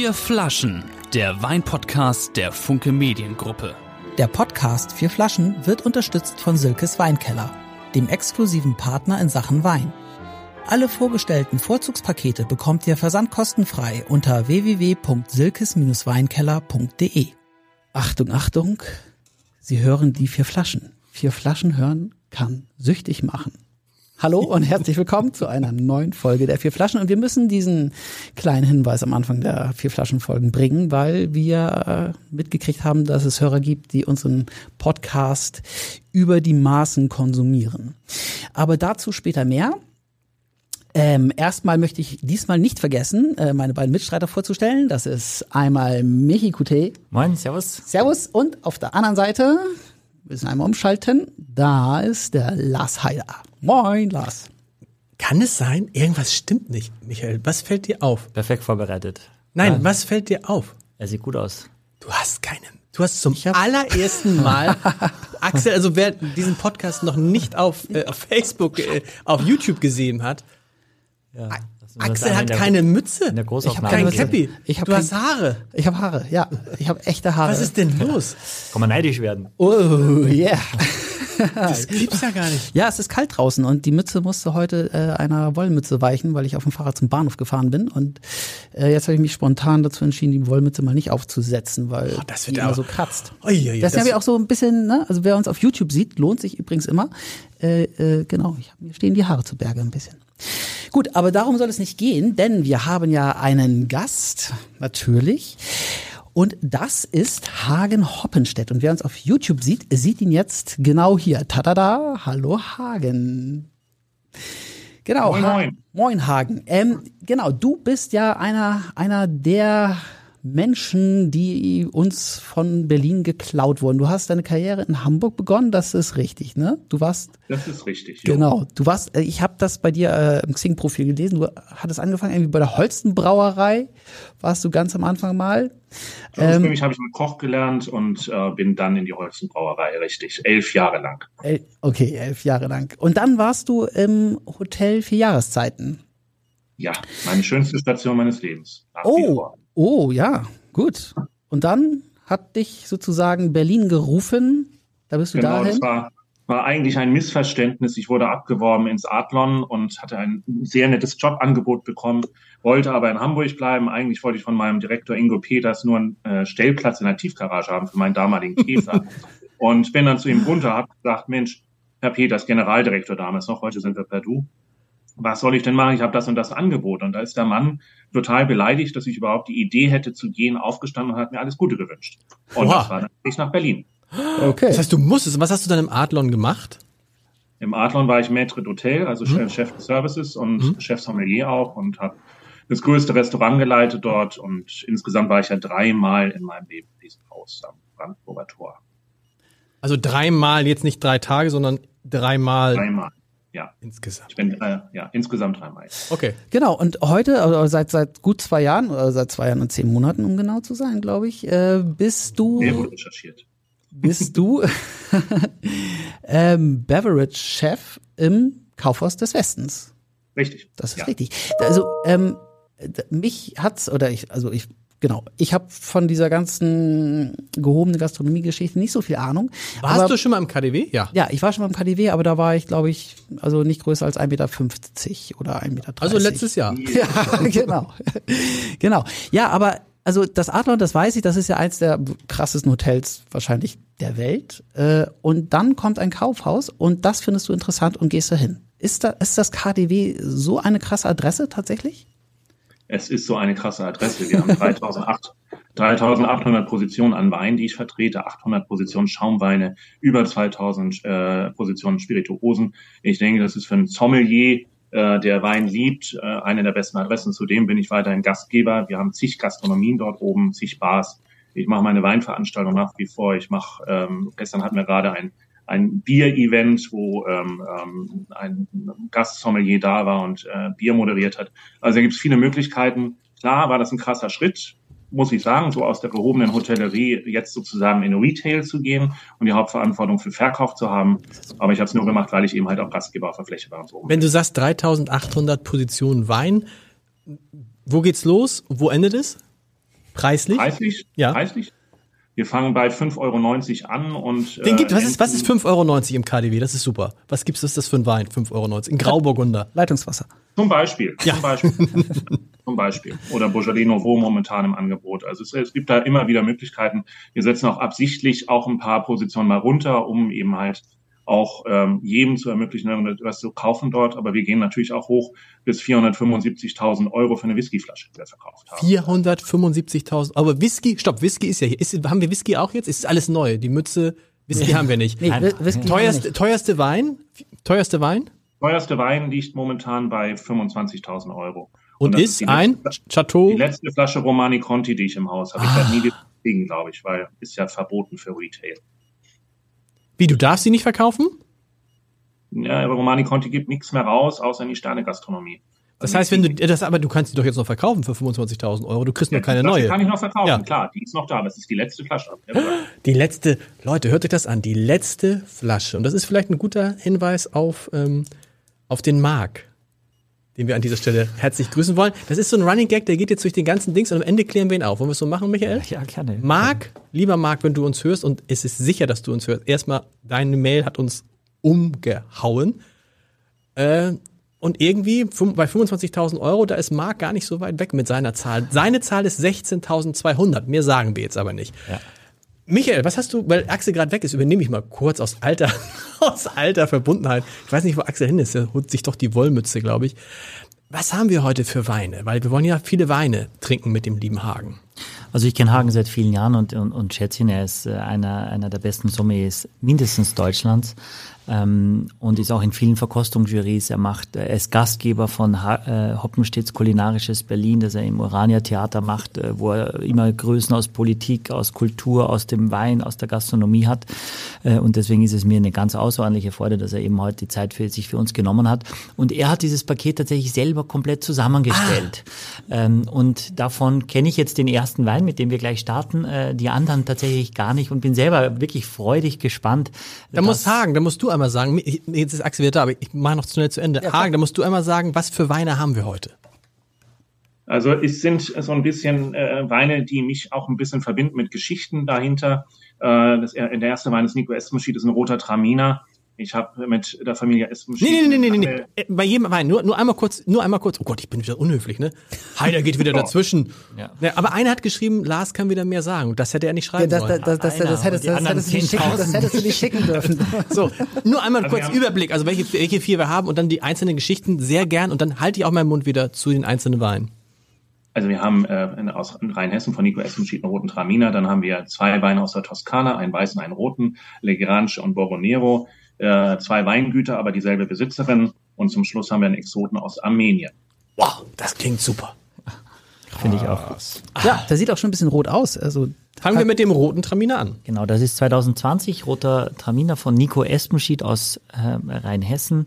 Vier Flaschen, der Weinpodcast der Funke Mediengruppe. Der Podcast Vier Flaschen wird unterstützt von Silkes Weinkeller, dem exklusiven Partner in Sachen Wein. Alle vorgestellten Vorzugspakete bekommt ihr versandkostenfrei unter www.silkes-weinkeller.de. Achtung, Achtung, Sie hören die vier Flaschen. Vier Flaschen hören kann süchtig machen. Hallo und herzlich willkommen zu einer neuen Folge der Vier Flaschen. Und wir müssen diesen kleinen Hinweis am Anfang der Vier Flaschen Folgen bringen, weil wir äh, mitgekriegt haben, dass es Hörer gibt, die unseren Podcast über die Maßen konsumieren. Aber dazu später mehr. Ähm, erstmal möchte ich diesmal nicht vergessen, äh, meine beiden Mitstreiter vorzustellen. Das ist einmal Michi Coutet. Moin, servus. Servus. Und auf der anderen Seite, wir müssen einmal umschalten, da ist der Lars Heider. Moin, Lars. Kann es sein, irgendwas stimmt nicht, Michael? Was fällt dir auf? Perfekt vorbereitet. Nein, was fällt dir auf? Er sieht gut aus. Du hast keine. Du hast zum allerersten Mal, Axel, also wer diesen Podcast noch nicht auf, äh, auf Facebook, äh, auf YouTube gesehen hat, Ja, Axel hat keine Mütze. in der ich habe kein Mütze. Cappy. Ich hab du kein- hast Haare. Ich habe Haare, ja. Ich habe echte Haare. Was ist denn los? Kann man neidisch werden. Oh, yeah. Das gibt's ja gar nicht. Ja, es ist kalt draußen und die Mütze musste heute äh, einer Wollmütze weichen, weil ich auf dem Fahrrad zum Bahnhof gefahren bin. Und äh, jetzt habe ich mich spontan dazu entschieden, die Wollmütze mal nicht aufzusetzen, weil Oh, das wird die immer so kratzt. Uiuiui, das, das- habe ich auch so ein bisschen, ne? also wer uns auf YouTube sieht, lohnt sich übrigens immer. Äh, äh, genau, ich hab, mir stehen die Haare zu Berge ein bisschen. Gut, aber darum soll es nicht gehen, denn wir haben ja einen Gast, natürlich. Und das ist Hagen Hoppenstedt. Und wer uns auf YouTube sieht, sieht ihn jetzt genau hier. Tadada, hallo Hagen. Genau. Moin, Ha- moin. Moin Hagen. Ähm, genau, du bist ja einer, einer der Menschen, die uns von Berlin geklaut wurden. Du hast deine Karriere in Hamburg begonnen, das ist richtig, ne? Du warst Das ist richtig. jo. Genau, du warst, äh, ich habe das bei dir äh, im Xing-Profil gelesen. Du hattest angefangen irgendwie bei der Holstenbrauerei, warst du ganz am Anfang mal. Ähm, Ursprünglich habe ich mit Koch gelernt und äh, bin dann in die Holzenbrauerei, richtig. Elf Jahre lang. El okay, elf Jahre lang. Und dann warst du im Hotel vier Jahreszeiten. Ja, meine schönste Station meines Lebens. Oh. Oh, ja, gut. Und dann hat dich sozusagen Berlin gerufen. Da bist du Genau, dahin. das war, war eigentlich ein Missverständnis. Ich wurde abgeworben ins Adlon und hatte ein sehr nettes Jobangebot bekommen, wollte aber in Hamburg bleiben. Eigentlich wollte ich von meinem Direktor Ingo Peters nur einen äh, Stellplatz in der Tiefgarage haben für meinen damaligen Käfer. und bin dann zu ihm runter, habe gesagt, Mensch, Herr Peters, Generaldirektor damals noch, heute sind wir per Du. Was soll ich denn machen? Ich habe das und das Angebot. Und da ist der Mann total beleidigt, dass ich überhaupt die Idee hätte zu gehen, aufgestanden und hat mir alles Gute gewünscht. Und Oha. das war dann ich nach Berlin. Okay. Das heißt, du musstest. Was hast du dann im Adlon gemacht? Im Adlon war ich Maître d'Hôtel, also Chef- Chef des Services und Chef Sommelier auch und habe das größte Restaurant geleitet dort und insgesamt war ich ja dreimal in meinem Leben in diesem Haus am Brandenburger Tor. Also dreimal, jetzt nicht drei Tage, sondern dreimal Dreimal, ja. insgesamt. Ich bin, äh, ja, insgesamt dreimal. Okay. Genau, und heute, also seit, seit gut zwei Jahren, oder seit zwei Jahren und zehn Monaten, um genau zu sein, glaube ich, äh, bist du. Sehr gut recherchiert. bist du ähm, Beverage-Chef im Kaufhaus des Westens. Richtig. Das ist ja. richtig. Also ähm, mich hat's oder ich also ich genau ich habe von dieser ganzen gehobenen Gastronomie-Geschichte nicht so viel Ahnung. Warst aber, du schon mal im KDW? Ja. Ja, ich war schon beim KDW, aber da war ich glaube ich also nicht größer als 1,50 Meter oder 1,30 Meter. Also letztes Jahr. Ja, genau. genau. Ja, aber also das Adlon, das weiß ich, das ist ja eins der krassesten Hotels wahrscheinlich der Welt. Äh, Und dann kommt ein Kaufhaus und das findest du interessant und gehst dahin. Ist, da, ist das KDW so eine krasse Adresse tatsächlich? Es ist so eine krasse Adresse. Wir haben 3008, 3800 Positionen an Wein, die ich vertrete, 800 Positionen Schaumweine, über 2000 äh, Positionen Spirituosen. Ich denke, das ist für einen Sommelier, äh, der Wein liebt, äh, eine der besten Adressen. Zudem bin ich weiterhin Gastgeber. Wir haben zig Gastronomien dort oben, zig Bars. Ich mache meine Weinveranstaltung nach wie vor. Ich mache, ähm, gestern hatten wir gerade ein ein Bier-Event, wo ähm, ähm, ein Gastsommelier da war und äh, Bier moderiert hat. Also da gibt es viele Möglichkeiten. Klar war das ein krasser Schritt, muss ich sagen, so aus der gehobenen Hotellerie jetzt sozusagen in Retail zu gehen und die Hauptverantwortung für Verkauf zu haben. Aber ich habe es nur gemacht, weil ich eben halt auch Gastgeber auf der Fläche war und so. Wenn du sagst 3800 Positionen Wein, wo geht's los? Wo endet es? Preislich? Preislich? Ja. Preislich? Wir fangen bei 5,90 Euro an und. Den gibt, äh, was ist, was ist enden- 5,90 Euro im KDW? Das ist super. Was gibt's das, das für ein Wein? 5,90 Euro. In Grauburgunder. Leitungswasser. Zum Beispiel. Ja. Zum Beispiel. zum Beispiel. Oder Beaujolais Nouveau momentan im Angebot. Also es, es gibt da immer wieder Möglichkeiten. Wir setzen auch absichtlich auch ein paar Positionen mal runter, um eben halt auch ähm, jedem zu ermöglichen, etwas zu kaufen dort. Aber wir gehen natürlich auch hoch bis 475.000 Euro für eine Whiskyflasche, die wir verkauft haben. 475.000. Aber Whisky, stopp, Whisky ist ja hier. Ist, haben wir Whisky auch jetzt? Ist alles neu? Die Mütze, Whisky haben wir nicht. Nee, Whisky haben wir Teuerste, nicht. teuerste Wein? Teuerste Wein? Teuerste Wein liegt momentan bei 25.000 Euro. Und, das ist die ein letzte- Chateau. Die letzte Flasche Romani Conti, die ich im Haus habe. Ich Ah. werde nie wieder kriegen, glaube ich, weil ist ja verboten für Retail. Wie, du darfst sie nicht verkaufen? Ja, aber Romani Conti gibt nichts mehr raus, außer in die Sterne-Gastronomie. Das heißt, wenn du, das, aber du kannst sie doch jetzt noch verkaufen für 25.000 Euro. Du kriegst noch keine die Flasche neue. kann ich noch verkaufen, Ja. klar, die ist noch da, es ist die letzte Flasche. Ja, Die letzte, Leute, hört euch das an, die letzte Flasche. Und das ist vielleicht ein guter Hinweis auf, ähm, auf den Marc, den wir an dieser Stelle herzlich grüßen wollen. Das ist so ein Running Gag, der geht jetzt durch den ganzen Dings und am Ende klären wir ihn auf. Wollen wir es so machen, Michael? Ja, gerne. Marc, lieber Marc, wenn du uns hörst, und es ist sicher, dass du uns hörst, erstmal, deine Mail hat uns umgehauen. Äh, und irgendwie bei 25.000 Euro, da ist Marc gar nicht so weit weg mit seiner Zahl. Seine Zahl ist 16.200. Mehr sagen wir jetzt aber nicht. Michael, was hast du, weil Axel gerade weg ist, übernehme ich mal kurz aus alter, aus alter Verbundenheit. Ich weiß nicht, wo Axel hin ist. Er holt sich doch die Wollmütze, glaube ich. Was haben wir heute für Weine? Weil wir wollen ja viele Weine trinken mit dem lieben Hagen. Also ich kenne Hagen seit vielen Jahren und, und, und schätze ihn. Er ist äh, einer, einer der besten Sommeliers mindestens Deutschlands ähm, und ist auch in vielen Verkostungsjurys. Er macht, er ist Gastgeber von ha äh, Hoppenstedts Kulinarisches Berlin, das er im Urania Theater macht, äh, wo er immer Größen aus Politik, aus Kultur, aus dem Wein, aus der Gastronomie hat. Äh, und deswegen ist es mir eine ganz außerordentliche Freude, dass er eben heute die Zeit für sich für uns genommen hat. Und er hat dieses Paket tatsächlich selber komplett zusammengestellt. Ähm, und davon kenne ich jetzt den ersten Wein, mit dem wir gleich starten, äh, die anderen tatsächlich gar nicht und bin selber wirklich freudig gespannt. Da muss Hagen, da musst du einmal sagen, ich- jetzt ist Axel wieder da, aber ich mache noch schnell zu Ende. Hagen, da musst du einmal sagen, was für Weine haben wir heute? Also es sind so ein bisschen äh, Weine, die mich auch ein bisschen verbinden mit Geschichten dahinter. Äh, das, der erste Wein ist Nico Espenschid, ist ein roter Traminer. Ich habe mit der Familie Espenschid... Nee, nee, nee, nee, nee, äh, nee. Äh, Bei jedem Wein, nur, nur einmal kurz, nur einmal kurz. Oh Gott, ich bin wieder unhöflich, ne? Heider geht wieder dazwischen. Ja. Ja, aber einer hat geschrieben, Lars kann wieder mehr sagen. Und das hätte er nicht schreiben Ja, das, sollen. das, das, das, das, Einer hättest, das, du nicht schicken, das 10.000. hättest du nicht schicken dürfen. So, nur einmal Also kurz Überblick, also welche, welche vier wir haben und dann die einzelnen Geschichten sehr gern und dann halte ich auch meinen Mund wieder zu den einzelnen Weinen. Also wir haben äh, in- aus Rheinhessen von Nico Espenschid einen roten Traminer, dann haben wir zwei Weine aus der Toskana, einen weißen, einen roten, Legrange und Boronero, äh, zwei Weingüter, aber dieselbe Besitzerin und zum Schluss haben wir einen Exoten aus Armenien. Wow, das klingt super. Finde ich auch. Ja, der sieht auch schon ein bisschen rot aus. Also, Fangen wir mit dem roten Traminer an. Genau, das ist 2020, roter Traminer von Nico Espenschied aus äh, Rheinhessen.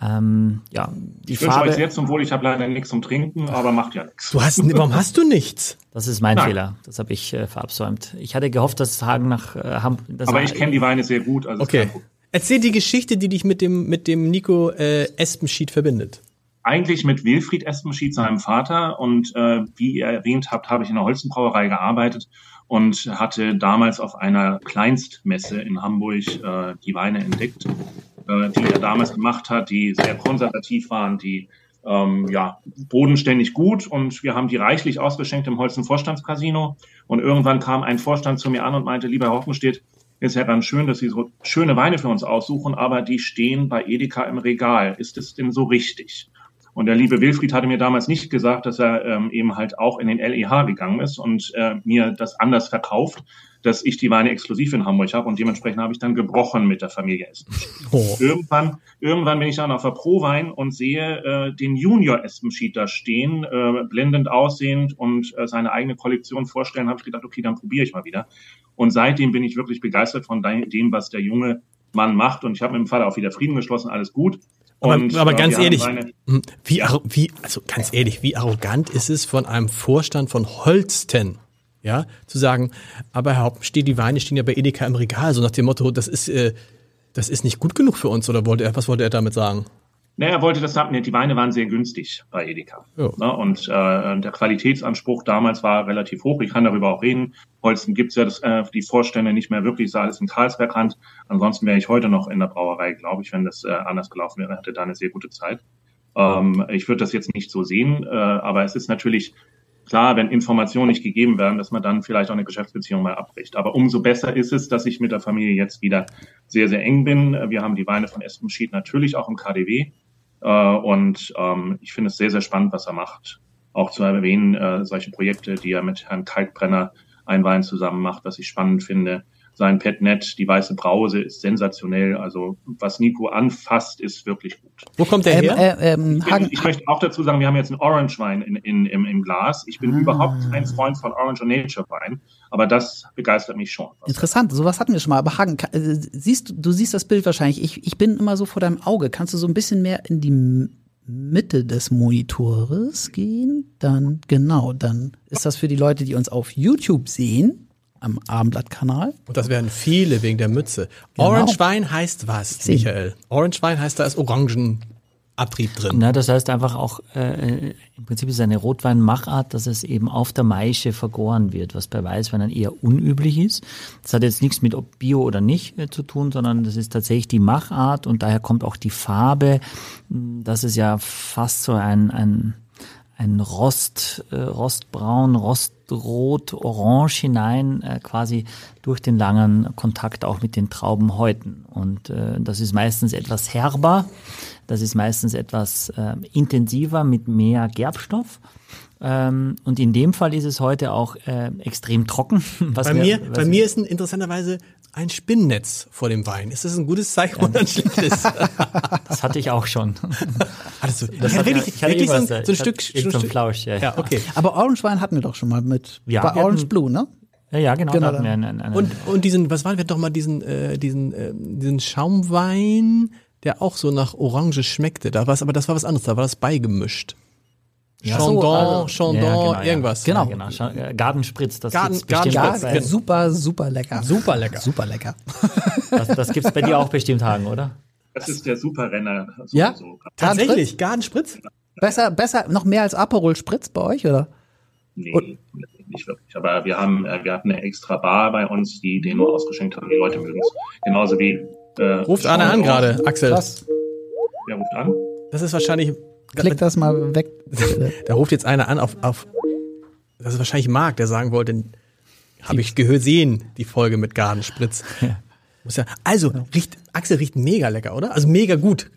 Ähm, ja, die Ich wünsche Farbe, euch jetzt, obwohl ich habe leider nichts zum Trinken, aber macht ja nichts. Du hast, warum hast du nichts? das ist mein Nein. Fehler. Das habe ich äh, verabsäumt. Ich hatte gehofft, dass Hagen nach äh, Hamburg. Aber ich kenne die Weine sehr gut. Also ist Okay. Erzähl die Geschichte, die dich mit dem, mit dem Nico äh, Espenschied verbindet. eigentlich mit Wilfried Espenschied, seinem Vater. Und äh, wie ihr erwähnt habt, habe ich in der Holzenbrauerei gearbeitet und hatte damals auf einer Kleinstmesse in Hamburg äh, die Weine entdeckt, äh, die er damals gemacht hat, die sehr konservativ waren, die ähm, ja, bodenständig gut und wir haben die reichlich ausgeschenkt im Holzen Vorstandscasino und irgendwann kam ein Vorstand zu mir an und meinte, lieber Herr Hoppenstedt, ist ja ganz schön, dass Sie so schöne Weine für uns aussuchen, aber die stehen bei Edeka im Regal. Ist es denn so richtig? Und der liebe Wilfried hatte mir damals nicht gesagt, dass er ähm, eben halt auch in den LEH gegangen ist und äh, mir das anders verkauft, dass ich die Weine exklusiv in Hamburg habe und dementsprechend habe ich dann gebrochen mit der Familie Espenschid. Oh. Irgendwann, irgendwann bin ich dann auf der Prowein und sehe äh, den Junior Espenschid da stehen, äh, blendend aussehend und äh, seine eigene Kollektion vorstellen, habe ich gedacht, okay, dann probiere ich mal wieder. Und seitdem bin ich wirklich begeistert von de- dem, was der junge Mann macht und ich habe mit dem Vater auch wieder Frieden geschlossen, alles gut. Aber, Und, aber äh, ganz ehrlich, hm, wie, wie, also ganz ehrlich, wie arrogant ist es von einem Vorstand von Holsten, ja, zu sagen, aber Herr Hauptstedt, die Weine stehen ja bei Edeka im Regal, so nach dem Motto, das ist, äh, das ist nicht gut genug für uns, oder wollte er, was wollte er damit sagen? Ne, er wollte das haben. Die Weine waren sehr günstig bei Edeka. Ja. Ne, und äh, der Qualitätsanspruch damals war relativ hoch. Ich kann darüber auch reden. Holsten gibt's ja das, äh, die Vorstände nicht mehr wirklich. Ist alles in Karlsberghand. Ansonsten wäre ich heute noch in der Brauerei, glaube ich, wenn das äh, anders gelaufen wäre. Hatte da eine sehr gute Zeit. Ähm, ich würde das jetzt nicht so sehen, äh, aber es ist natürlich klar, wenn Informationen nicht gegeben werden, dass man dann vielleicht auch eine Geschäftsbeziehung mal abbricht. Aber umso besser ist es, dass ich mit der Familie jetzt wieder sehr, sehr eng bin. Wir haben die Weine von Espenschmied natürlich auch im KDW. Äh, und ähm, ich finde es sehr, sehr spannend, was er macht. Auch zu erwähnen, äh, solche Projekte, die er mit Herrn Kalkbrenner ein Wein zusammen macht, was ich spannend finde. Sein Petnet, die weiße Brause ist sensationell. Also was Nico anfasst, ist wirklich gut. Wo kommt der Ähm, her? äh, ähm, Ich, Hagen, ich möchte auch dazu sagen, wir haben jetzt einen Orange Wein in, in, im, im Glas. Ich bin Ah. überhaupt kein Freund von Orange und Nature Wein, aber das begeistert mich schon. interessant, sowas hatten wir schon mal. Aber Hagen, äh, siehst du, du siehst das Bild wahrscheinlich. Ich, ich bin immer so vor deinem Auge. Kannst du so ein bisschen mehr in die Mitte des Monitores gehen? Dann, genau, dann ist das für die Leute, die uns auf YouTube sehen, am Abendblatt-Kanal. Und das wären viele wegen der Mütze. Genau. Orange Wein heißt was. Michael? Orange Wein heißt, da ist Orangenabtrieb drin. Na, das heißt einfach auch, äh, im Prinzip ist es eine Rotweinmachart, dass es eben auf der Maische vergoren wird, was bei Weißweinen eher unüblich ist. Das hat jetzt nichts mit ob Bio oder nicht äh, zu tun, sondern das ist tatsächlich die Machart und daher kommt auch die Farbe. Das ist ja fast so ein, ein, ein Rost, äh, Rostbraun, Rostrot, Orange hinein, äh, quasi durch den langen Kontakt auch mit den Traubenhäuten. Und äh, das ist meistens etwas herber, das ist meistens etwas äh, intensiver mit mehr Gerbstoff. Ähm, und in dem Fall ist es heute auch äh, extrem trocken. Was Bei wir- mir, was bei mir ist ein, interessanterweise ein Spinnennetz vor dem Wein. Ist das ein gutes Zeichen oder ein schlechtes? das hatte ich auch schon. Hattest du, Das ja, hat- wirklich, ich hatte wirklich so ein, irgendwas, so ein ich Stück, ein Stück. Flausch, ja, ja. Okay. Aber Orange Wein hatten wir doch schon mal mit. Ja, bei Orange hatten- Blue, ne? Ja, ja, genau. Genau, dann. einen, einen, Und, und diesen, was war, wir doch mal diesen, äh, diesen, äh, diesen Schaumwein, der auch so nach Orange schmeckte. Da war es, aber das war was anderes, da war das beigemischt. Ja, Chandon, so, also- Chandon, Ja, genau, ja. irgendwas. Genau. Ja, genau. Äh, Gartenspritz, das Garten- gibt's bestimmt Ja, genau. super, super lecker. Super lecker. Super lecker. Das, das gibt's bei dir auch bestimmt, Hagen, oder? Das ist der Superrenner. Ja? Tatsächlich, Gartenspritz? Besser, besser, noch mehr als Aperol Spritz bei euch, oder? Nee, nicht wirklich. Aber wir haben, äh, wir hatten eine extra Bar bei uns, die den nur ausgeschenkt haben. Die Leute mögen es. Genauso wie. Äh, Ruft einer an gerade, Axel. Was? Wer ruft an? Das ist wahrscheinlich, Klick das mal weg. da ruft jetzt einer an auf, auf das ist wahrscheinlich Marc, der sagen wollte, habe ich gesehen, die Folge mit Gartenspritz. Muss ja, also, riecht, Axel riecht mega lecker, oder? Also mega gut.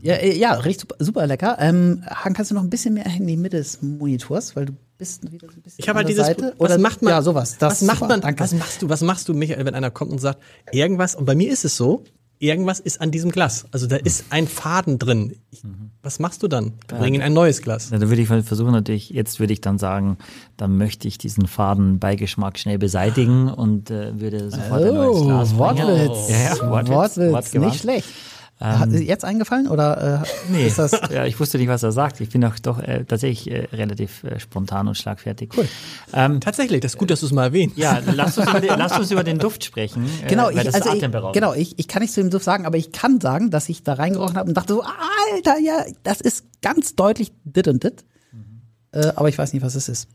Ja, äh, ja riecht super, super lecker. Ähm, Hagen, kannst du noch ein bisschen mehr in die Mitte des Monitors, weil du bist wieder so ein bisschen Ich habe halt dieses, Seite. was Oder macht man? Ja, sowas. Das was macht super, man? Danke. Was machst du? Was machst du, Michael, wenn einer kommt und sagt, irgendwas? Und bei mir ist es so, irgendwas ist an diesem Glas. Also da ist ein Faden drin. Ich, was machst du dann? Wir bringen ein neues Glas. Ja, da würde ich mal versuchen natürlich, jetzt würde ich dann sagen, dann möchte ich diesen Fadenbeigeschmack schnell beseitigen und äh, würde sofort ein neues Oh, Glas bringen. Wortwitz. Ja, ja, Wortwitz. Wortwitz, Wortgewandt. nicht schlecht. Hat dir jetzt eingefallen oder äh, Nee, ist das? ja, ich wusste nicht, was er sagt. Ich bin auch doch äh, tatsächlich äh, relativ äh, spontan und schlagfertig. Cool. Ähm, Tatsächlich, das ist gut, dass du es mal erwähnst. ja, lass uns, über den, lass uns über den Duft sprechen. äh, Genau, weil ich, das also ist ich, genau, ich, ich kann nicht zu dem Duft sagen, aber ich kann sagen, dass ich da reingerochen habe und dachte so, Alter, ja, das ist ganz deutlich dit und dit. Äh, aber ich weiß nicht, was es ist.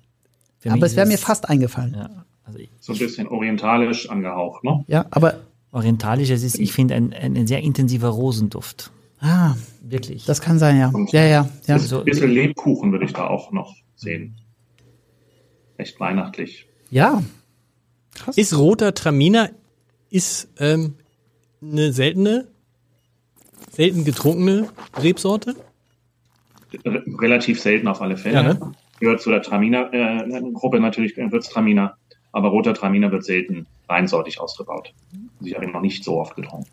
Für aber es wäre mir fast eingefallen. Ja, Ja, also ich, So ein bisschen orientalisch angehaucht, ne? aber orientalisch, es ist, ich finde, ein, ein, ein sehr intensiver Rosenduft. ah, Wirklich. das kann sein, ja. Ja, ja, ja. so, Ein bisschen Lebkuchen würde ich da auch noch sehen. Echt weihnachtlich. Ja. Ist roter Traminer ist ähm, eine seltene, selten getrunkene Rebsorte? R relativ selten auf alle Fälle. Ja, ne? Gehört zu der Traminer-Gruppe natürlich, äh, Gewürztraminer. Aber roter Traminer wird selten reinsortig ausgebaut. Ich habe ihn noch nicht so oft getrunken.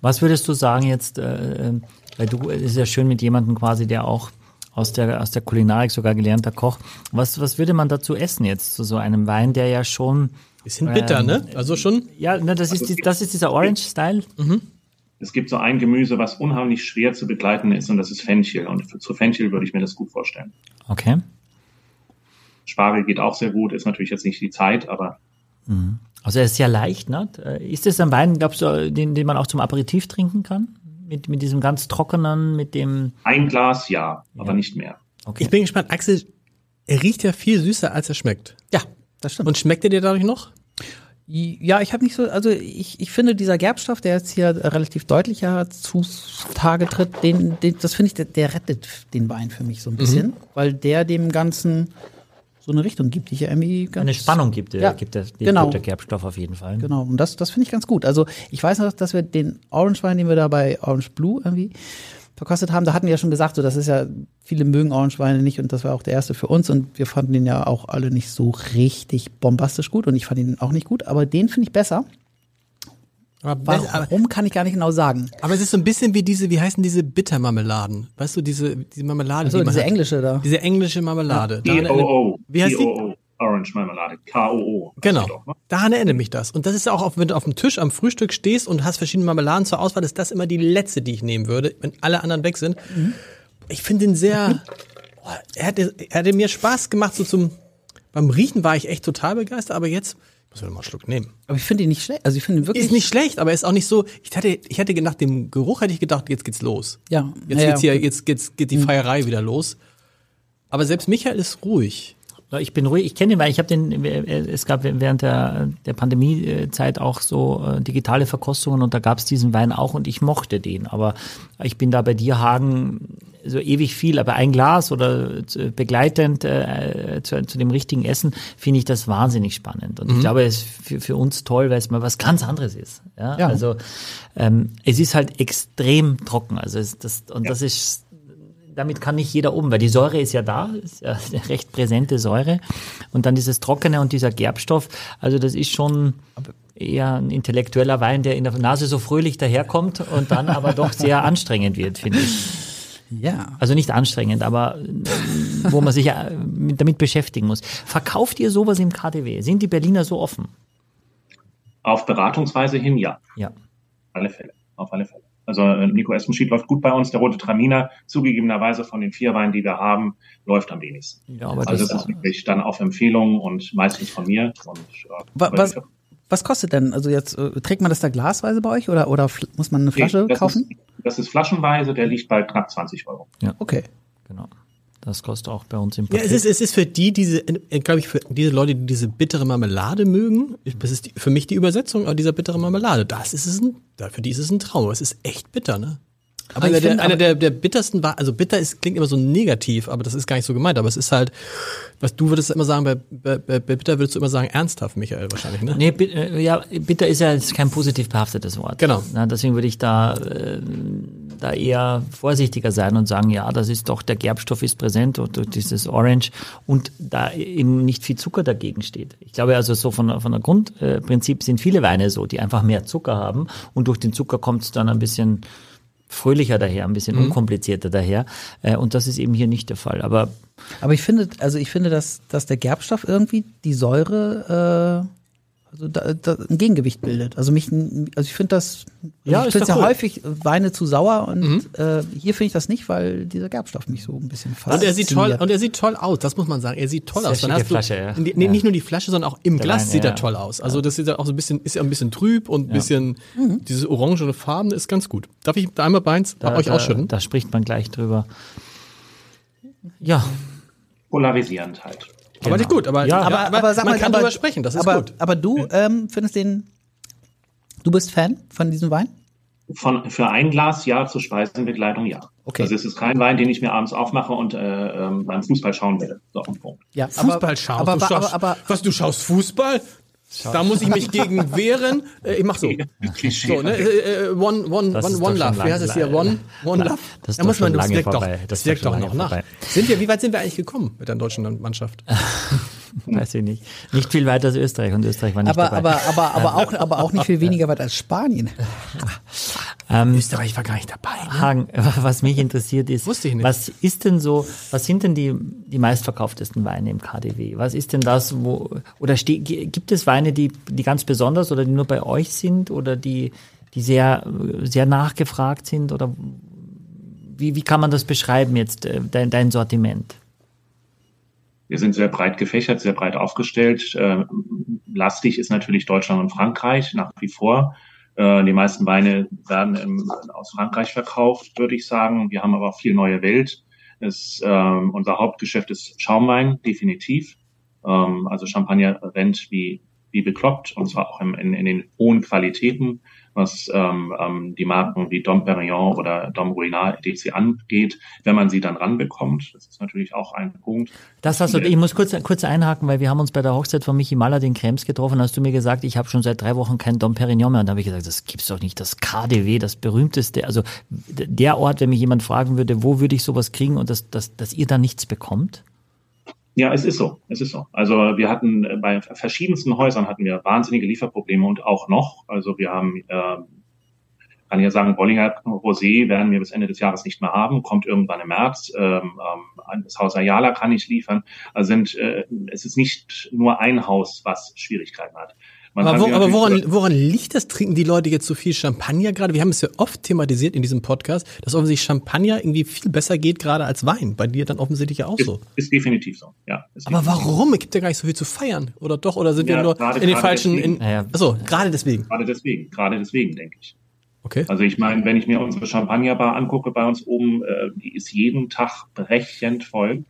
Was würdest du sagen jetzt, äh, äh, weil du, es ist ja schön mit jemandem quasi, der auch aus der, aus der Kulinarik sogar gelernter Koch. Was, was würde man dazu essen jetzt zu so einem Wein, der ja schon, Bisschen bitter, Ähm, ne? Also schon. ja, ne, das ist, die, das ist dieser Orange-Style. Es gibt so ein Gemüse, was unheimlich schwer zu begleiten ist, und das ist Fenchel. Und für, zu Fenchel würde ich mir das gut vorstellen. Okay. Spargel geht auch sehr gut, ist natürlich jetzt nicht die Zeit, aber Also er ist sehr leicht, ne? Ist das ein Wein, glaubst du, den, den man auch zum Aperitif trinken kann? Mit, mit diesem ganz trockenen, mit dem. Ein Glas ja, aber nicht mehr. Okay. Ich bin gespannt. Axel, er riecht ja viel süßer, als er schmeckt. Ja, das stimmt. Und schmeckt er dir dadurch noch? Ja, ich habe nicht so, also ich, ich finde dieser Gerbstoff, der jetzt hier relativ deutlicher zutage tritt, den, den das finde ich, der, der rettet den Wein für mich so ein bisschen, weil der dem Ganzen so eine Richtung gibt, die ja irgendwie ganz eine Spannung gibt, der, Ja, gibt der, genau. gibt der Gerbstoff auf jeden Fall. Genau, und das, das finde ich ganz gut. Also ich weiß noch, dass wir den Orange Wein, den wir da bei Orange Blue irgendwie verkostet haben, da hatten wir ja schon gesagt, so das ist ja, viele mögen Orange Weine nicht und das war auch der erste für uns und wir fanden den ja auch alle nicht so richtig bombastisch gut und ich fand ihn auch nicht gut, aber den finde ich besser. Aber, Warum, kann ich gar nicht genau sagen. aber es ist so ein bisschen wie diese, wie heißen diese Bittermarmeladen? Weißt du, diese, diese Marmelade, Also die man diese hat. englische da. Diese englische Marmelade. Daran erinnert- K-O-O. Wie heißt die? K-O-O. Orange Marmelade. K-O-O. Genau. Ne? Daran erinnert mich das. Und das ist auch, wenn du auf dem Tisch am Frühstück stehst und hast verschiedene Marmeladen zur Auswahl, ist das immer die letzte, die ich nehmen würde, wenn alle anderen weg sind. Ich finde den sehr, oh, er hatte, er hatte mir Spaß gemacht, so zum, beim Riechen war ich echt total begeistert, aber jetzt, ich noch mal einen Schluck nehmen. Aber ich finde ihn nicht schlecht. Also ich finde ihn wirklich. Ist nicht schlecht, aber ist auch nicht so, ich hatte, ich hatte nach dem Geruch hätte ich gedacht, jetzt geht's los. Ja. Jetzt ja, geht's hier, jetzt geht's, geht die Feierei wieder los. Aber selbst Michael ist ruhig. Ja, Ich bin ruhig, ich kenne ihn, weil ich habe den, es gab während der, der Pandemiezeit auch so äh, digitale Verkostungen und da gab es diesen Wein auch und ich mochte den. Aber ich bin da bei dir, Hagen, so ewig viel, aber ein Glas oder äh, begleitend äh, zu, zu dem richtigen Essen finde ich das wahnsinnig spannend. Und ich glaube, es ist für, für uns toll, weil es mal was ganz anderes ist. Ja, Ja. also ähm, es ist halt extrem trocken. Also es, das, und das ist damit kann nicht jeder um, weil die Säure ist ja da, ist ja eine recht präsente Säure. Und dann dieses Trockene und dieser Gerbstoff, also das ist schon eher ein intellektueller Wein, der in der Nase so fröhlich daherkommt und dann aber doch sehr anstrengend wird, finde ich. Ja. Also nicht anstrengend, aber ähm, wo man sich äh, mit- damit beschäftigen muss. Verkauft ihr sowas im KDW? Sind die Berliner so offen? Auf Beratungsweise hin, ja. Ja. Auf alle Fälle. Auf alle Fälle. Also äh, Nico Espenschmidt läuft gut bei uns. Der rote Traminer, zugegebenerweise von den vier Weinen, die wir haben, läuft am wenigsten. Ja, aber also das, das ist wirklich dann auf Empfehlung und meistens von mir. Und, äh, Was, was kostet denn? Also jetzt äh, trägt man das da glasweise bei euch oder, oder muss man eine Flasche das kaufen? Ist, das ist flaschenweise, der liegt bei knapp 20 Euro. Okay. genau. Das kostet auch bei uns im Ja, Paket. es ist, es ist für die, diese, glaube ich, für diese Leute, die diese bittere Marmelade mögen, das ist die, für mich die Übersetzung äh, dieser bittere Marmelade. Das ist es ein, für die ist es ein Traum. Es ist echt bitter, ne? Aber einer der, finde, einer aber- der, der bittersten war, also bitter ist, klingt immer so negativ, aber das ist gar nicht so gemeint. Aber es ist halt, was du würdest immer sagen, bei, bei, bei bitter würdest du immer sagen, ernsthaft, Michael, wahrscheinlich, ne? Nee, bi- äh, ja, bitter ist ja jetzt kein positiv behaftetes Wort. Genau. Na, deswegen würde ich da, äh, da eher vorsichtiger sein und sagen, ja, das ist doch, der Gerbstoff ist präsent und durch dieses Orange und da eben nicht viel Zucker dagegen steht. Ich glaube also so von, von der Grundprinzip sind viele Weine so, die einfach mehr Zucker haben und durch den Zucker kommt es dann ein bisschen fröhlicher daher, ein bisschen unkomplizierter daher. Äh, und das ist eben hier nicht der Fall. Aber Aber ich finde, also ich finde, dass, dass der Gerbstoff irgendwie die Säure, äh, also da, da ein Gegengewicht bildet. Also mich, also ich finde das, Ja, ich ist finde ja cool. häufig Weine zu sauer und äh, hier finde ich das nicht, weil dieser Gerbstoff mich so ein bisschen Und er sieht toll, fasziniert. und er sieht toll aus, das muss man sagen. Er sieht toll Sehr aus. Dann hast du, Flasche, ja. nee, nee, Ja. Nicht nur die Flasche, sondern auch im Der Glas Wein, sieht ja, er toll aus. Also das sieht auch so ein bisschen, ist ja ein bisschen trüb und ein bisschen, dieses orangene Farben ist ganz gut. Darf ich da einmal beins da, euch da, ausschütten? da spricht man gleich drüber. Ja, Polarisierend halt. Aber nicht gut, aber, Ja, aber, aber, aber, sag man mal, kann aber, drüber sprechen, das ist aber, gut. Aber du ähm, findest den, du bist Fan von diesem Wein? Von, für ein Glas ja, zur Speisenbegleitung ja. Okay. Also es ist kein Wein, den ich mir abends aufmache und äh, ähm, beim Fußball schauen werde. So auf den Punkt. Ja, Fußball schaust. aber, du aber, schaust aber, aber, was, du schaust Fußball? Da muss ich mich gegen wehren. Äh, ich mach so. Klischee. So, ne? Äh, äh, one, one, Das one, one Love. Wie heißt es hier? lang- One, one lang- Love. das ist da muss man, das lange wirkt doch, vorbei. Das das wirkt doch noch nach. vorbei. Sind wir, wie weit sind wir eigentlich gekommen mit der deutschen Mannschaft? weiß ich nicht. Nicht viel weiter als Österreich und Österreich war nicht aber, dabei. aber, aber, aber, auch, aber auch nicht viel weniger weit als Spanien. Ähm, Österreich war gar nicht dabei. Ne? Hagen, was mich interessiert ist, Wusste ich nicht. was ist denn so, was sind denn die, die meistverkauftesten Weine im KDW? Was ist denn das, wo, oder ste, gibt es Weine, die, die ganz besonders oder die nur bei euch sind oder die, die sehr, sehr nachgefragt sind oder wie, wie kann man das beschreiben jetzt, äh, dein, dein Sortiment? Wir sind sehr breit gefächert, sehr breit aufgestellt. Ähm, lastig ist natürlich Deutschland und Frankreich nach wie vor. Äh, die meisten Weine werden im, aus Frankreich verkauft, würde ich sagen. Wir haben aber auch viel neue Welt. Es, ähm, unser Hauptgeschäft ist Schaumwein, definitiv. Ähm, also Champagner rennt wie, wie bekloppt, und zwar auch im, in, in den hohen Qualitäten was ähm, ähm, die Marken wie Dom Perignon oder Dom Ruinard etc. angeht, wenn man sie dann ranbekommt. Das ist natürlich auch ein Punkt. Das hast du, ich muss kurz, kurz einhaken, weil wir haben uns bei der Hochzeit von Michi Maller den Krems getroffen, hast du mir gesagt, ich habe schon seit drei Wochen kein Dom Perignon mehr. Und da habe ich gesagt, das gibt's doch nicht. Das KDW, das berühmteste, also der Ort, wenn mich jemand fragen würde, wo würde ich sowas kriegen und dass, dass, dass ihr da nichts bekommt? Ja, es ist so. Es ist so. Also wir hatten äh, bei verschiedensten Häusern hatten wir wahnsinnige Lieferprobleme und auch noch. Also wir haben, äh, kann ich ja sagen, Bollinger Rosé werden wir bis Ende des Jahres nicht mehr haben, kommt irgendwann im März. Ähm, ähm, das Haus Ayala kann ich liefern. Also sind, äh, es ist nicht nur ein Haus, was Schwierigkeiten hat. Man aber, wo, aber woran, woran liegt das? Trinken die Leute jetzt so viel Champagner gerade? Wir haben es ja oft thematisiert in diesem Podcast, dass offensichtlich Champagner irgendwie viel besser geht gerade als Wein. Bei dir dann offensichtlich ja auch ist, so. Ist definitiv so, ja. aber warum? Es gibt ja gar nicht so viel zu feiern. Oder doch? Oder sind ja, wir nur grade, in den falschen... In, naja. Achso, gerade deswegen. Gerade deswegen, gerade deswegen, denke ich. Okay. Also ich meine, wenn ich mir unsere Champagnerbar angucke bei uns oben, äh, die ist jeden Tag brechend voll.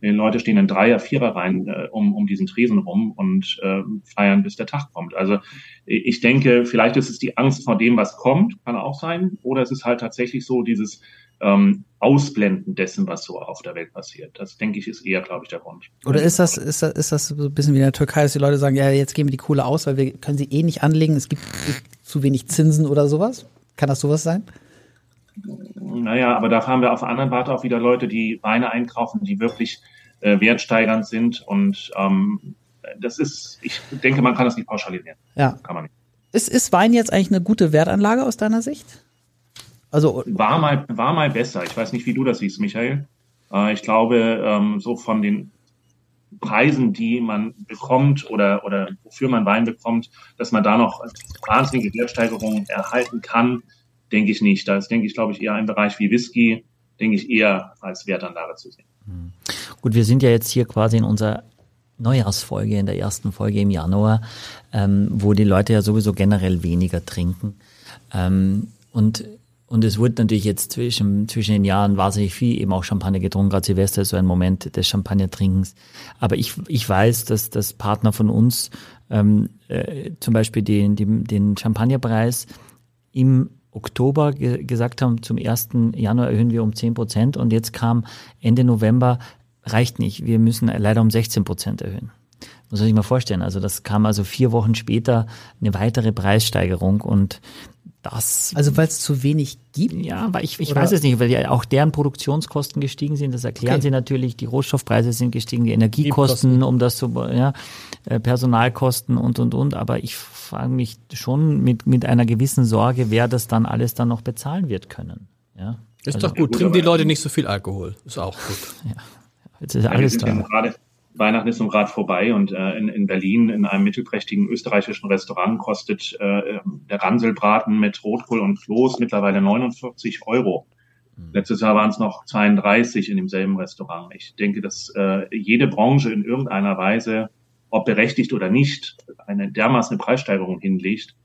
Die Leute stehen in Dreier-, Vierer-Reihen äh, um, um diesen Tresen rum und äh, feiern, bis der Tag kommt. Also ich denke, vielleicht ist es die Angst vor dem, was kommt, kann auch sein, oder es ist halt tatsächlich so dieses ähm, Ausblenden dessen, was so auf der Welt passiert. Das denke ich ist eher, glaube ich, der Grund. Oder ist das, ist das, ist das so ein bisschen wie in der Türkei, dass die Leute sagen, ja, jetzt geben wir die Kohle aus, weil wir können sie eh nicht anlegen, es gibt zu wenig Zinsen oder sowas? Kann das sowas sein? Naja, aber da haben wir auf der anderen Warte auch wieder Leute, die Weine einkaufen, die wirklich äh, wertsteigernd sind. Und ähm, das ist, ich denke, man kann das nicht pauschalisieren. Ja. Kann man nicht. Ist, ist Wein jetzt eigentlich eine gute Wertanlage aus deiner Sicht? Also war mal, war mal besser. Ich weiß nicht, wie du das siehst, Michael. Äh, ich glaube, ähm, so von den Preisen, die man bekommt oder, oder wofür man Wein bekommt, dass man da noch wahnsinnige Wertsteigerungen erhalten kann, denke ich nicht. Da ist, denke ich, glaube ich, eher ein Bereich wie Whisky, denke ich, eher als Wertanlage zu sehen. Hm. Gut, wir sind ja jetzt hier quasi in unserer Neujahrsfolge, in der ersten Folge im Januar, ähm, wo die Leute ja sowieso generell weniger trinken. Ähm, und und es wurde natürlich jetzt zwischen, zwischen den Jahren wahnsinnig viel eben auch Champagner getrunken. Gerade Silvester ist so ein Moment des Champagnertrinkens. Aber ich, ich weiß, dass, dass Partner von uns ähm, äh, zum Beispiel den, den, den Champagnerpreis im Oktober ge gesagt haben, zum 1. Januar erhöhen wir um 10 Prozent und jetzt kam Ende November, reicht nicht, wir müssen leider um 16 Prozent erhöhen. Muss man sich mal vorstellen. Also das kam also vier Wochen später eine weitere Preissteigerung und das. Also weil es zu wenig gibt? Ja, weil ich, ich weiß es nicht, weil ja auch deren Produktionskosten gestiegen sind. Das erklären okay. sie natürlich. Die Rohstoffpreise sind gestiegen, die Energiekosten, um das zu, ja, äh, Personalkosten und und und. Aber ich frage mich schon mit mit einer gewissen Sorge, wer das dann alles dann noch bezahlen wird können. Ja. Ist also, doch gut. Trinken die Leute nicht so viel Alkohol. Ist auch gut. ja. Jetzt ist alles ja, da. Weihnachten ist nun gerade vorbei und äh, in, in Berlin in einem mittelprächtigen österreichischen Restaurant kostet äh, der Ranselbraten mit Rotkohl und Kloß mittlerweile 49 Euro. Mhm. Letztes Jahr waren es noch 32 in demselben Restaurant. Ich denke, dass äh, jede Branche in irgendeiner Weise, ob berechtigt oder nicht, eine dermaßen Preissteigerung hinlegt.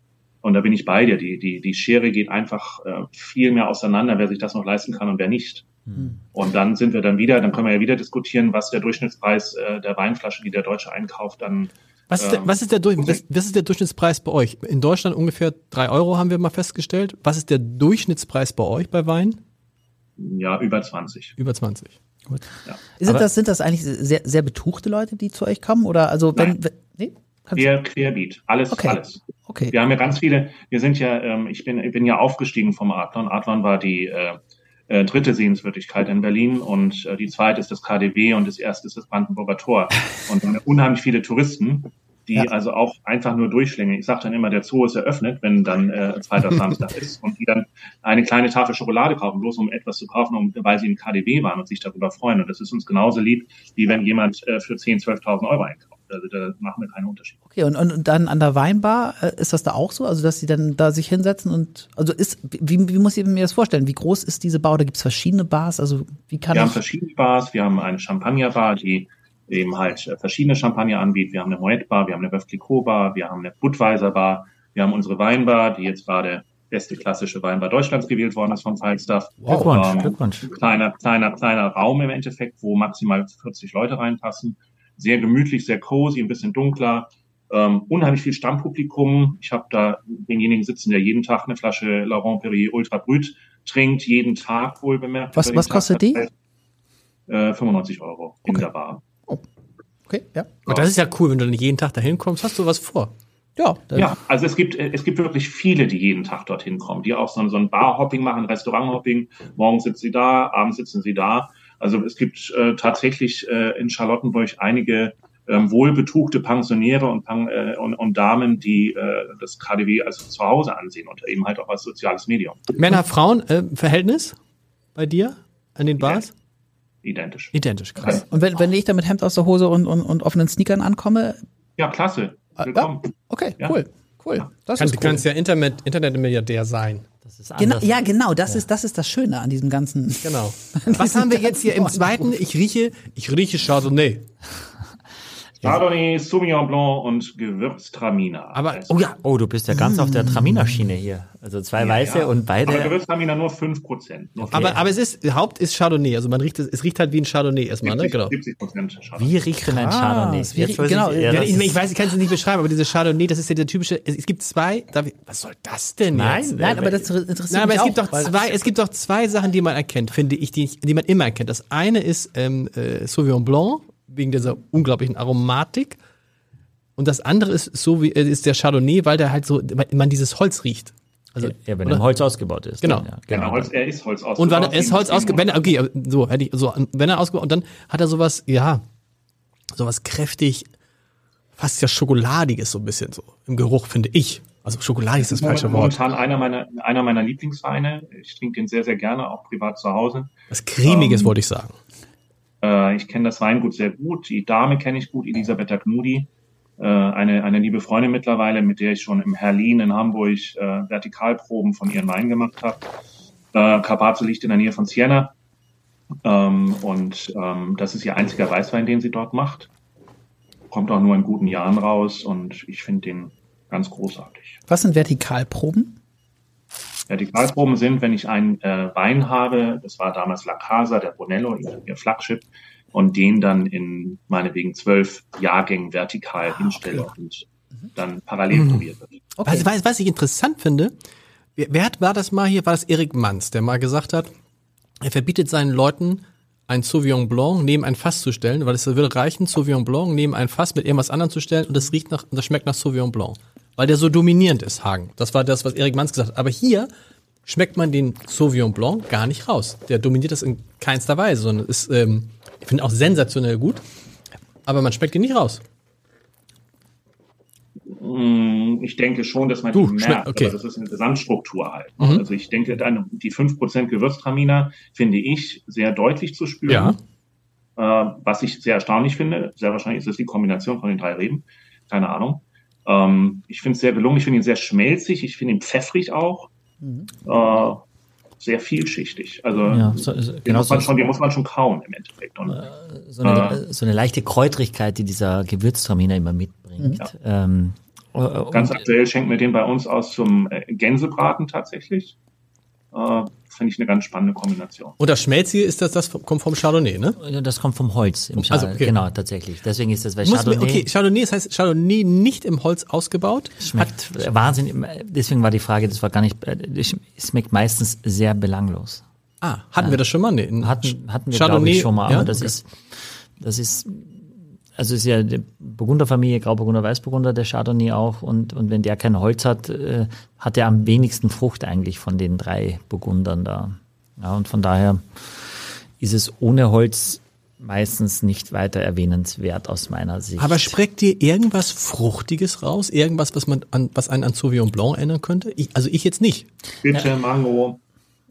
Und da bin ich bei dir. Die, die, die Schere geht einfach äh, viel mehr auseinander, wer sich das noch leisten kann und wer nicht. Hm. Und dann sind wir dann wieder, dann können wir ja wieder diskutieren, was der Durchschnittspreis äh, der Weinflasche, die der Deutsche einkauft, dann. Was ist, der, ähm, was, ist der, was, was ist der Durchschnittspreis bei euch? In Deutschland ungefähr drei Euro haben wir mal festgestellt. Was ist der Durchschnittspreis bei euch bei Wein? Ja, über 20. Über 20. Gut. Ja. Sind, das, sind das eigentlich sehr, sehr betuchte Leute, die zu euch kommen? Oder also wenn, Nein. nee? Quer, querbeat, alles, okay. alles. Okay. Wir haben ja ganz viele, wir sind ja, ähm, ich bin, ich bin ja aufgestiegen vom Adlon. Adlon war die äh, äh, dritte Sehenswürdigkeit in Berlin und äh, die zweite ist das KDW und das erste ist das Brandenburger Tor. Und unheimlich viele Touristen, die ja. also auch einfach nur durchschlängeln. Ich sage dann immer, der Zoo ist eröffnet, wenn dann äh, zweiter Samstag ist und die dann eine kleine Tafel Schokolade kaufen, bloß um etwas zu kaufen, um, weil sie im KDW waren und sich darüber freuen. Und das ist uns genauso lieb, wie wenn jemand äh, für 10.000, 12.000 Euro einkauft. Also da machen wir keinen Unterschied. Okay, und, und dann an der Weinbar, äh, ist das da auch so? Also, dass sie dann da sich hinsetzen und, also ist, wie, wie muss ich mir das vorstellen? Wie groß ist diese Bar oder gibt es verschiedene Bars? Also, wie kann Wir haben verschiedene Bars. Wir haben eine Champagnerbar, die eben halt äh, verschiedene Champagner anbietet. Wir haben eine Moet Bar, wir haben eine Bœuf Clicquot Bar, wir haben eine Budweiser Bar. Wir haben unsere Weinbar, die jetzt gerade beste klassische Weinbar Deutschlands gewählt worden ist vom Falstaff. Glückwunsch, Ähm, Glückwunsch. Kleiner, kleiner, kleiner Raum im Endeffekt, wo maximal 40 Leute reinpassen. Sehr gemütlich, sehr cozy, ein bisschen dunkler. Ähm, unheimlich viel Stammpublikum. Ich habe da denjenigen sitzen, der jeden Tag eine Flasche Laurent Perrier Ultra Brut trinkt, jeden Tag wohl bemerkt. Was- was kostet die? Äh, 95 Euro in Okay. der Bar. Okay, ja. Und das ist ja cool, wenn du nicht jeden Tag dahin kommst, hast du was vor. Ja, dann- Ja, also es gibt, es gibt wirklich viele, die jeden Tag dorthin kommen, die auch so, ein- so ein Bar-Hopping machen, Restaurant-Hopping. Morgens sitzen sie da, abends sitzen sie da. Also es gibt äh, tatsächlich äh, in Charlottenburg einige ähm, wohlbetuchte Pensionäre und, äh, und, und Damen, die äh, das KDW als zu Hause ansehen und eben halt auch als soziales Medium. Männer-Frauen-Verhältnis bei dir an den Bars? Identisch. Identisch, krass. Und wenn, wenn ich da mit Hemd aus der Hose und, und, und offenen Sneakern ankomme, Ja, klasse. Ah, Willkommen. okay, Ja. cool, cool. Das Kann, ist du cool. kannst ja Internet, Internetmilliardär sein. Das ist Genau, ja, genau, das ist das ist das Schöne an diesem ganzen. Genau. Was haben wir jetzt hier im zweiten? Ich rieche, ich rieche Chardonnay. Chardonnay, Sauvignon Blanc und Gewürztraminer. Aber- Also- Oh ja, oh, du bist ja ganz auf der Traminer-Schiene hier. Also zwei weiße Ja, und Aber beide. Gewürztraminer nur 5%. Nur Aber, aber es ist, Haupt ist Chardonnay. Also man riecht, es es riecht halt wie ein Chardonnay erstmal, ne? 70, Genau. 70 Prozent Chardonnay. Wie riecht denn ein Chardonnay? wie genau, ich, ja, ja, Ja, das ich, ich weiß, ich kann es nicht beschreiben, aber diese Chardonnay, das ist ja der typische. Es, es gibt zwei. Darf ich, was soll das denn Nein, jetzt? Nein, aber das interessiert Nein, aber mich es gibt auch, doch zwei, es gibt doch zwei Sachen, die man erkennt, finde ich, die, die man immer erkennt. Das eine ist ähm, äh, Sauvignon Blanc wegen dieser unglaublichen Aromatik und das andere ist so wie äh, ist der Chardonnay, weil der halt so, weil man dieses Holz riecht. Also ja, wenn ein Holz ausgebaut ist. Genau. Dann, ja, Genau, Holz, er ist Holz ausgebaut. und wenn er ist Holz Sieben- ausge, wenn er, okay, so hätte ich so, wenn er ausgebaut und dann hat er sowas, ja, sowas kräftig, fast ja schokoladiges so ein bisschen so im Geruch finde ich. Also schokoladig ist das falsche Wort. Momentan einer meiner, einer meiner Lieblingsweine. Ich trinke den sehr, sehr gerne, auch privat zu Hause. Was cremiges Ähm, wollte ich sagen. Äh, ich kenne das Weingut sehr gut. Die Dame kenne ich gut, Elisabetta Knudi. Äh, eine, eine liebe Freundin mittlerweile, mit der ich schon im Herlin in Hamburg äh, Vertikalproben von ihren Weinen gemacht habe. Äh, Carpazzo liegt in der Nähe von Siena. Ähm, und ähm, das ist ihr einziger Weißwein, den sie dort macht. Kommt auch nur in guten Jahren raus und ich finde den ganz großartig. Was sind Vertikalproben? Vertikalproben sind, wenn ich einen äh, Wein habe, das war damals La Casa, der Brunello, ihr, Flagship, und den dann in meinetwegen zwölf Jahrgängen vertikal hinstelle und dann parallel probiert wird. Okay. Was, was, was ich interessant finde, wer, wer hat, war das mal hier, war das Erik Manz, der mal gesagt hat, er verbietet seinen Leuten, ein Sauvignon Blanc neben ein Fass zu stellen, weil es würde reichen, Sauvignon Blanc neben ein Fass mit irgendwas anderem zu stellen und das riecht nach, und das schmeckt nach Sauvignon Blanc. Weil der so dominierend ist, Hagen. Das war das, was Erik Manz gesagt hat. Aber hier schmeckt man den Sauvignon Blanc gar nicht raus. Der dominiert das in keinster Weise, sondern ist, ähm, ich finde auch sensationell gut. Aber man schmeckt ihn nicht raus. Mm, Ich denke schon, dass man Du, merkt, okay. aber das ist eine Gesamtstruktur halt. Mhm. Also ich denke, dann die 5% Gewürztraminer finde ich sehr deutlich zu spüren. Ja. Äh, was ich sehr erstaunlich finde, sehr wahrscheinlich ist es die Kombination von den drei Reben. Keine Ahnung. Ähm, ich finde es sehr gelungen, ich finde ihn sehr schmelzig, ich finde ihn pfeffrig auch. Äh, sehr vielschichtig. Also Ja, so, so, den, genau muss man so, schon, den muss man schon kauen im Endeffekt. Und, so, eine, so eine leichte Kräutrigkeit, die dieser Gewürztraminer immer mitbringt. Ähm, äh, Ganz aktuell schenken wir den bei uns aus zum äh, Gänsebraten tatsächlich. Äh, Finde ich eine ganz spannende Kombination. Und das Schmelzige ist das, das kommt vom Chardonnay, ne? das kommt vom Holz im Also, Chardonnay. okay. Genau, tatsächlich. Deswegen ist das bei Muss mir, Chardonnay. okay, Chardonnay, das heißt Chardonnay nicht im Holz ausgebaut. Schmeckt Wahnsinn. Deswegen war die Frage, das war gar nicht, es schmeckt meistens sehr belanglos. Ah, hatten wir das schon mal? Nee, Hatten, hatten wir, glaube Chardonnay, ich, schon mal, ja? aber das Okay. ist, das ist, also ist ja die Burgunderfamilie, Grauburgunder, Weißburgunder, der Chardonnay auch, und, und wenn der kein Holz hat, äh, hat er am wenigsten Frucht eigentlich von den drei Burgundern da. Ja, und von daher ist es ohne Holz meistens nicht weiter erwähnenswert aus meiner Sicht. Aber schmeckt dir irgendwas Fruchtiges raus? Irgendwas, was man an, was einen an Sauvignon Blanc erinnern könnte? Ich, also ich jetzt nicht. Bitte, Mango.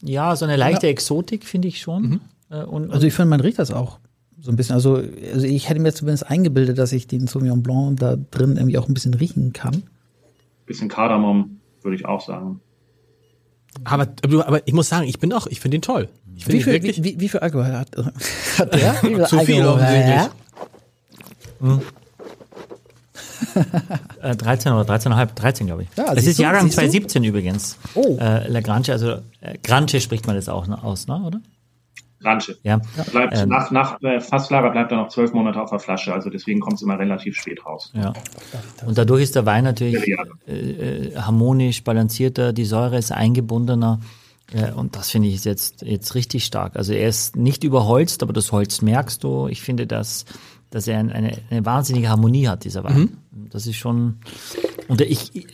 ja, so eine leichte Exotik finde ich schon. Äh, Und, Also ich finde, man riecht das auch so ein bisschen. Also, also ich hätte mir zumindest eingebildet, dass ich den Sauvignon Blanc da drin irgendwie auch ein bisschen riechen kann. Bisschen Kardamom, würde ich auch sagen. Aber, aber, ich muss sagen, ich bin auch, ich finde ihn toll. Ich finde Wie ihn viel, wirklich. wie, wie, wie viel Alkohol hat, hat der? Wie viel Zu viel Alkohol? offensichtlich. Äh, 13 oder 13,5, 13 glaube ich. Ja, das siehst ist du, Jahrgang siehst du? 2017 übrigens. Oh. Äh, La Grange, also äh, Grange spricht man das auch ne, aus, ne, oder? Ranche. Ja. Bleibt Ähm. nach, nach äh, Fasslager bleibt er noch zwölf Monate auf der Flasche, also deswegen kommt es immer relativ spät raus. ja. Und dadurch ist der Wein natürlich Ja. äh, harmonisch balancierter, die Säure ist eingebundener. Äh, und das finde ich ist jetzt, jetzt richtig stark. Also er ist nicht überholzt, aber das Holz merkst du. Ich finde, dass, dass er eine, eine, eine wahnsinnige Harmonie hat, dieser Wein. Das ist schon, und ich,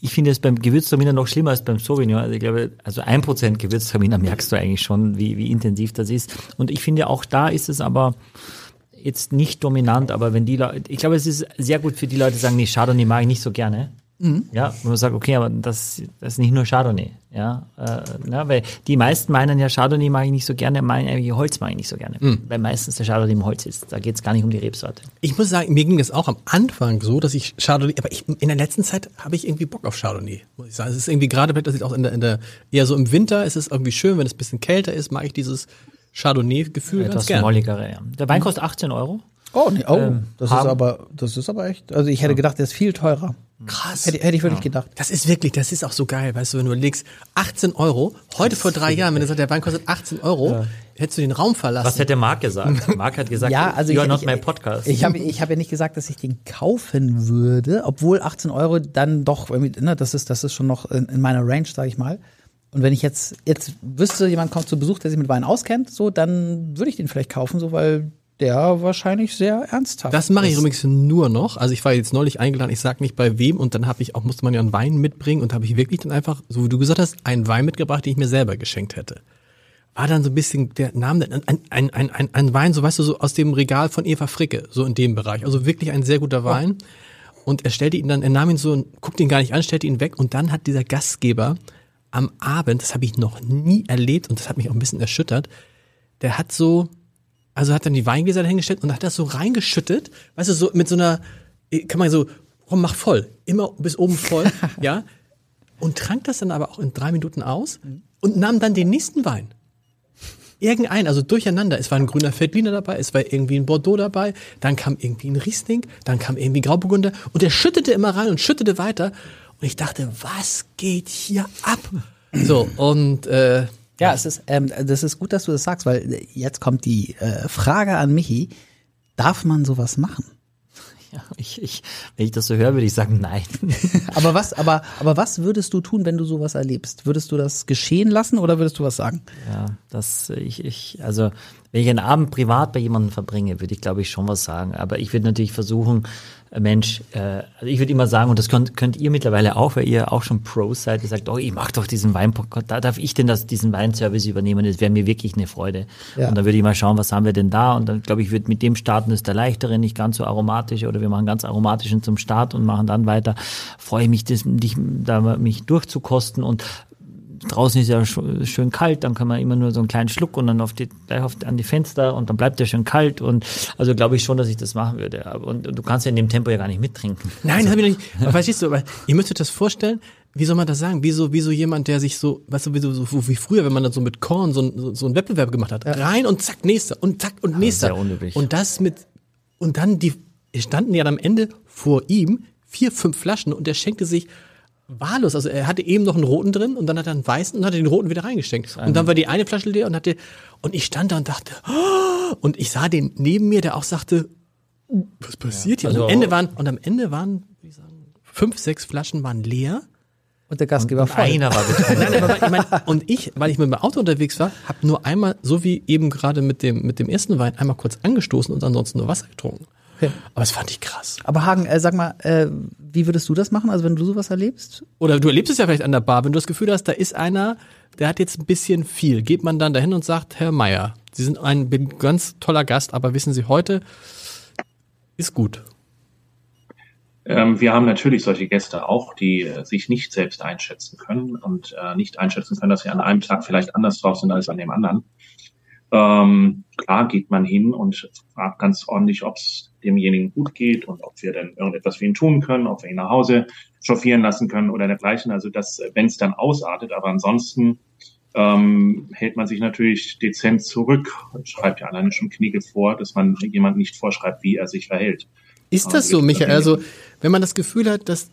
ich finde es beim Gewürztraminer noch schlimmer als beim Sauvignon. Also ich glaube, also ein Prozent Gewürztraminer merkst du eigentlich schon, wie, wie intensiv das ist. Und ich finde auch da ist es aber jetzt nicht dominant, aber wenn die Leute, ich glaube, es ist sehr gut für die Leute, die sagen, nee, Chardonnay mag ich nicht so gerne. Ja, wenn man sagt, okay, aber das, das ist nicht nur Chardonnay, ja, äh, na, weil die meisten meinen ja, Chardonnay mag ich nicht so gerne, meinen eigentlich Holz mag ich nicht so gerne, weil meistens der Chardonnay im Holz ist. Da geht es gar nicht um die Rebsorte. Ich muss sagen, mir ging das auch am Anfang so, dass ich Chardonnay, aber ich, in der letzten Zeit habe ich irgendwie Bock auf Chardonnay, muss ich sagen. Es ist irgendwie gerade, das ist auch in der, in der, eher so im Winter ist es irgendwie schön, wenn es ein bisschen kälter ist, mag ich dieses Chardonnay-Gefühl ganz Etwas gerne. molligere, ja. Der Wein kostet 18 Euro. Oh, nee, oh Ähm, das ist haben- aber, das ist aber echt. Also ich hätte gedacht, der ist viel teurer. Krass. Hätte, hätte ich wirklich gedacht. Das ist wirklich, das ist auch so geil, weißt du, wenn du legst 18 Euro, heute vor drei Jahren, wenn du sagst, der Wein kostet 18 Euro, hättest du den Raum verlassen. Was hätte Marc gesagt? Marc hat gesagt, Ja, also you are ich, not ich, my podcast. Ich habe ich hab ja nicht gesagt, dass ich den kaufen würde, obwohl 18 Euro dann doch, irgendwie, ne, das ist, das ist schon noch in, in meiner Range, sage ich mal. Und wenn ich jetzt, jetzt wüsste, jemand kommt zu Besuch, der sich mit Wein auskennt, so, dann würde ich den vielleicht kaufen, so, weil der wahrscheinlich sehr ernsthaft Das mache ich ist. übrigens nur noch. Also ich war jetzt neulich eingeladen, ich sag nicht bei wem und dann habe ich auch, musste man ja einen Wein mitbringen und habe ich wirklich dann einfach, so wie du gesagt hast, einen Wein mitgebracht, den ich mir selber geschenkt hätte. War dann so ein bisschen der Name, ein, ein, ein, ein, ein Wein, so weißt du, so aus dem Regal von Eva Fricke, so in dem Bereich. Also wirklich ein sehr guter Wein. Und er stellte ihn dann, er nahm ihn so und guckte ihn gar nicht an, stellte ihn weg und dann hat dieser Gastgeber am Abend, das habe ich noch nie erlebt und das hat mich auch ein bisschen erschüttert, der hat so, also hat dann die Weingläser dahingestellt und hat das so reingeschüttet, weißt du, so mit so einer, kann man so, komm, mach voll, immer bis oben voll, ja, und trank das dann aber auch in drei Minuten aus und nahm dann den nächsten Wein. Irgendein, also durcheinander. Es war ein grüner Veltliner dabei, es war irgendwie ein Bordeaux dabei, dann kam irgendwie ein Riesling, dann kam irgendwie Grauburgunder und er schüttete immer rein und schüttete weiter. Und ich dachte, was geht hier ab? So, und äh, Ja, es ist, ähm, das ist gut, dass du das sagst, weil jetzt kommt die äh, Frage an Michi. Darf man sowas machen? Ja, ich, ich, wenn ich das so höre, würde ich sagen, nein. Aber was, aber, aber was würdest du tun, wenn du sowas erlebst? Würdest du das geschehen lassen oder würdest du was sagen? Ja, das ich, ich, also wenn ich einen Abend privat bei jemandem verbringe, würde ich glaube ich schon was sagen. Aber ich würde natürlich versuchen, Mensch, äh, also ich würde immer sagen, und das könnt, könnt ihr mittlerweile auch, weil ihr auch schon Pros seid, ihr sagt, oh, ich mach doch diesen Weinpodcast, da darf ich denn das, diesen Weinservice übernehmen, das wäre mir wirklich eine Freude. Ja. Und dann würde ich mal schauen, was haben wir denn da? Und dann glaube ich, würde mit dem starten, ist der leichtere, nicht ganz so aromatisch, oder wir machen ganz aromatischen zum Start und machen dann weiter. Freue ich mich, das, dich, da mich durchzukosten und draußen ist ja sch- schön kalt, dann kann man immer nur so einen kleinen Schluck und dann auf die, auf, an die Fenster und dann bleibt der schön kalt und also glaube ich schon, dass ich das machen würde. Aber- Und, und du kannst ja in dem Tempo ja gar nicht mittrinken. Nein, das hab ich noch nicht. Aber verstehst du, aber ihr müsst euch das vorstellen, wie soll man das sagen? Wie so, wie so jemand, der sich so, weißt du, wie, so, so wie früher, wenn man dann so mit Korn so, so, so einen Wettbewerb gemacht hat. Rein und zack, nächster und zack und nächster. sehr unüblich. Und das mit, und dann die, standen ja am Ende vor ihm vier, fünf Flaschen und er schenkte sich wahllos. Also er hatte eben noch einen roten drin und dann hat er einen weißen und hat den roten wieder reingesteckt. Und dann war die eine Flasche leer und hatte, und ich stand da und dachte, oh, und ich sah den neben mir, der auch sagte, was passiert hier? Also- und am Ende waren, und am Ende waren, wie sagen, fünf, sechs Flaschen waren leer. Und der Gastgeber voll. Einer war betrunken. Nein, aber ich mein, und ich, weil ich mit dem Auto unterwegs war, habe nur einmal, so wie eben gerade mit dem, mit dem ersten Wein, einmal kurz angestoßen und ansonsten nur Wasser getrunken. Okay. Aber das fand ich krass. Aber Hagen, äh, sag mal, äh, wie würdest du das machen? Also wenn du sowas erlebst? Oder du erlebst es ja vielleicht an der Bar, wenn du das Gefühl hast, da ist einer, der hat jetzt ein bisschen viel. Geht man dann dahin und sagt, Herr Meier, Sie sind ein ganz toller Gast, aber wissen Sie, heute ist gut. Ähm, wir haben natürlich solche Gäste auch, die äh, sich nicht selbst einschätzen können und äh, nicht einschätzen können, dass sie an einem Tag vielleicht anders drauf sind als an dem anderen. Ähm, klar geht man hin und fragt ganz ordentlich, ob es demjenigen gut geht und ob wir denn irgendetwas für ihn tun können, ob wir ihn nach Hause chauffieren lassen können oder dergleichen. Also das, wenn es dann ausartet, aber ansonsten ähm, hält man sich natürlich dezent zurück, schreibt ja alleine schon Knigge vor, dass man jemand nicht vorschreibt, wie er sich verhält. Ist das so, Michael? Also, wenn man das Gefühl hat, dass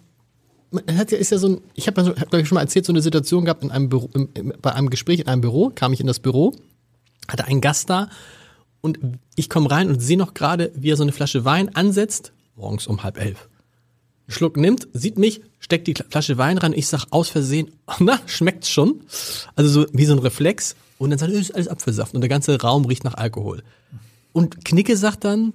man hat ja, ist ja so ein, ich habe hab, glaub ich, schon mal erzählt, so eine Situation gehabt in einem Büro, im, im, bei einem Gespräch in einem Büro, kam ich in das Büro, hatte einen Gast da und ich komme rein und sehe noch gerade, wie er so eine Flasche Wein ansetzt, morgens um halb elf. Einen Schluck nimmt, sieht mich, steckt die Flasche Wein ran, ich sag aus Versehen, na, schmeckt's schon. Also so wie so ein Reflex. Und dann sagt er, ist alles Apfelsaft und der ganze Raum riecht nach Alkohol. Und Knicke sagt dann,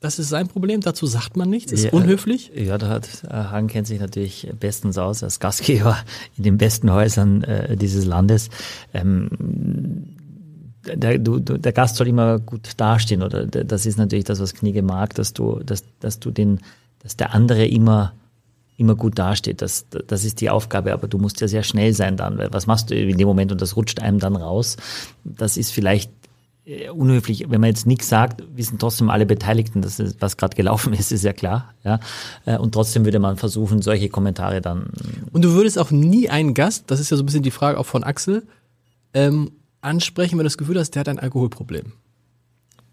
das ist sein Problem, dazu sagt man nichts, ist Ja, unhöflich. Ja, da hat äh, Hagen kennt sich natürlich bestens aus als Gastgeber in den besten Häusern äh, dieses Landes. Ähm, der, du, der Gast soll immer gut dastehen oder das ist natürlich das, was Knigge mag, dass du, dass, dass du den, dass der andere immer immer gut dasteht. Das, das ist die Aufgabe, aber du musst ja sehr schnell sein dann, weil was machst du in dem Moment und das rutscht einem dann raus. Das ist vielleicht äh, unhöflich, wenn man jetzt nichts sagt, wissen trotzdem alle Beteiligten, dass es, was gerade gelaufen ist, ist ja klar. Ja? Äh, Und trotzdem würde man versuchen, solche Kommentare dann. Und du würdest auch nie einen Gast, das ist ja so ein bisschen die Frage auch von Axel, ähm, ansprechen, wenn du das Gefühl hast, der hat ein Alkoholproblem.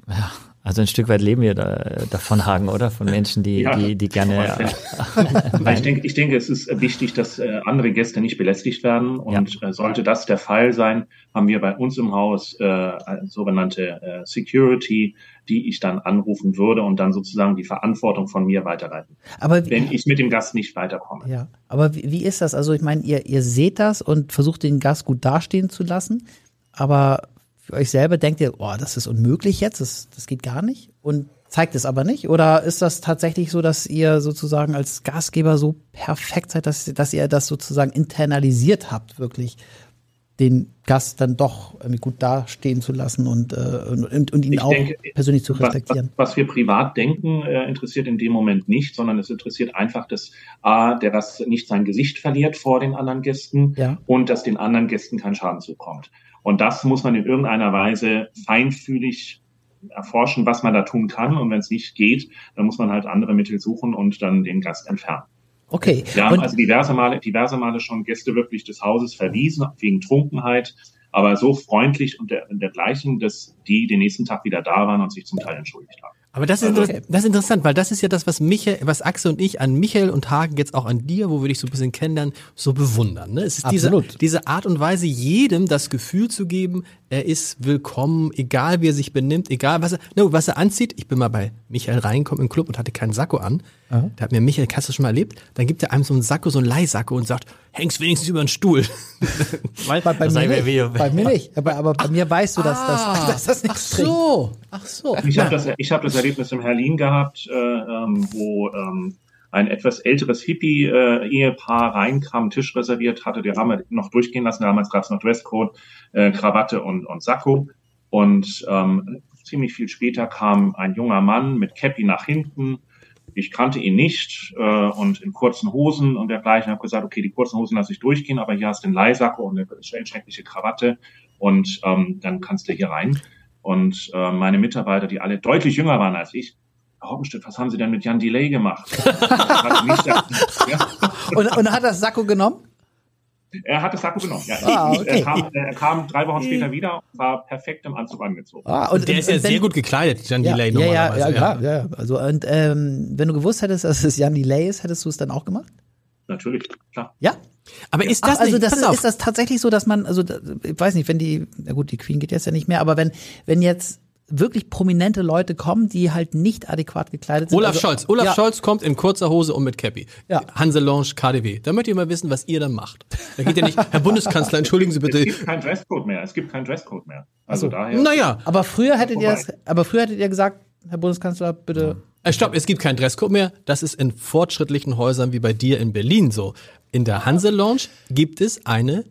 Ja, also ein Stück weit leben wir da, davon, Hagen, oder? Von Menschen, die, Ja. die, die gerne. Weil ich denke, ich denke, es ist wichtig, dass äh, andere Gäste nicht belästigt werden. Und äh, sollte das der Fall sein, haben wir bei uns im Haus äh, eine sogenannte äh, Security, die ich dann anrufen würde und dann sozusagen die Verantwortung von mir weiterleiten, Aber wenn ich mit dem Gast nicht weiterkomme. ja, aber wie, wie ist das? Also ich meine, ihr, ihr seht das und versucht den Gast gut dastehen zu lassen, aber für euch selber denkt ihr, oh, das ist unmöglich jetzt, das, das geht gar nicht und zeigt es aber nicht? Oder ist das tatsächlich so, dass ihr sozusagen als Gastgeber so perfekt seid, dass, dass ihr das sozusagen internalisiert habt, wirklich den Gast dann doch irgendwie gut dastehen zu lassen und, äh, und, und ihn Ich auch denke, persönlich zu Was, was, respektieren? was wir privat denken, äh, interessiert in dem Moment nicht, sondern es interessiert einfach, dass A, der Gast nicht sein Gesicht verliert vor den anderen Gästen Ja. und dass den anderen Gästen kein Schaden zukommt. Und das muss man in irgendeiner Weise feinfühlig erforschen, was man da tun kann. Und wenn es nicht geht, dann muss man halt andere Mittel suchen und dann den Gast entfernen. Okay. Wir haben Und- also diverse Male, diverse Male schon Gäste wirklich des Hauses verwiesen wegen Trunkenheit, aber so freundlich und, der, und dergleichen, dass die den nächsten Tag wieder da waren und sich zum Teil entschuldigt haben. Aber das ist, inter- das ist interessant, weil das ist ja das, was Michael, was Axel und ich an Michael und Hagen jetzt auch an dir, wo wir dich so ein bisschen kennenlernen, so bewundern. Ne? Es ist diese, Absolut. diese Art und Weise, jedem das Gefühl zu geben, er ist willkommen, egal wie er sich benimmt, egal was er, no, was er anzieht. Ich bin mal bei Michael reingekommen im Club und hatte keinen Sakko an. Da hat mir Michael, hast du schon mal erlebt? Dann gibt er einem so einen Sakko, so einen Leihsacko und sagt, hängst wenigstens über den Stuhl. Bei, bei, Das mir nicht. wie- bei mir nicht. Aber, aber bei mir weißt du, dass, das, dass das nichts bringt. so, ach so. Ich habe das, ich hab das Erlebnis in Berlin gehabt, äh, ähm, wo ähm, ein etwas älteres Hippie-Ehepaar reinkam, einen Tisch reserviert hatte. Die haben wir noch durchgehen lassen. Damals gab es noch Dresscode, äh, Krawatte und, und Sakko. Und ähm, ziemlich viel später kam ein junger Mann mit Cappy nach hinten. Ich kannte ihn nicht äh, und in kurzen Hosen und dergleichen. habe gesagt, okay, die kurzen Hosen lasse ich durchgehen, aber hier hast du einen Leihsacko und eine schreckliche Krawatte und ähm, dann kannst du hier rein. Und äh, meine Mitarbeiter, die alle deutlich jünger waren als ich, Herr Hoppenstedt, was haben Sie denn mit Jan Delay gemacht? Ja, Und, und hat das Sakko genommen? Er hat das Sakko genommen. Ja. Ah, okay. er, kam, er kam drei Wochen später wieder und war perfekt im Anzug angezogen. Ah, und, Der ist ja und wenn- sehr gut gekleidet, Jan Ja, Delay ja, ja, normalerweise. ja, klar, ja. ja. Also, und ähm, wenn du gewusst hättest, dass es Jan Delay ist, hättest du es dann auch gemacht? Natürlich, klar. Ja. Aber ist das Ach, also nicht, das ist, das tatsächlich so, dass man, also da- ich weiß nicht, wenn die, na gut, die Queen geht jetzt ja nicht mehr, aber wenn, wenn jetzt wirklich prominente Leute kommen, die halt nicht adäquat gekleidet sind. Olaf also, Scholz. Olaf ja, Scholz kommt in kurzer Hose und mit Cappy. Ja. Hanselange KDW. Da möchte ich mal wissen, was ihr dann macht. Da geht ja nicht, Herr Bundeskanzler, entschuldigen Sie Es bitte. gibt keinen Dresscode mehr. Es gibt keinen Dresscode mehr. Also so. daher. Naja, Aber früher hättet ihr es, aber früher hättet ihr gesagt, Herr Bundeskanzler, bitte. äh, stopp, es gibt keinen Dresscode mehr. Das ist in fortschrittlichen Häusern wie bei dir in Berlin so. In der Hanse-Lounge gibt es eine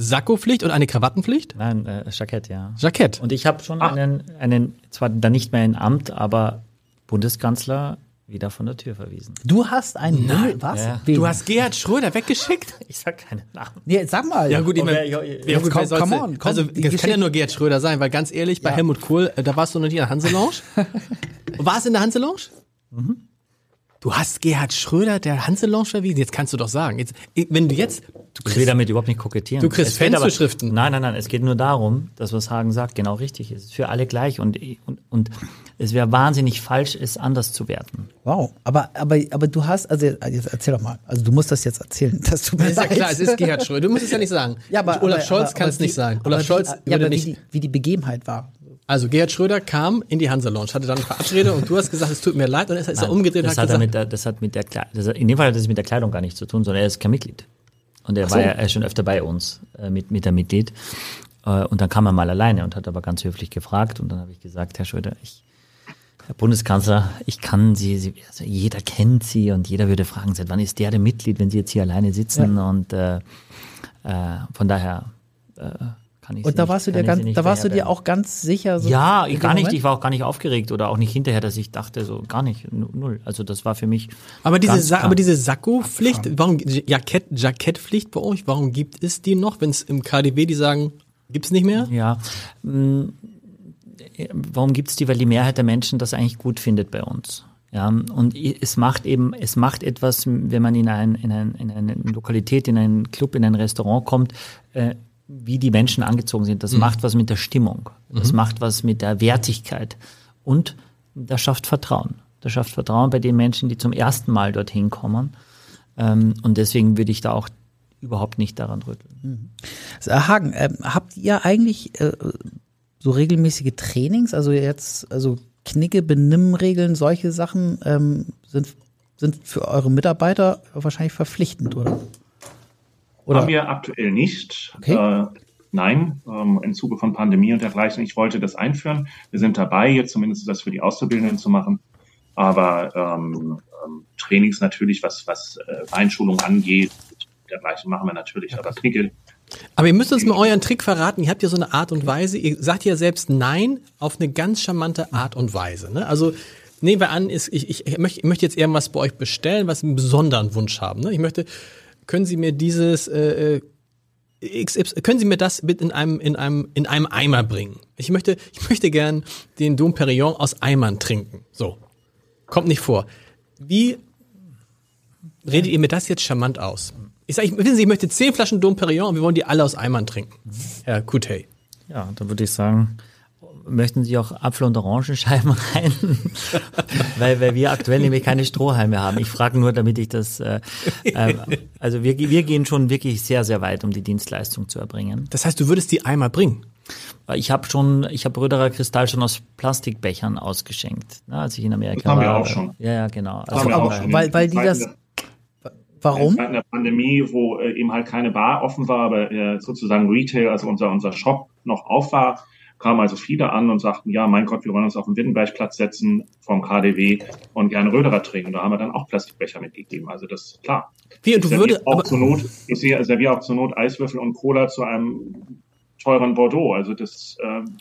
Sakkopflicht und eine Krawattenpflicht. Nein, äh, Jackett, ja. Jackett. Und ich habe schon Ah. einen, einen, zwar dann nicht mehr in Amt, aber Bundeskanzler wieder von der Tür verwiesen. Du hast einen Nein, was? Ja. Du hast Gerhard Schröder weggeschickt? Ich sag keinen Namen. nee, sag mal. Ja gut, ich meine, wer- ja, ja, gut, komm- come on, komm, also das kann ja nur Gerhard Schröder sein, weil ganz ehrlich, bei Ja. Helmut Kohl, äh, da warst du noch nicht in der Hanse-Lounge? War es in der Hanse-Lounge? Du hast Gerhard Schröder der Hanse-Lounge verwiesen? Jetzt kannst du doch sagen. Jetzt, wenn du jetzt, du Ich will kriegst, damit überhaupt nicht kokettieren. Du kriegst Fanzuschriften. Nein, nein, nein. Es geht nur darum, dass was Hagen sagt, genau richtig ist. Für alle gleich. Und, und, und es wäre wahnsinnig falsch, es anders zu werten. Wow, aber, aber, aber du hast, also jetzt erzähl doch mal, also du musst das jetzt erzählen, dass du mir Ist ja klar, es ist Gerhard Schröder. Du musst es ja nicht sagen. Ja, aber, Olaf aber, Scholz aber, kann es nicht sagen. Olaf Scholz ja, würde aber nicht. Wie die, wie die Begebenheit war. Also Gerhard Schröder kam in die Hansa Lounge, hatte dann eine Verabredung und du hast gesagt, es tut mir leid und dann ist er umgedreht und das hat hat er gesagt, mit der, das hat mit der Kle- das hat, in dem Fall hat das mit der Kleidung gar nichts zu tun, sondern er ist kein Mitglied. Und er war ja er schon öfter bei uns äh, mit, mit der Mitglied. Äh, und dann kam er mal alleine und hat aber ganz höflich gefragt. Und dann habe ich gesagt, Herr Schröder, ich, Herr Bundeskanzler, ich kann Sie, Sie also jeder kennt Sie und jeder würde fragen, seit wann ist der denn Mitglied, wenn Sie jetzt hier alleine sitzen? Und äh, äh, von daher äh, kann ich Sie Und da nicht- warst du dir ich ganz, nicht da warst du dir auch ganz sicher. So Ja, dem gar nicht. Moment? Ich war auch gar nicht aufgeregt oder auch nicht hinterher, dass ich dachte, so gar nicht, nu- null. Also das war für mich. aber diese, Sa aber diese Sakko-Pflicht, warum, Jackett, Jackettpflicht bei euch, warum gibt es die noch, wenn es im KDW die sagen, gibt's nicht mehr? Ja. mh, Warum gibt's die? Weil die Mehrheit der Menschen das eigentlich gut findet bei uns. Ja, und es macht eben, es macht etwas, wenn man in, ein, in, ein, in eine Lokalität, in einen Club, in ein Restaurant kommt, äh, wie die Menschen angezogen sind. Das macht was mit der Stimmung. Das macht was mit der Wertigkeit. Und das schafft Vertrauen. Das schafft Vertrauen bei den Menschen, die zum ersten Mal dorthin kommen. Ähm, und deswegen würde ich da auch überhaupt nicht daran rütteln. Also, Herr Hagen, ähm, habt ihr eigentlich äh, so regelmäßige Trainings? Also jetzt, also Knicke, Benimmregeln, solche Sachen ähm, sind, sind für eure Mitarbeiter wahrscheinlich verpflichtend, oder? Oder? Haben wir aktuell nicht. Okay. Äh, nein, ähm, im Zuge von Pandemie und dergleichen. Ich wollte das einführen. Wir sind dabei, jetzt zumindest das für die Auszubildenden zu machen. Aber ähm, ähm, Trainings natürlich, was, was äh, Einschulung angeht, dergleichen machen wir natürlich. Aber Knicke, Aber ihr müsst uns mal euren Trick verraten. Ihr habt ja so eine Art und Weise. Ihr sagt ja selbst Nein auf eine ganz charmante Art und Weise. Ne? Also nehmen wir an, ist, ich, ich, ich, möchte, ich möchte jetzt irgendwas bei euch bestellen, was einen besonderen Wunsch haben. Ne? Ich möchte, können Sie mir dieses äh, äh, XY, können Sie mir das mit in einem in einem in einem Eimer bringen? Ich möchte ich möchte gern den Dom Perignon aus Eimern trinken. So kommt nicht vor. Wie redet ihr mir das jetzt charmant aus? Ich sage, wissen Sie, ich möchte zehn Flaschen Dom Perignon und wir wollen die alle aus Eimern trinken. Herr Kutey. Ja, da würde ich sagen, möchten Sie auch Apfel- und Orangenscheiben rein? weil, weil wir aktuell nämlich keine Strohhalme haben. Ich frage nur, damit ich das, äh, äh, also wir, wir gehen schon wirklich sehr, sehr weit, um die Dienstleistung zu erbringen. Das heißt, du würdest die Eimer bringen. Ich habe schon, ich habe Röderer Kristall schon aus Plastikbechern ausgeschenkt, ne, als ich in Amerika Das haben war. wir auch schon. Ja, ja, genau. Das haben wir aber auch schon. weil- weil die das- Warum? In der Pandemie, wo äh, eben halt keine Bar offen war, aber äh, sozusagen Retail, also unser, unser Shop noch auf war, kamen also viele an und sagten, ja, mein Gott, wir wollen uns auf den Wittenbergplatz setzen vom KDW und gerne Röderer trinken. Da haben wir dann auch Plastikbecher mitgegeben. Also das ist klar. Wie, und Ich du würdest, auch zur Not, ich sehe- serviere auch zur Not Eiswürfel und Cola zu einem teuren Bordeaux. Also das ähm,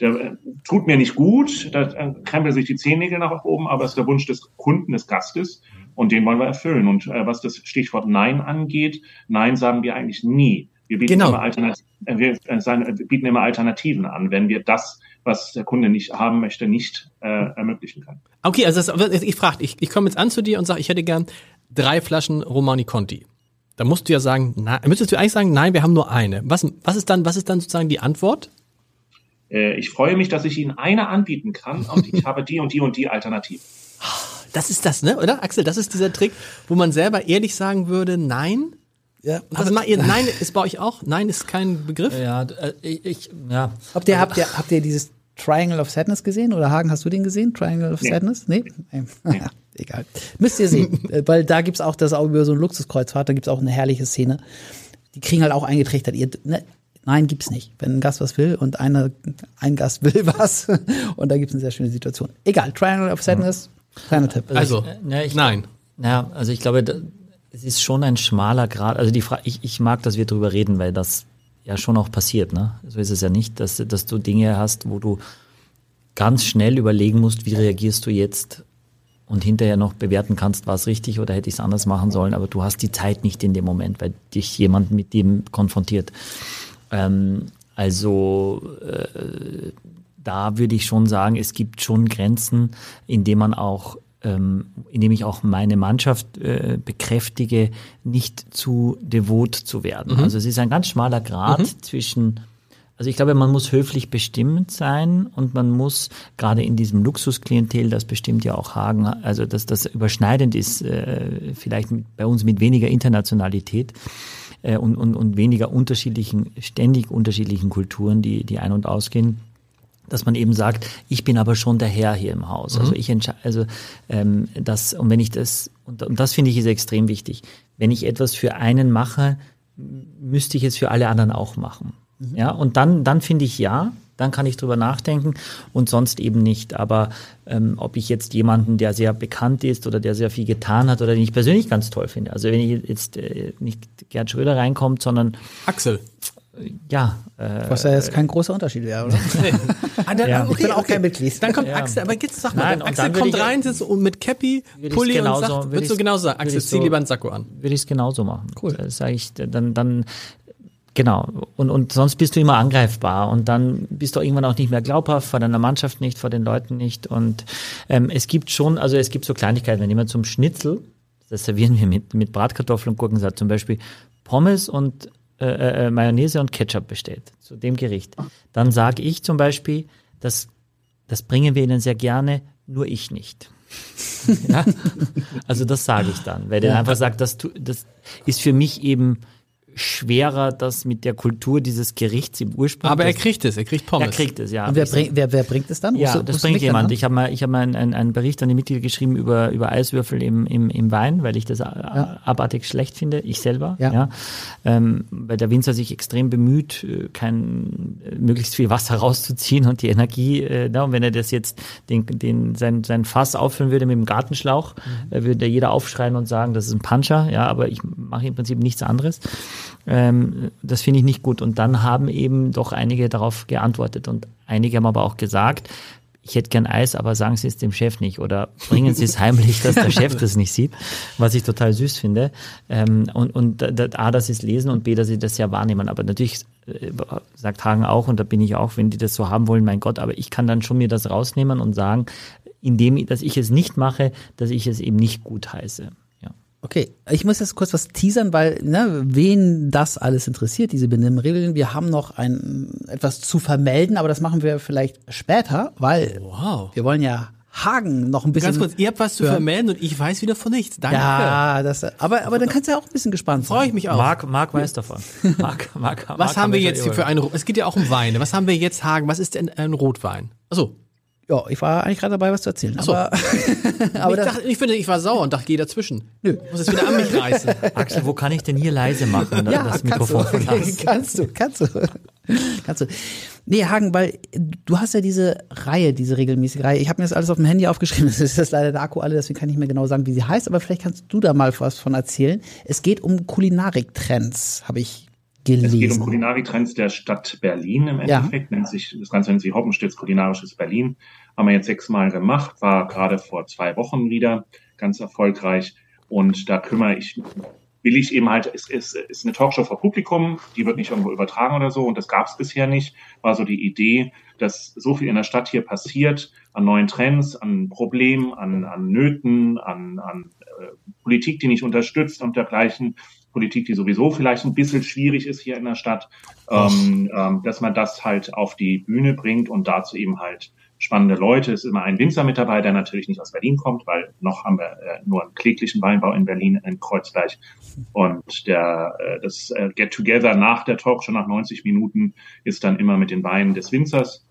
der, äh, tut mir nicht gut, da äh, krempeln sich die Zehennägel nach oben, aber es ist der Wunsch des Kunden, des Gastes und den wollen wir erfüllen. Und äh, was das Stichwort Nein angeht, Nein sagen wir eigentlich nie. Wir bieten, Genau. immer, äh, wir, äh, äh, bieten immer Alternativen an, wenn wir das, was der Kunde nicht haben möchte, nicht äh, ermöglichen können. okay, also das, ich frage, ich, ich komme jetzt an zu dir und sage, ich hätte gern drei Flaschen Romani Conti. Da musst du ja sagen, nein, müsstest du eigentlich sagen, nein, wir haben nur eine. Was, was ist dann, was ist dann sozusagen die Antwort? Äh, ich freue mich, dass ich Ihnen eine anbieten kann und ich habe die und die und die Alternative. Das ist das, ne, oder? Axel, das ist dieser Trick, wo man selber ehrlich sagen würde, nein. Ja. Also mal, ihr, nein ist bei euch auch, nein ist kein Begriff. ja, äh, ich, ich, ja. Habt ihr, habt ihr, habt ihr dieses Triangle of Sadness gesehen? Oder Hagen, hast du den gesehen? Triangle of Nee. Sadness? Nee? nee. Ja, egal. Müsst ihr sehen. Äh, Weil da gibt's auch das auch über so ein Luxuskreuzfahrt, da gibt's auch eine herrliche Szene. Die kriegen halt auch eingetrichtert. Ihr, ne, nein, gibt's nicht. Wenn ein Gast was will und eine, ein Gast will was. Und da gibt's eine sehr schöne Situation. Egal, Triangle of Sadness, kleiner Tipp. Also, ich- äh, ja, ich- nein. Naja, also ich glaube, da- es ist schon ein schmaler Grad. Also die Frage, ich, ich mag, dass wir drüber reden, weil das ja schon auch passiert. Ne? So ist es ja nicht, dass, dass du Dinge hast, wo du ganz schnell überlegen musst, wie reagierst du jetzt und hinterher noch bewerten kannst, war es richtig oder hätte ich es anders machen sollen. Aber du hast die Zeit nicht in dem Moment, weil dich jemand mit dem konfrontiert. Ähm, also äh, da würde ich schon sagen, es gibt schon Grenzen, in denen man auch, ähm, indem ich auch meine Mannschaft äh, bekräftige, nicht zu devot zu werden. Also es ist ein ganz schmaler Grad zwischen Also ich glaube, man muss höflich bestimmt sein und man muss gerade in diesem Luxusklientel, das bestimmt ja auch Hagen, also dass das überschneidend ist, äh, vielleicht mit, bei uns mit weniger Internationalität äh, und, und, und weniger unterschiedlichen, ständig unterschiedlichen Kulturen, die, die ein- und ausgehen dass man eben sagt, ich bin aber schon der Herr hier im Haus. Also ich entscheide, also ähm, das und wenn ich das und, und das finde ich ist extrem wichtig. Wenn ich etwas für einen mache, müsste ich es für alle anderen auch machen. Ja, und dann, dann finde ich ja, dann kann ich drüber nachdenken und sonst eben nicht. Aber ähm, ob ich jetzt jemanden, der sehr bekannt ist oder der sehr viel getan hat oder den ich persönlich ganz toll finde. Also wenn ich jetzt äh, nicht Gerd Schröder reinkommt, sondern Axel. Ja, äh, Was ja jetzt kein großer Unterschied wäre, oder? Ah, dann, Ja. Ich bin auch kein Mitglied. Dann kommt Ja. Axel, aber jetzt sag mal, Nein, Axel kommt rein, sitzt und mit Cappy, Pulli genauso- und sagt, würde würdest du genauso sagen, Axel, zieh so- lieber einen Sakko an. würde ich es genauso machen. Cool. Das sage ich, dann, dann, genau. Und, und sonst bist du immer angreifbar und dann bist du irgendwann auch nicht mehr glaubhaft, vor deiner Mannschaft nicht, vor den Leuten nicht. Und ähm, es gibt schon, also es gibt so Kleinigkeiten, wenn jemand zum Schnitzel, das servieren wir mit, mit Bratkartoffeln und Gurkensalat, zum Beispiel Pommes und äh, äh, Mayonnaise und Ketchup bestellt, zu dem Gericht. Dann sage ich zum Beispiel, das, das bringen wir Ihnen sehr gerne, nur ich nicht. ja? Also das sage ich dann, weil der einfach sagt, das, das ist für mich eben schwerer, das mit der Kultur dieses Gerichts im Ursprung. Aber er kriegt es, er kriegt Pommes. er kriegt es, ja. Und wer, bring, wer, wer bringt es dann? ja, du- das bringt dann jemand. an? Ich habe mal, ich habe mal einen, einen, einen Bericht an die Mitglieder geschrieben über, über Eiswürfel im, im, im Wein, weil ich das ja. abartig schlecht finde, ich selber. Ja. Ja. Ähm, weil der Winzer sich extrem bemüht, äh, kein, äh, möglichst viel Wasser rauszuziehen und die Energie, äh, na, und wenn er das jetzt den, den, sein, sein Fass auffüllen würde mit dem Gartenschlauch, Mhm. äh, würde jeder aufschreien und sagen, das ist ein Puncher, ja, aber ich mache im Prinzip nichts anderes. Ähm, das finde ich nicht gut. Und dann haben eben doch einige darauf geantwortet und einige haben aber auch gesagt, ich hätte gern Eis, aber sagen Sie es dem Chef nicht oder bringen Sie es heimlich, dass der Chef das nicht sieht, was ich total süß finde. Ähm, und und A, dass sie es lesen und B, dass sie das ja wahrnehmen. Aber natürlich äh, sagt Hagen auch, und da bin ich auch, wenn die das so haben wollen, mein Gott, aber ich kann dann schon mir das rausnehmen und sagen, indem, dass ich es nicht mache, dass ich es eben nicht gut heiße. Okay, ich muss jetzt kurz was teasern, weil ne, wen das alles interessiert, diese Benimmregeln. Wir haben noch ein etwas zu vermelden, aber das machen wir vielleicht später, weil Wow. wir wollen ja Hagen noch ein bisschen. Ganz kurz, ihr habt was zu hören. vermelden und ich weiß wieder von nichts. Danke. Ja, das, aber aber dann kannst du ja auch ein bisschen gespannt sein. Freue ich mich auch. Marc, Marc weiß davon. Marc, Marc, was Marc haben wir jetzt hier für einen, es geht ja auch um Weine. Was haben wir jetzt, Hagen? Was ist denn ein Rotwein? Achso, Ja, ich war eigentlich gerade dabei, was zu erzählen. so. Aber, aber ich, das, dachte, ich finde, ich war sauer und dachte, geh dazwischen. Nö. Muss es wieder an mich reißen. Axel, wo kann ich denn hier leise machen? ja, das kannst du, Mikrofon kannst du, kannst du, kannst du. Nee, Hagen, weil du hast ja diese Reihe, diese regelmäßige Reihe. Ich habe mir das alles auf dem Handy aufgeschrieben. Das ist jetzt leider der Akku alle, deswegen kann ich nicht mehr genau sagen, wie sie heißt. Aber vielleicht kannst du da mal was von erzählen. Es geht um Kulinariktrends, habe ich gelesen. Es geht um Kulinariktrends der Stadt Berlin im Ja. Endeffekt. Nennt sich, das Ganze nennt sich Hoppenstedts Kulinarisches Berlin. Haben wir jetzt sechsmal gemacht, war gerade vor zwei Wochen wieder ganz erfolgreich. Und da kümmere ich, will ich eben halt, es ist, ist eine Talkshow vor Publikum, die wird nicht irgendwo übertragen oder so und das gab es bisher nicht. War so die Idee, dass so viel in der Stadt hier passiert, an neuen Trends, an Problemen, an, an Nöten, an, an äh, Politik, die nicht unterstützt und dergleichen. Politik, die sowieso vielleicht ein bisschen schwierig ist hier in der Stadt, ähm, ähm, dass man das halt auf die Bühne bringt und dazu eben halt spannende Leute. Es ist immer ein Winzer mit dabei, der natürlich nicht aus Berlin kommt, weil noch haben wir äh, nur einen kläglichen Weinbau in Berlin, in Kreuzberg. Und der, äh, das äh, Get Together nach der Talk, schon nach 90 Minuten, ist dann immer mit den Weinen des Winzers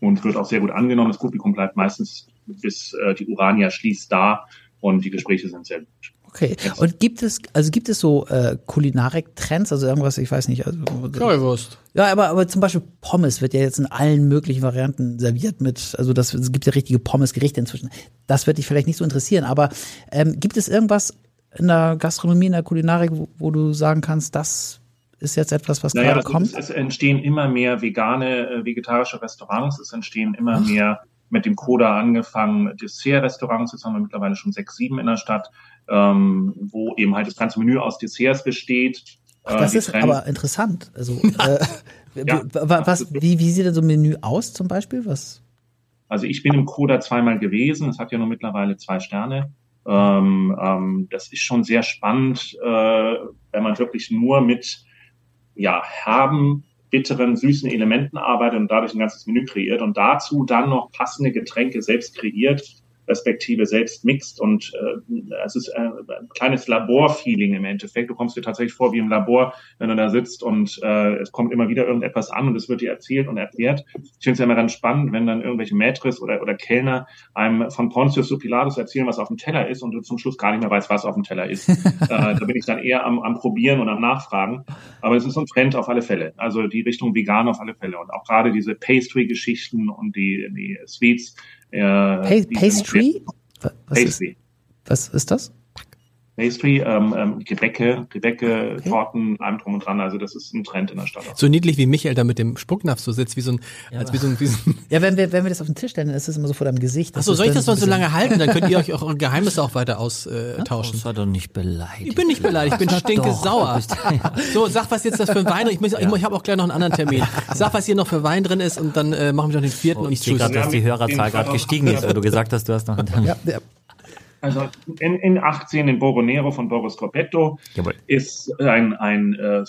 und wird auch sehr gut angenommen. Das Publikum bleibt meistens bis äh, die Urania schließt da und die Gespräche sind sehr gut. Okay. Und gibt es, also gibt es so äh, Kulinarik-Trends, also irgendwas, ich weiß nicht. Also, Currywurst. ja, aber, aber zum Beispiel Pommes wird ja jetzt in allen möglichen Varianten serviert mit, also das, es gibt ja richtige Pommes-Gerichte inzwischen. Das wird dich vielleicht nicht so interessieren, aber ähm, gibt es irgendwas in der Gastronomie, in der Kulinarik, wo, wo du sagen kannst, das ist jetzt etwas, was Naja, gerade also kommt? es, es entstehen immer mehr vegane, äh, vegetarische Restaurants. Es entstehen immer Ach. mehr mit dem Coda angefangen Dessert-Restaurants. Jetzt haben wir mittlerweile schon sechs, sieben in der Stadt, ähm, wo eben halt das ganze Menü aus Desserts besteht. Ach, das Äh, die ist Trends- aber interessant. Also, äh, Ja. was, wie, wie sieht denn so ein Menü aus zum Beispiel? Was? Also ich bin im Coda zweimal gewesen. Es hat ja nur mittlerweile zwei Sterne. Ähm, ähm, das ist schon sehr spannend, äh, wenn man wirklich nur mit ja, herben bitteren, süßen Elementen arbeitet und dadurch ein ganzes Menü kreiert und dazu dann noch passende Getränke selbst kreiert, respektive selbst mixt und äh, es ist äh, ein kleines Laborfeeling im Endeffekt. Du kommst dir tatsächlich vor wie im Labor, wenn du da sitzt und äh, es kommt immer wieder irgendetwas an und es wird dir erzählt und erklärt. Ich finde es ja immer ganz spannend, wenn dann irgendwelche Matres oder, oder Kellner einem von Pontius zu Pilatus erzählen, was auf dem Teller ist und du zum Schluss gar nicht mehr weißt, was auf dem Teller ist. äh, da bin ich dann eher am, am Probieren und am Nachfragen. Aber es ist ein Trend auf alle Fälle. Also die Richtung vegan auf alle Fälle. Und auch gerade diese Pastry-Geschichten und die, die Sweets, äh, Pa Pastry? Was ist, Pastry. was ist das? Pastry, ähm, ähm, Gebäcke, Gebäcke, Torten, allem drum und dran. Also das ist ein Trend in der Stadt. So niedlich wie Michael da mit dem Spucknapf so sitzt, wie so ein, als wie so ein, wie so ein Ja, wenn wir, wenn wir das auf den Tisch stellen, dann ist es immer so vor deinem Gesicht. Achso, soll ich das noch so lange halten? Dann könnt ihr euch auch eure Geheimnisse auch weiter austauschen. Das war doch nicht beleidigt. Ich bin nicht beleidigt, ich bin stinke sauer. So, sag, was jetzt das für ein Wein ist. Ich, muss, ich, ich habe auch gleich noch einen anderen Termin. Sag, was hier noch für Wein drin ist und dann äh, machen wir noch den vierten Oh, und ich sehe gerade, dass die Hörerzahl gerade gestiegen ist, weil du gesagt hast, du hast noch einen bisschen- Ja, ja. Also in, in 18 den Boronero von Boris Coppetto Jawohl. ist ein, ein äh,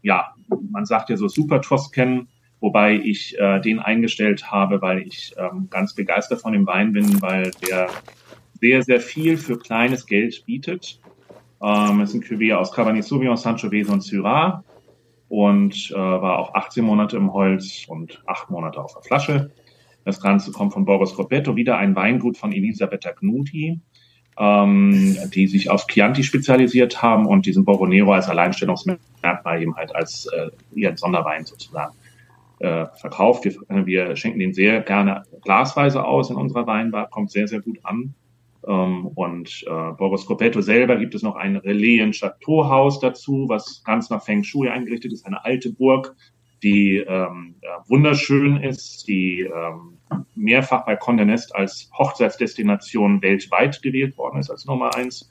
ja, man sagt ja so Super Toscan, wobei ich äh, den eingestellt habe, weil ich ähm, ganz begeistert von dem Wein bin, weil der sehr, sehr viel für kleines Geld bietet. Ähm, es ist ein Cuvée aus Cabernet Sauvignon, Sangiovese und Syrah und äh, war auch 18 Monate im Holz und 8 Monate auf der Flasche. Das Ganze kommt von Boris Coppetto, wieder ein Weingut von Elisabetta Gnuti, ähm, die sich auf Chianti spezialisiert haben und diesen Boronero als Alleinstellungsmerkmal eben halt als äh, ihren Sonderwein sozusagen äh, verkauft. Wir, wir schenken den sehr gerne glasweise aus in unserer Weinbar, kommt sehr, sehr gut an. Ähm, und äh, Boris Coppetto selber gibt es noch ein Relais-Chateau-Haus dazu, was ganz nach Feng Shui eingerichtet ist, eine alte Burg, die ähm, wunderschön ist, die ähm, mehrfach bei Condé Nast als Hochzeitsdestination weltweit gewählt worden ist als Nummer eins.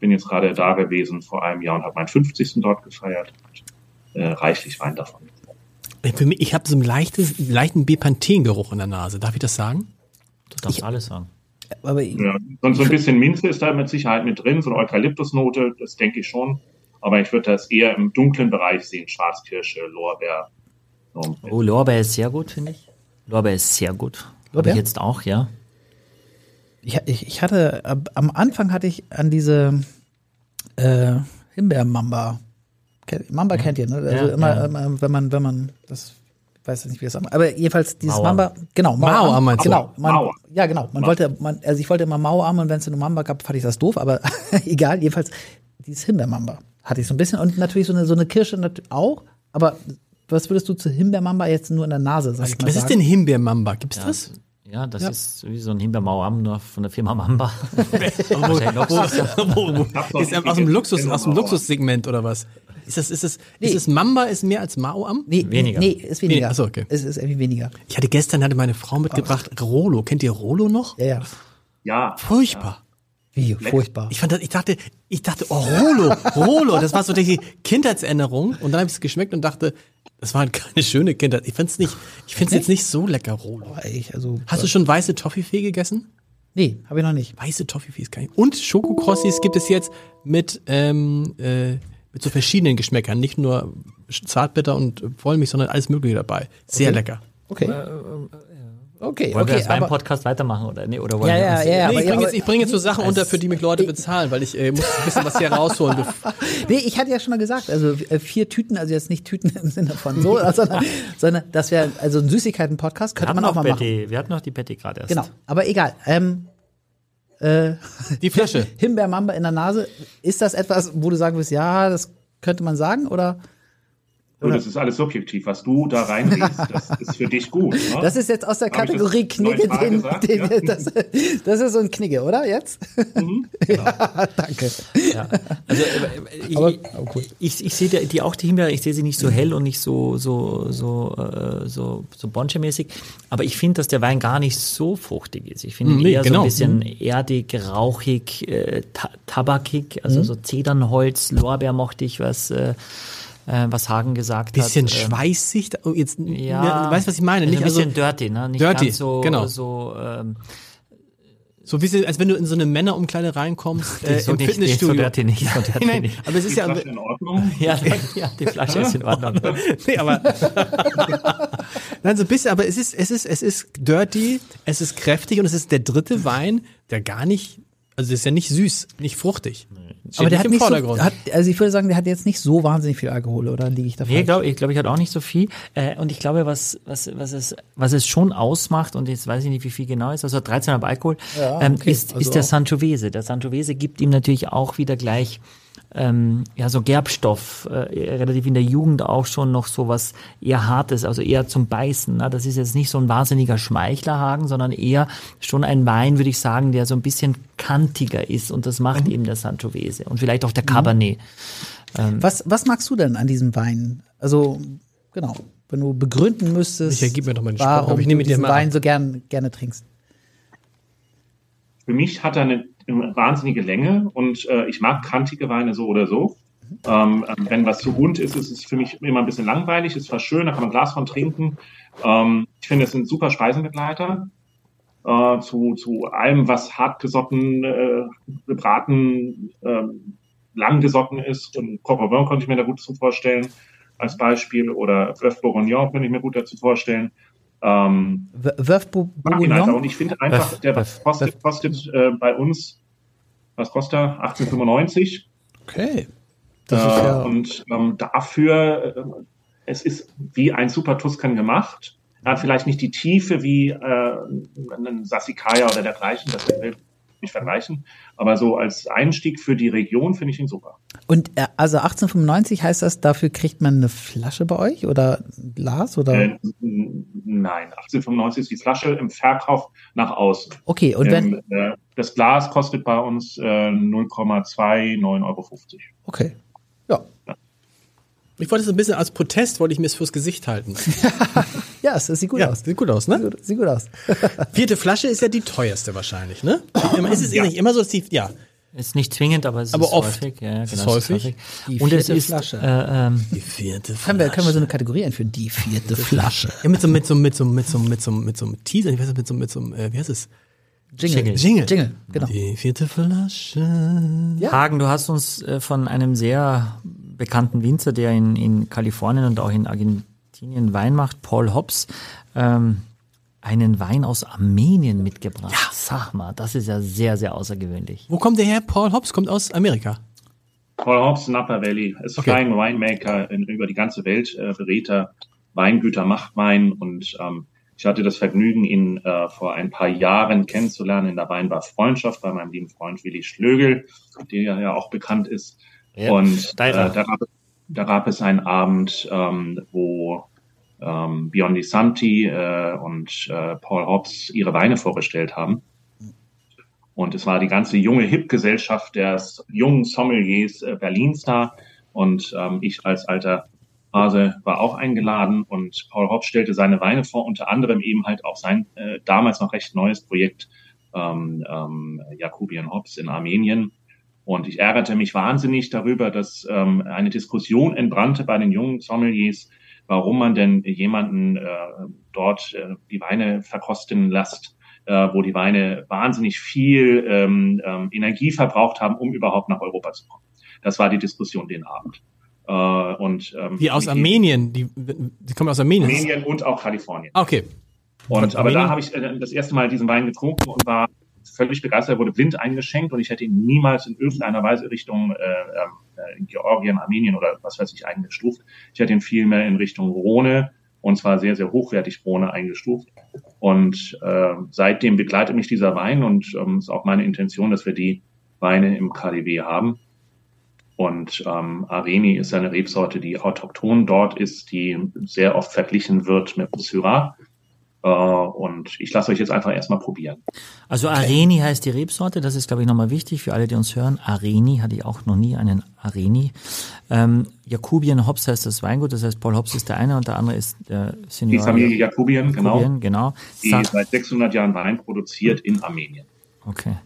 Bin jetzt gerade da gewesen vor einem Jahr und habe meinen 50. dort gefeiert. Und, äh, reichlich Wein davon. Für mich, ich habe so einen leichten, leichten Bepanthen-Geruch in der Nase. Darf ich das sagen? Du darfst alles sagen. Aber Ja, und so ein bisschen Minze ist da mit Sicherheit mit drin, so eine Eukalyptusnote, das denke ich schon. Aber ich würde das eher im dunklen Bereich sehen, Schwarzkirsche, Lorbeer. So. Oh, Lorbeer ist sehr gut, finde ich. Lorbeer ist sehr gut. Lorbeer? ich jetzt auch, ja. ich, ich, ich hatte, ab- am Anfang hatte ich an diese äh, Himbeermamba. Mamba kennt ihr, ne? Also Ja, immer, ja. immer, wenn man, wenn man, das ich weiß jetzt nicht, wie das sagt. Aber jedenfalls dieses Mauam. Mamba, genau, Mauam meinst du? Genau, man, Mauam. ja genau. Man wollte, man, also ich wollte immer Mauam und wenn es nur Mamba gab, fand ich das doof, aber egal, jedenfalls dieses Himbeermamba hatte ich so ein bisschen und natürlich so eine, so eine Kirsche auch, aber was würdest du zu Himbeermamba jetzt nur in der Nase, sag Was, mal was ist sagen? denn Himbeermamba? Gibt's Ja, das? ja das Ja. ist wie so ein Himbeermauam, nur von der Firma Mamba. Ist aus dem. Luxus, aus dem. Luxussegment oder was? Ist das, ist das, Nee. ist es Mamba ist mehr als Mauam? Nee, Weniger. Nee, ist weniger. Ach so, okay. Es ist irgendwie weniger. Ich hatte gestern hatte meine Frau mitgebracht Rolo. Kennt ihr Rolo noch? Ja, ja. Ja, Furchtbar. Wie, furchtbar. Ich fand das, ich dachte, ich dachte, oh, Rolo, Rolo, das war so die Kindheitserinnerung. Und dann habe ich es geschmeckt und dachte, das war halt keine schöne Kindheit. Ich find's nicht, ich find's jetzt nicht so lecker, Rolo. Ich, also, Hast du schon weiße Toffifee gegessen? Nee, habe ich noch nicht. Weiße Toffifees kann ich. Und Schokokrossis gibt es jetzt mit, ähm, äh, mit so verschiedenen Geschmäckern. Nicht nur Zartbitter und Vollmilch, sondern alles Mögliche dabei. Sehr Okay. lecker. Okay. Okay, Wollen wir okay, das beim Podcast weitermachen oder nee, oder wollen Ja, wir ja, uns- ja, ja. nee, ich bringe jetzt, ich bring jetzt so Sachen unter, für die mich Leute bezahlen, weil ich äh, muss ein bisschen was hier rausholen. nee, ich hatte ja schon mal gesagt, also äh, vier Tüten, also jetzt nicht Tüten im Sinne von so, sondern, sondern das wäre also ein Süßigkeiten-Podcast, Wir könnte man auch mal machen. Betty, wir hatten noch die Betty gerade erst. Genau, aber egal. Ähm, äh, Die Flasche. Himbeermamba in der Nase, ist das etwas, wo du sagen wirst, ja, das könnte man sagen oder? Du, das ist alles subjektiv. Was du da reinriechst, das ist für dich gut. Ne? Das ist jetzt aus der Kategorie Knigge, den, gesagt? den, Ja. das, das ist so ein Knigge, oder jetzt? Mhm, ja, danke. Ja. Also äh, ich, Aber- ich, ich sehe die, die auch die Himbeere, ich sehe sie nicht so hell und nicht so so so äh, so so bonche-mäßig, aber ich finde, dass der Wein gar nicht so fruchtig ist. Ich finde ihn Nee, eher so genau. ein bisschen erdig, rauchig, äh, ta tabakig, also Mhm. so Zedernholz, Lorbeer mochte ich, was äh, äh, was Hagen gesagt Bisschen hat. ähm, schweißig. da- Oh, jetzt, ja, weißt du, was ich meine? also Nicht ein also, bisschen dirty, ne? Nicht dirty, ganz so, genau. so ähm, So wie sie, als wenn du in so eine Männerumkleide reinkommst äh, so im nicht, Fitnessstudio. So dirty nicht, so dirty Nein, nicht. aber es ist ja, Flasche in Ordnung. Ja, ja, die Flasche ist in Ordnung. nee, aber nein, so ein bisschen, aber es ist, es ist, es ist dirty, es ist kräftig und es ist der dritte Wein, der gar nicht, also es ist ja nicht süß, nicht fruchtig. Steht Aber der hat im nicht so, hat, also ich würde sagen, der hat jetzt nicht so wahnsinnig viel Alkohol, oder liege ich da Nee, glaub, ich glaube, ich hat auch nicht so viel. Äh, und ich glaube, was, was, was, es, was es schon ausmacht, und jetzt weiß ich nicht, wie viel genau ist, also 13,5 Alkohol, ähm, okay, ist, also ist der Sangiovese. Der Sangiovese gibt ihm natürlich auch wieder gleich ähm, ja, so Gerbstoff, äh, relativ in der Jugend auch schon noch so was eher Hartes, also eher zum Beißen. Ne? Das ist jetzt nicht so ein wahnsinniger Schmeichlerhagen, sondern eher schon ein Wein, würde ich sagen, der so ein bisschen kantiger ist und das macht Mhm. eben der Sangiovese und vielleicht auch der Cabernet. Was, was magst du denn an diesem Wein? Also, genau, wenn du begründen müsstest, gib mir doch mal warum ich nehme du dir diesen mal Wein ab. so gern, gerne trinkst. Für mich hat er eine wahnsinnige Länge und äh, ich mag kantige Weine so oder so. Ähm, ähm, wenn was zu bunt ist, ist es für mich immer ein bisschen langweilig. Ist zwar schön, da kann man ein Glas von trinken. Ähm, ich finde, es sind super Speisenbegleiter äh, zu, zu allem, was hartgesotten, äh, gebraten, ähm, lang gesotten ist. Und Coq konnte ich mir da gut zu vorstellen als Beispiel oder Bœuf Bourguignon könnte ich mir gut dazu vorstellen. Ähm, W- Wölf Bou- mag ihn einfach. Und Bourguignon? ich finde einfach, der Böff, kostet, kostet äh, bei uns, was kostet er? 1895. Okay. Das äh, ist ja, Und ähm, dafür, äh, es ist wie ein Super Tuscan gemacht. Er hat vielleicht nicht die Tiefe wie äh, ein Sassicaia oder dergleichen, das nicht vergleichen. Aber so als Einstieg für die Region finde ich ihn super. und äh, also 1895 heißt das, dafür kriegt man eine Flasche bei euch oder ein Glas oder? Äh, nein, 1895 ist die Flasche im Verkauf nach außen. Okay, und wenn, Ähm, äh, das Glas kostet bei uns äh, 0,29,50 Euro. okay. Ja. Ich wollte es ein bisschen als Protest, wollte ich mir es fürs Gesicht halten. Ja, es, es sieht gut Ja, aus. sieht gut aus, ne? sieht gut aus. Vierte Flasche ist ja die teuerste wahrscheinlich, ne? Ist es nicht immer so, dass die, ja, Ist nicht zwingend, aber es Aber ist oft. häufig. Ja, ja, Es genau, ist häufig. Die Und es vierte ist, Flasche. Äh, ähm, die vierte Können wir, können wir so eine Kategorie einführen? Die vierte Flasche. Ja, mit so, mit so, mit so, mit so, mit so, mit so einem Teaser, ich weiß nicht, mit so, mit so, äh, wie heißt es? Jingle. Jingle. Jingle, genau. Die vierte Flasche. Ja. Hagen, du hast uns äh, von einem sehr bekannten Winzer, der in, in Kalifornien und auch in Argentinien Wein macht, Paul Hobbs, ähm, einen Wein aus Armenien mitgebracht. Ja. Sag mal, das ist ja sehr, sehr außergewöhnlich. Wo kommt der her? Paul Hobbs kommt aus Amerika. Paul Hobbs, Napa Valley, ist Okay. Flying Winemaker in, über die ganze Welt, äh, berät er Weingüter, macht Wein und ähm, ich hatte das Vergnügen, ihn äh, vor ein paar Jahren kennenzulernen in der Weinbar Freundschaft bei meinem lieben Freund Willi Schlögel, der ja auch bekannt ist. Ja, und äh, da, gab, da gab es einen Abend, ähm, wo ähm, Biondi Santi äh, und äh, Paul Hobbs ihre Weine vorgestellt haben. Und es war die ganze junge Hip-Gesellschaft der jungen Sommeliers äh, Berlins da. Und ähm, ich als alter Hase war auch eingeladen und Paul Hobbs stellte seine Weine vor, unter anderem eben halt auch sein äh, damals noch recht neues Projekt ähm, ähm, Jacobian Hobbs in Armenien. Und ich ärgerte mich wahnsinnig darüber, dass ähm, eine Diskussion entbrannte bei den jungen Sommeliers, warum man denn jemanden äh, dort äh, die Weine verkosten lässt, äh, wo die Weine wahnsinnig viel ähm, ähm, Energie verbraucht haben, um überhaupt nach Europa zu kommen. Das war die Diskussion den Abend. Äh, und, ähm, Die aus Armenien, die, die kommen aus Armenien. Armenien und auch Kalifornien. Ah, okay. Und aber Armenien? da habe ich äh, das erste Mal diesen Wein getrunken und war völlig begeistert, wurde blind eingeschenkt und ich hätte ihn niemals in irgendeiner Weise Richtung äh, äh, Georgien, Armenien oder was weiß ich eingestuft. Ich hätte ihn vielmehr in Richtung Rhone und zwar sehr, sehr hochwertig Rhone eingestuft. Und äh, seitdem begleitet mich dieser Wein und ähm, ist auch meine Intention, dass wir die Weine im KDW haben. Und ähm, Areni ist eine Rebsorte, die autochthon dort ist, die sehr oft verglichen wird mit Syrah. Äh, und ich lasse euch jetzt einfach erstmal probieren. Also Areni heißt die Rebsorte, das ist, glaube ich, nochmal wichtig für alle, die uns hören. Areni hatte ich auch noch nie einen Areni. Ähm, Jakubien Hobbs heißt das Weingut, das heißt Paul Hobbs ist der eine und der andere ist der Die Senior. Familie Jakubien, genau, Jakubien, genau. die Sa- seit 600 Jahren Wein produziert in Armenien. Okay.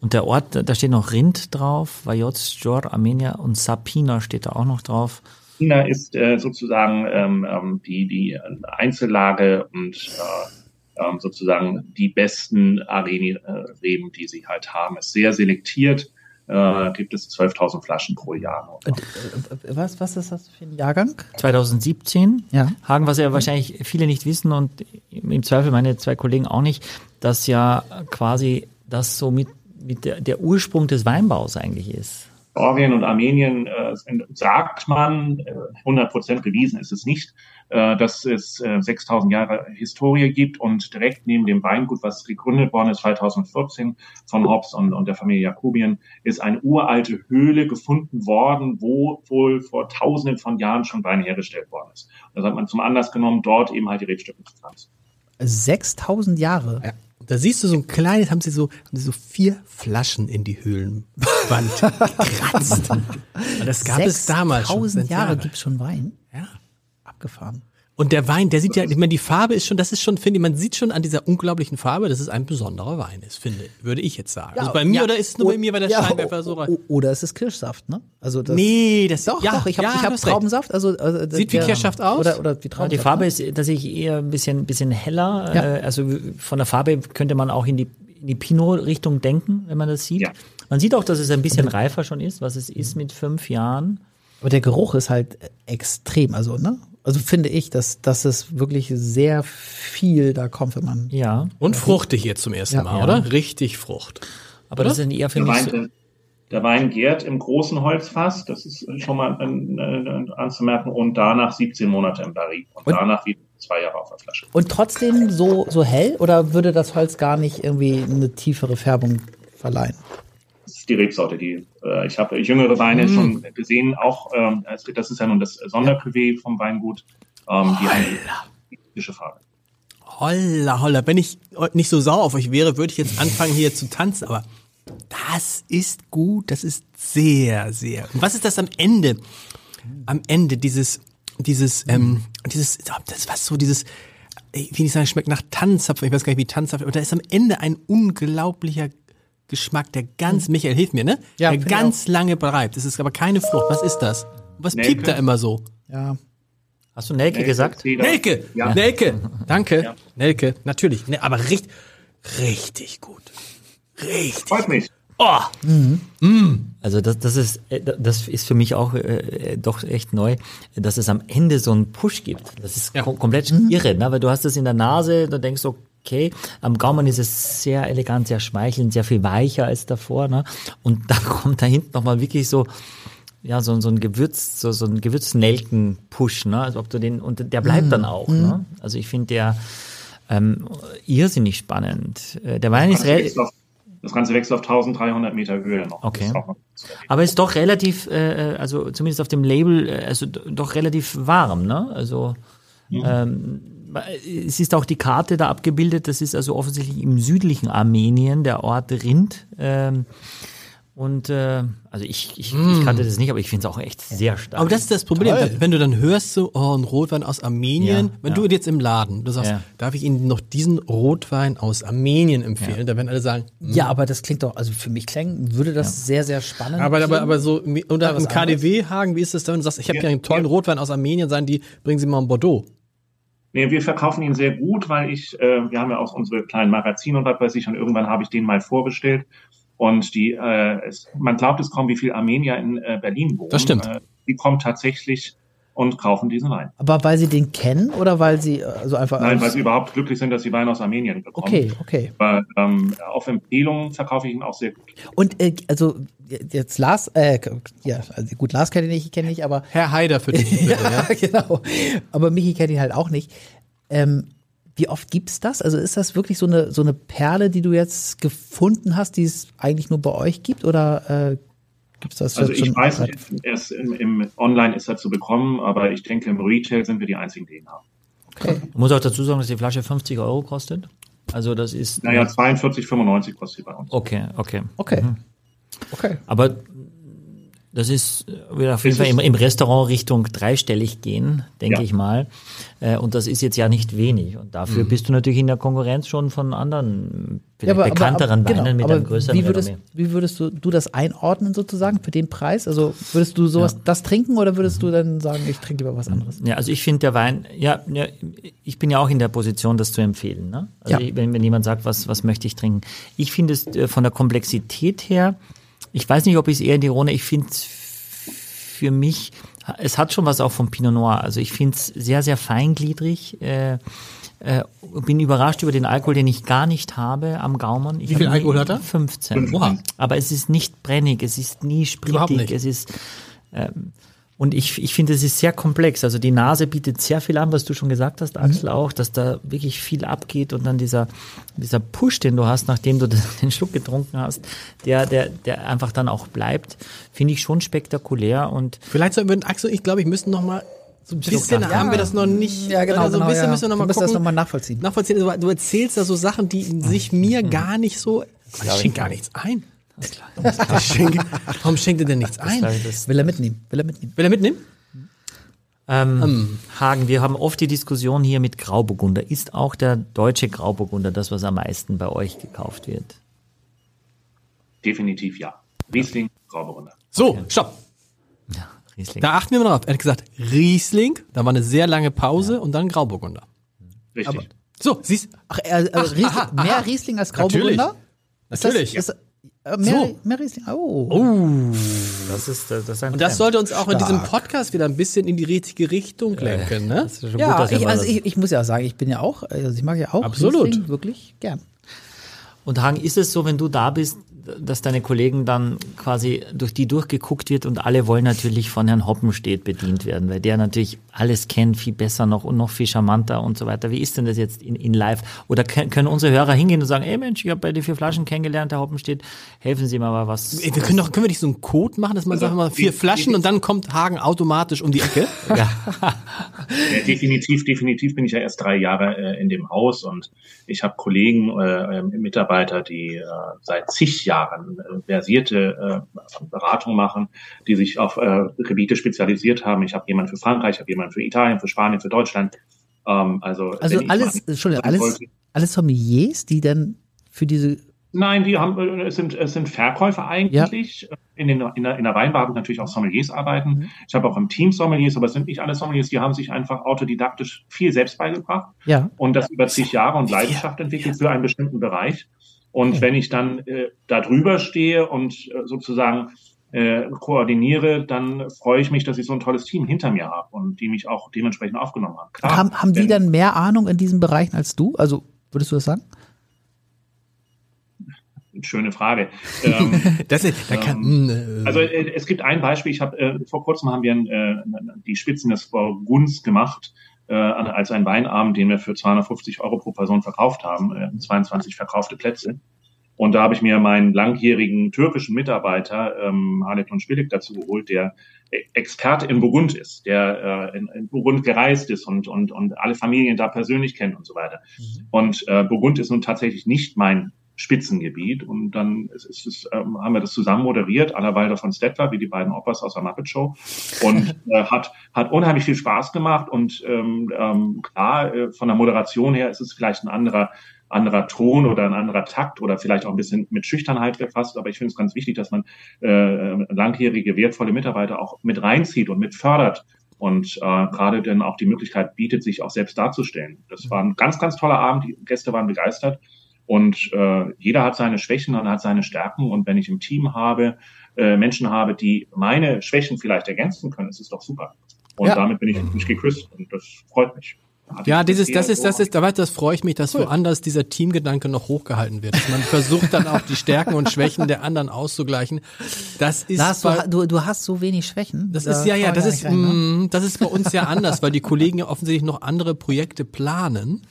Und der Ort, da- steht noch Rind drauf, Vajot, Jor, Armenia und Sapina steht da auch noch drauf. China ist äh, sozusagen ähm, ähm, die, die Einzellage und äh, ähm, sozusagen die besten Areni-Reben, die sie halt haben. Ist sehr selektiert. Äh, gibt es 12.000 Flaschen pro Jahr. Und, äh, was, was ist das für ein Jahrgang? 2017. Ja. Hagen, was ja wahrscheinlich viele nicht wissen und im Zweifel meine zwei Kollegen auch nicht, dass ja quasi das so mit, mit der, der Ursprung des Weinbaus eigentlich ist. Georgien und Armenien äh, sagt man, äh, 100 Prozent bewiesen ist es nicht, äh, dass es äh, 6000 Jahre Historie gibt und direkt neben dem Weingut, was gegründet worden ist 2014 von Hobbs und, und der Familie Jakobien, ist eine uralte Höhle gefunden worden, wo wohl vor tausenden von Jahren schon Wein hergestellt worden ist. Das hat man zum Anlass genommen, dort eben halt die Rebstöcke zu pflanzen. 6000 Jahre. Ja. Da siehst du so ein kleines, haben sie so, haben sie so vier Flaschen in die Höhlenwand gekratzt. das gab es damals schon. 1000 Jahre gibt es schon Wein. Ja. Abgefahren. Und der Wein, der sieht ja, ich meine, die Farbe ist schon, das ist schon, finde ich, man sieht schon an dieser unglaublichen Farbe, dass es ein besonderer Wein ist, finde, würde ich jetzt sagen. also bei mir ja, oder ist es nur bei mir, weil der ja, Scheinwerfer so rein? Oder es ist Kirschsaft, ne? Also das, Nee, das Doch, ja, doch, ich habe ja, ich hab. Traubensaft. Also, also Sieht wie der- Kirschsaft aus? Oder, oder wie Ja, Traubensaft. die Farbe ne? ist tatsächlich eher ein bisschen, bisschen heller. Ja. Äh, also von der Farbe könnte man auch in die, in die Pinot-Richtung denken, wenn man das sieht. Ja. Man sieht auch, dass es ein bisschen reifer schon ist, was es ist mit fünf Jahren. Aber der Geruch ist halt extrem. Also, ne? Also finde ich, dass, dass es wirklich sehr viel da kommt, wenn man. Ja, Und fruchtig jetzt zum ersten Ja. Mal, Ja. oder? Richtig Frucht. aber das ist eher mich. Wein, So, der, Wein gärt im großen Holzfass, das ist schon mal äh, anzumerken, und danach 17 Monate im Barrique und, Und- danach wieder zwei Jahre auf der Flasche. Und trotzdem so, so hell? Oder würde das Holz gar nicht irgendwie eine tiefere Färbung verleihen? Ist die Rebsorte, die äh, ich habe jüngere Weine schon gesehen, auch ähm, das ist ja nun das Sondercuvée vom Weingut, ähm, die haben die Farbe. Holla, holla. Wenn ich nicht so sauer auf euch wäre, würde ich jetzt anfangen hier zu tanzen, aber das ist gut, das ist sehr, sehr. Und was ist das am Ende? Am Ende dieses, dieses, ähm, dieses, das was so dieses, ich will nicht sagen, schmeckt nach Tanzapfel, ich weiß gar nicht, wie Tanzapfel, aber da ist am Ende ein unglaublicher Geschmack, der ganz, Michael, hilf mir, ne? Ja, der ganz lange bleibt. Es ist aber keine Frucht. Was ist das? Was Nelke. piept da immer so? Ja. hast du Nelke gesagt? Zeder. Nelke, Ja. Nelke, danke, Ja. Nelke, natürlich, ne, aber richtig, richtig gut, richtig. Freut mich. Oh, Also das, das ist äh, das ist für mich auch äh, doch echt neu, dass es am Ende so einen Push gibt. Das ist Ja. kom komplett irre, ne? weil du hast das in der Nase, da denkst du, okay, am Gaumen ist es sehr elegant, sehr schmeichelnd, sehr viel weicher als davor, ne? Und dann kommt da hinten nochmal wirklich so ja, so, so ein Gewürz, so, so ein Gewürznelken-Push, ne? Also ob du den, und der bleibt dann auch, ne? Also ich finde der ähm, irrsinnig spannend. Äh, Der Wein ist Das, relativ, das Ganze wächst auf 1300 Meter Höhe noch. Okay. Aber ist doch relativ, äh, also zumindest auf dem Label, äh, also doch relativ warm, ne? Also ähm, es ist auch die Karte da abgebildet, das ist also offensichtlich im südlichen Armenien, der Ort Rind. Ähm, und äh, also ich, ich, ich kannte das nicht, aber ich finde es auch echt sehr stark. aber das ist das Problem, Toll. wenn du dann hörst so, oh, ein Rotwein aus Armenien, Ja, wenn ja. du jetzt im Laden, du sagst, Ja. darf ich Ihnen noch diesen Rotwein aus Armenien empfehlen, Ja. da werden alle sagen, hm. Ja, aber das klingt doch, also für mich klang, würde das sehr, sehr spannend aber, aber, klingen. aber so, oder was im KDW, Hagen, wie ist das da, wenn du sagst, ich habe Ja, einen tollen ja. Rotwein aus Armenien, sagen die, bringen Sie mal ein Bordeaux. Nee, wir verkaufen ihn sehr gut, weil ich, äh, wir haben ja auch unsere kleinen Magazine und was weiß ich, und irgendwann habe ich den mal vorgestellt. Und die, äh, es, man glaubt es kaum, wie viel Armenier in äh, Berlin wohnen. Das stimmt. Äh, die kommen tatsächlich und kaufen diesen Wein. Aber weil sie den kennen oder weil sie also einfach. Nein, weil sie überhaupt glücklich sind, dass sie Wein aus Armenien bekommen. Okay, okay. Aber ähm, auf Empfehlung verkaufe ich ihn auch sehr gut. Und äh, also jetzt Lars, äh, ja, also gut, Lars kenne ich nicht, ich kenne nicht, aber Herr Haider für dich. bitte, ja. ja, genau. Aber Michi kennt ihn halt auch nicht. Ähm, wie oft gibt's das? Also ist das wirklich so eine so eine Perle, die du jetzt gefunden hast, die es eigentlich nur bei euch gibt, oder äh, gibt's das Also ich weiß nicht, erst im, im Online ist er zu bekommen, aber ich denke, im Retail sind wir die einzigen, die ihn haben. Okay. Ich muss auch dazu sagen, dass die Flasche 50 Euro kostet. Also das ist. Naja, 42,95 kostet sie bei uns. Okay, okay. Okay. Mhm. Okay. Aber Das ist, äh, wird auf jeden Fall im, im Restaurant Richtung dreistellig gehen, denke Ja. ich mal. Äh, Und das ist jetzt ja nicht wenig. Und dafür bist du natürlich in der Konkurrenz schon von anderen vielleicht bekannteren genau, Weinen mit aber einem größeren wie würdest, wie würdest du, du das einordnen sozusagen für den Preis? Also würdest du sowas das trinken oder würdest du dann sagen, ich trinke lieber was anderes? Ja, also ich finde der Wein, ja, ja, ich bin ja auch in der Position, das zu empfehlen. Ne? Also Ja. ich, wenn, wenn jemand sagt, was, was möchte ich trinken. Ich finde es äh, von der Komplexität her, ich weiß nicht, ob ich es eher in die Rhone, ich finde es für mich, es hat schon was auch vom Pinot Noir. Also ich finde es sehr, sehr feingliedrig. Äh, äh, bin überrascht über den Alkohol, den ich gar nicht habe am Gaumen. Ich Wie viel Alkohol hat er? 15. Oha. Aber es ist nicht brennig, es ist nie nicht. es ist ähm, und ich, ich finde, es ist sehr komplex. Also die Nase bietet sehr viel an, was du schon gesagt hast, Axel, auch, dass da wirklich viel abgeht und dann dieser, dieser Push, den du hast, nachdem du den Schluck getrunken hast, der, der, der einfach dann auch bleibt, finde ich schon spektakulär und Vielleicht sollten wir, Axel, ich glaube, ich müssen noch mal so ein bisschen nach- haben wir das noch nicht. Ja, genau, also so ein genau, bisschen ja. müssen wir noch Wir mal müssen gucken. das noch mal nachvollziehen. Nachvollziehen. Du, du erzählst da so Sachen, die sich mir gar nicht so. Ich schenke gar nichts ein. Ich schenke, warum schenkt er denn nichts ein? das, Will er mitnehmen? Will er mitnehmen? Will er mitnehmen? ähm, Hagen, wir haben oft die Diskussion hier mit Grauburgunder. Ist auch der deutsche Grauburgunder das, was am meisten bei euch gekauft wird? Definitiv ja. Riesling, Grauburgunder. So, stopp. Ja, Riesling. Da achten wir mal drauf. Er hat gesagt Riesling, da war eine sehr lange Pause und dann Grauburgunder. Richtig. So, siehst Ach, äh, äh, Riesling, mehr Riesling als Grauburgunder? Ist das- Natürlich. Ist, äh, mehr, So. mehr Riesling. Oh. Das ist, das ist ein Und das sollte uns auch in diesem Stark. Podcast wieder ein bisschen in die richtige Richtung lenken, ne? Das ist schon Ja, gut, ich, also ich, ich muss ja sagen, ich bin ja auch, also ich mag ja auch Absolut. Riesling wirklich gern. Und Hagen, ist es so, wenn du da bist, dass deine Kollegen dann quasi durch die durchgeguckt wird und alle wollen natürlich von Herrn Hoppenstedt bedient werden, weil der natürlich alles kennt, viel besser noch und noch viel charmanter und so weiter. Wie ist denn das jetzt in, in live? Oder können, unsere Hörer hingehen und sagen, ey Mensch, ich habe bei den vier Flaschen kennengelernt, Herr Hoppenstedt, helfen Sie mir mal was. Ey, Wir können doch, können wir nicht so einen Code machen, dass man sagt mal vier die- Flaschen die- und dann kommt Hagen automatisch um die Ecke? Ja, definitiv, definitiv bin ich ja erst drei Jahre äh, in dem Haus und ich habe Kollegen, äh, äh, Mitarbeiter, die äh, seit zig Jahren äh, versierte äh, Beratung machen, die sich auf äh, Gebiete spezialisiert haben. Ich habe jemanden für Frankreich, ich habe jemanden für Italien, für Spanien, für Deutschland. Ähm, also Also alles, Entschuldigung, alles, alles Sommeliers, die dann für diese, Nein, die haben, es sind, es sind Verkäufer eigentlich. In, den, in, der, in der Weinbar habe ich natürlich auch Sommeliers arbeiten. Mhm. Ich habe auch im Team Sommeliers, aber es sind nicht alle Sommeliers, die haben sich einfach autodidaktisch viel selbst beigebracht ja, und das über zig Jahre und Leidenschaft entwickelt für einen bestimmten Bereich. Und wenn ich dann äh, da drüber stehe und äh, sozusagen äh, koordiniere, dann freue ich mich, dass ich so ein tolles Team hinter mir habe und die mich auch dementsprechend aufgenommen haben. Klar, haben, haben die dann mehr Ahnung in diesen Bereichen als du? Also würdest du das sagen? Schöne Frage. Ähm, Das ist, da kann, Ähm, äh, Also äh, es gibt ein Beispiel, ich habe äh, vor kurzem haben wir äh, die Spitzen des Burgunds gemacht, äh, als ein Weinabend, den wir für 250 Euro pro Person verkauft haben, äh, 22 verkaufte Plätze. Und da habe ich mir meinen langjährigen türkischen Mitarbeiter, ähm, Halet Spilik, dazu geholt, der E- Experte in Burgund ist, der äh, in, in Burgund gereist ist und, und, und alle Familien da persönlich kennt und so weiter. Und äh, Burgund ist nun tatsächlich nicht mein Spitzengebiet. Und dann ist, ist, ist, ähm, haben wir das zusammen moderiert, Allerwalder von Stettler, wie die beiden Opas aus der Muppet Show. Und äh, hat, hat unheimlich viel Spaß gemacht. Und ähm, ähm, klar, äh, von der Moderation her ist es vielleicht ein anderer anderer Ton oder ein anderer Takt oder vielleicht auch ein bisschen mit Schüchternheit gefasst. Aber ich finde es ganz wichtig, dass man äh, langjährige, wertvolle Mitarbeiter auch mit reinzieht und mit fördert und äh, gerade dann auch die Möglichkeit bietet, sich auch selbst darzustellen. Das war ein ganz, ganz toller Abend. Die Gäste waren begeistert. Und äh, jeder hat seine Schwächen und hat seine Stärken. Und wenn ich im Team habe, äh, Menschen habe, die meine Schwächen vielleicht ergänzen können, ist es doch super. Und Ja. damit bin ich natürlich geküsst und das freut mich. Ja, dieses, das ist, das ist, da weißt du, das freue ich mich, dass woanders dieser Teamgedanke noch hochgehalten wird. Dass man versucht dann auch die Stärken und Schwächen der anderen auszugleichen. Das ist, hast bei- du, du, hast so wenig Schwächen. das Da ist ja, ja, das ist, nicht rein, ne? mm, das ist bei uns ja anders, weil die Kollegen ja offensichtlich noch andere Projekte planen,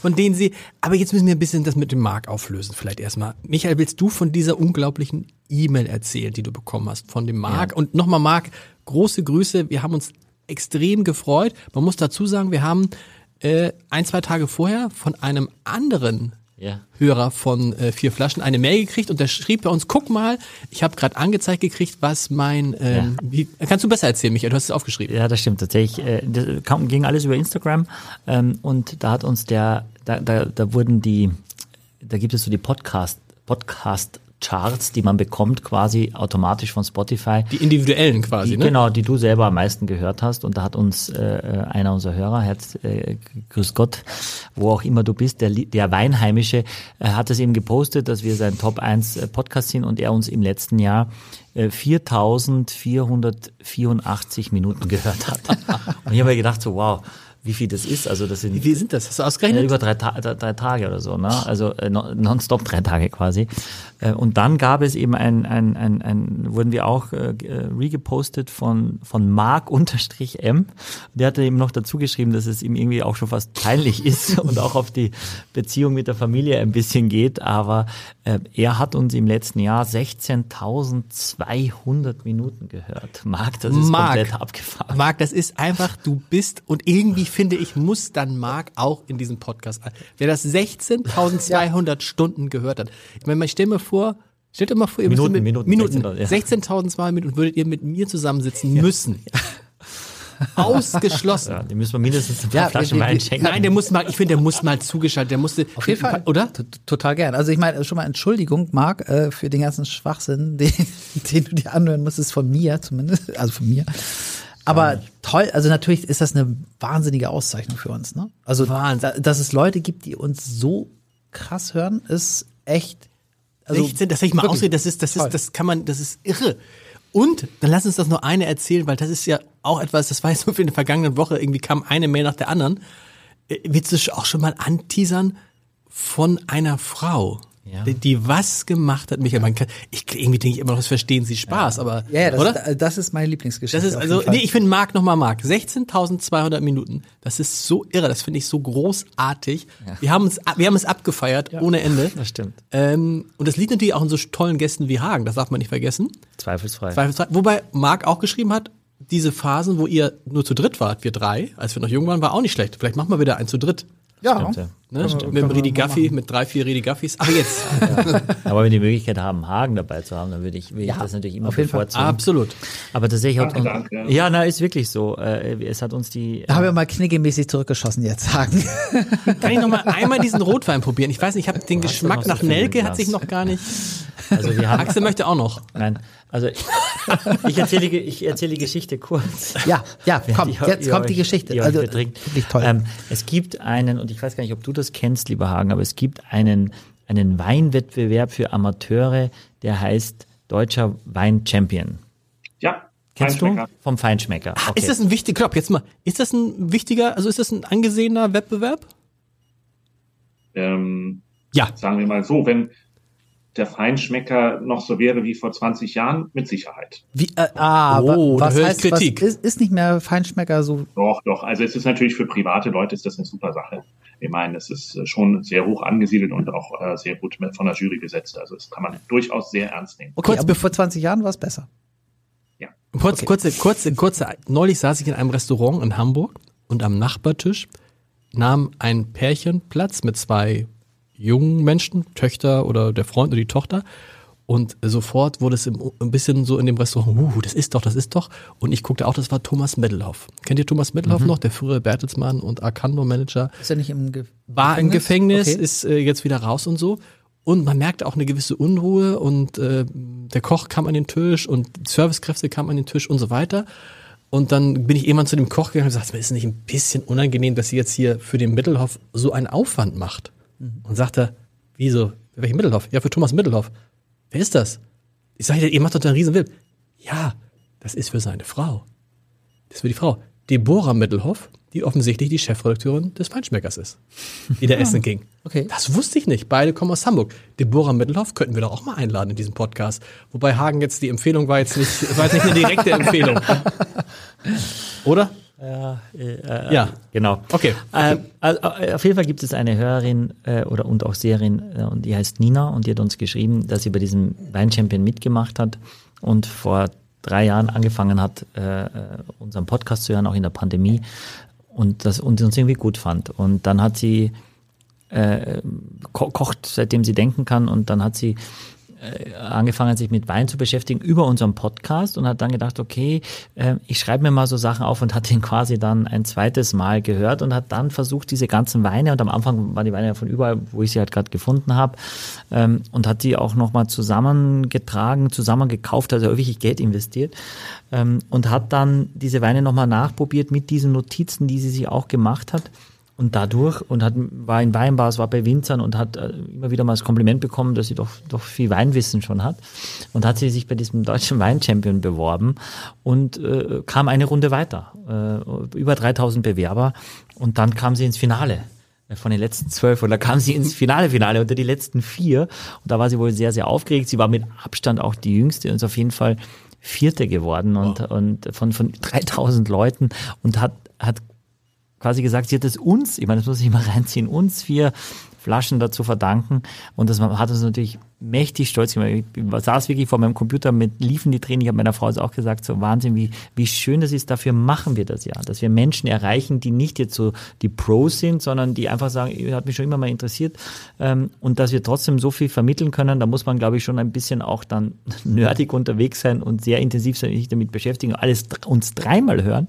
von denen sie, aber jetzt müssen wir ein bisschen das mit dem Marc auflösen, vielleicht erstmal. Michael, willst du von dieser unglaublichen E-Mail erzählen, die du bekommen hast von dem Marc? Und nochmal, Marc, große Grüße, wir haben uns extrem gefreut. Man muss dazu sagen, wir haben äh, ein, zwei Tage vorher von einem anderen Ja. Hörer von äh, vier Flaschen eine Mail gekriegt und der schrieb bei uns, guck mal, ich habe gerade angezeigt gekriegt, was mein, ähm, wie, kannst du besser erzählen, Michael, du hast es aufgeschrieben. Ja, das stimmt tatsächlich. Äh, Das kam, ging alles über Instagram ähm, und da hat uns der, da, da, da wurden die, da gibt es so die Podcast, Podcast Charts, die man bekommt quasi automatisch von Spotify. Die individuellen quasi, Die, ne? Genau, die du selber am meisten gehört hast. Und da hat uns äh, äh, einer unserer Hörer, Herz, äh, grüß Gott, wo auch immer du bist, der, der Weinheimische, äh, hat es eben gepostet, dass wir sein Top 1 äh, Podcast sind und er uns im letzten Jahr äh, 4484 Minuten gehört hat. und ich habe mir gedacht, so wow, wie viel das ist. Also das sind Wie viel sind das? Hast du ausgerechnet? über drei, Ta drei, Tage oder so, ne? Also äh, no- nonstop drei Tage quasi. Äh, und dann gab es eben ein, ein, ein, ein wurden wir auch äh, äh, regepostet von von Mark unterstrich M. Der hatte eben noch dazu geschrieben, dass es ihm irgendwie auch schon fast peinlich ist und auch auf die Beziehung mit der Familie ein bisschen geht. Aber äh, er hat uns im letzten Jahr 16.200 Minuten gehört. Mark, das ist Mark. komplett abgefahren. Marc, das ist einfach, du bist und irgendwie finde ich, muss dann Marc auch in diesem Podcast ein. Wer das 16.200 Stunden gehört hat. Ich meine, man stell mir vor, stellt euch mal vor, ihr Minuten, mit, Minuten, Minuten 16.000, 16.200 Minuten würdet ihr mit mir zusammensitzen müssen. Ausgeschlossen. Ja, die müssen wir mindestens ein paar Ja, Flaschen Wein schenken. Nein, der muss mal, ich finde, der muss mal zugeschaltet, der musste, Auf jeden Fall. oder? Total gern. Also ich meine, schon mal Entschuldigung, Marc, äh, für den ganzen Schwachsinn, den, den du dir anhören musstest, von mir zumindest, also von mir. Aber toll, also natürlich ist das eine wahnsinnige Auszeichnung für uns, ne? Also, Wahnsinn. da, dass es Leute gibt, die uns so krass hören, ist echt. Also, 16, das hätte ich mal ausreden, das ist, das toll. ist, das kann man, das ist irre. Und dann lass uns das noch eine erzählen, weil das ist ja auch etwas, das war jetzt so für in der vergangenen Woche, irgendwie kam eine Mail nach der anderen. Äh, Willst du auch schon mal anteasern von einer Frau? Ja. Die, die was gemacht hat, Michael, man kann, ich, irgendwie denke ich immer noch, das verstehen Sie Spaß, aber, Ja, ja, das, oder? Ist, das ist meine Lieblingsgeschichte. Das ist also, nee, ich finde Marc nochmal Marc. 16.200 Minuten. Das ist so irre. Das finde ich so großartig. Wir haben uns, wir haben es abgefeiert ohne Ende. Das stimmt. Ähm, und das liegt natürlich auch in so tollen Gästen wie Hagen. Das darf man nicht vergessen. Zweifelsfrei. Zweifelsfrei. Wobei Marc auch geschrieben hat, diese Phasen, wo ihr nur zu dritt wart, wir drei, als wir noch jung waren, war auch nicht schlecht. Vielleicht machen wir wieder ein zu dritt. Ja, Stimmt, ja. Ne? mit dem Redi Gaffi, mit drei, vier Redi Gaffis. Aber jetzt. Aber wenn wir die Möglichkeit haben, Hagen dabei zu haben, dann würde ich, würde ich Ja, das natürlich immer auf jeden Fall. bevorzugen. Absolut. Aber tatsächlich hat uns, ja, na, ist wirklich so. Äh, es hat uns die, da haben wir mal knickemäßig zurückgeschossen jetzt, Hagen. Kann ich noch mal einmal diesen Rotwein probieren? Ich weiß nicht, ich habe den Geschmack nach Nelke, hat sich noch gar nicht. also wir haben, Axel möchte auch noch. nein, also ich erzähle, die- ich erzähle die Geschichte kurz. Ja, ja, komm, Ihr- jetzt kommt die euch- Geschichte. ihr euch Also, wirklich toll. Ähm, es gibt einen, und ich weiß gar nicht, ob du das kennst, lieber Hagen, aber es gibt einen, einen Weinwettbewerb für Amateure, der heißt Deutscher Wein Champion. Ja, Kennst du? Vom Feinschmecker. Ah, Okay. Ist das ein wichtiger, Klopp, jetzt mal, ist das ein wichtiger, also ist das ein angesehener Wettbewerb? Ähm, Ja. sagen wir mal so, wenn der Feinschmecker noch so wäre wie vor 20 Jahren, mit Sicherheit. Wie, äh, ah, Oh, was heißt, Kritik. Was ist, ist nicht mehr Feinschmecker so Doch, doch. Also es ist natürlich für private Leute ist das eine super Sache. Ich meine, es ist äh, schon sehr hoch angesiedelt und auch äh, sehr gut mit- von der Jury gesetzt. Also das kann man durchaus sehr ernst nehmen. Okay, Kurz aber vor 20 Jahren war es besser. Kurz, kurze, kurze, kurze, neulich saß ich in einem Restaurant in Hamburg und am Nachbartisch nahm ein Pärchen Platz mit zwei jungen Menschen, Töchter oder der Freund oder die Tochter. Und sofort wurde es im, ein bisschen so in dem Restaurant, uh, das ist doch, das ist doch. Und ich guckte auch, das war Thomas Middelhoff. Kennt ihr Thomas Middelhoff noch? Der frühere Bertelsmann und Arcando-Manager. Ist er nicht im Ge war im Gefängnis, Okay. ist äh, jetzt wieder raus und so. Und man merkte auch eine gewisse Unruhe und äh, der Koch kam an den Tisch und Servicekräfte kamen an den Tisch und so weiter. Und dann bin ich irgendwann zu dem Koch gegangen und gesagt, ist es nicht ein bisschen unangenehm, dass sie jetzt hier für den Mittelhoff so einen Aufwand macht? Und sagte, wieso? Für welchen Mittelhoff? Ja, für Thomas Mittelhoff. Wer ist das? Ich sage, ihr macht doch einen riesen Wild. Ja, das ist für seine Frau. Das ist für die Frau. Deborah Mittelhoff, die offensichtlich die Chefredakteurin des Feinschmeckers ist, die da essen ging. Okay. Das wusste ich nicht. Beide kommen aus Hamburg. Deborah Mittelhoff könnten wir doch auch mal einladen in diesem Podcast. Wobei Hagen jetzt die Empfehlung war jetzt nicht, war jetzt nicht eine direkte Empfehlung. Oder? Ja, äh, Ja. genau. Okay. Ähm, also, äh, auf jeden Fall gibt es eine Hörerin äh, oder und auch Seherin äh, und die heißt Nina und die hat uns geschrieben, dass sie bei diesem Weinchampion mitgemacht hat und vor drei Jahren angefangen hat, äh, äh, unseren Podcast zu hören, auch in der Pandemie und das und uns irgendwie gut fand. Und dann hat sie äh, ko kocht, seitdem sie denken kann. Und dann hat sie äh, angefangen, sich mit Wein zu beschäftigen über unseren Podcast und hat dann gedacht, okay, äh, ich schreibe mir mal so Sachen auf und hat den quasi dann ein zweites Mal gehört und hat dann versucht, diese ganzen Weine, und am Anfang waren die Weine ja von überall, wo ich sie halt gerade gefunden habe, ähm, und hat die auch nochmal zusammengetragen, zusammengekauft, also wirklich Geld investiert ähm, und hat dann diese Weine nochmal nachprobiert mit diesen Notizen, die sie sich auch gemacht hat und dadurch und hat, war in Weinbars, war bei Winzern und hat äh, immer wieder mal das Kompliment bekommen, dass sie doch, doch viel Weinwissen schon hat. Und hat sie sich bei diesem deutschen Weinchampion beworben und äh, kam eine Runde weiter. Äh, über 3000 Bewerber und dann kam sie ins Finale äh, von den letzten zwölf und da kam sie ins Finale, Finale unter die letzten vier und da war sie wohl sehr, sehr aufgeregt. Sie war mit Abstand auch die jüngste und ist auf jeden Fall Vierte geworden und, oh. und von, von 3000 Leuten und hat, hat quasi gesagt, sie hat es uns, ich meine, das muss ich mal reinziehen, uns vier Flaschen dazu verdanken. Und das hat uns natürlich mächtig stolz gemacht. Ich saß wirklich vor meinem Computer mit liefen die Tränen. Ich habe meiner Frau auch gesagt, so Wahnsinn, wie, wie schön das ist. Dafür machen wir das ja, dass wir Menschen erreichen, die nicht jetzt so die Pros sind, sondern die einfach sagen, hat mich schon immer mal interessiert. Ähm, und dass wir trotzdem so viel vermitteln können, da muss man, glaube ich, schon ein bisschen auch dann nerdig unterwegs sein und sehr intensiv sich damit beschäftigen, alles uns dreimal hören,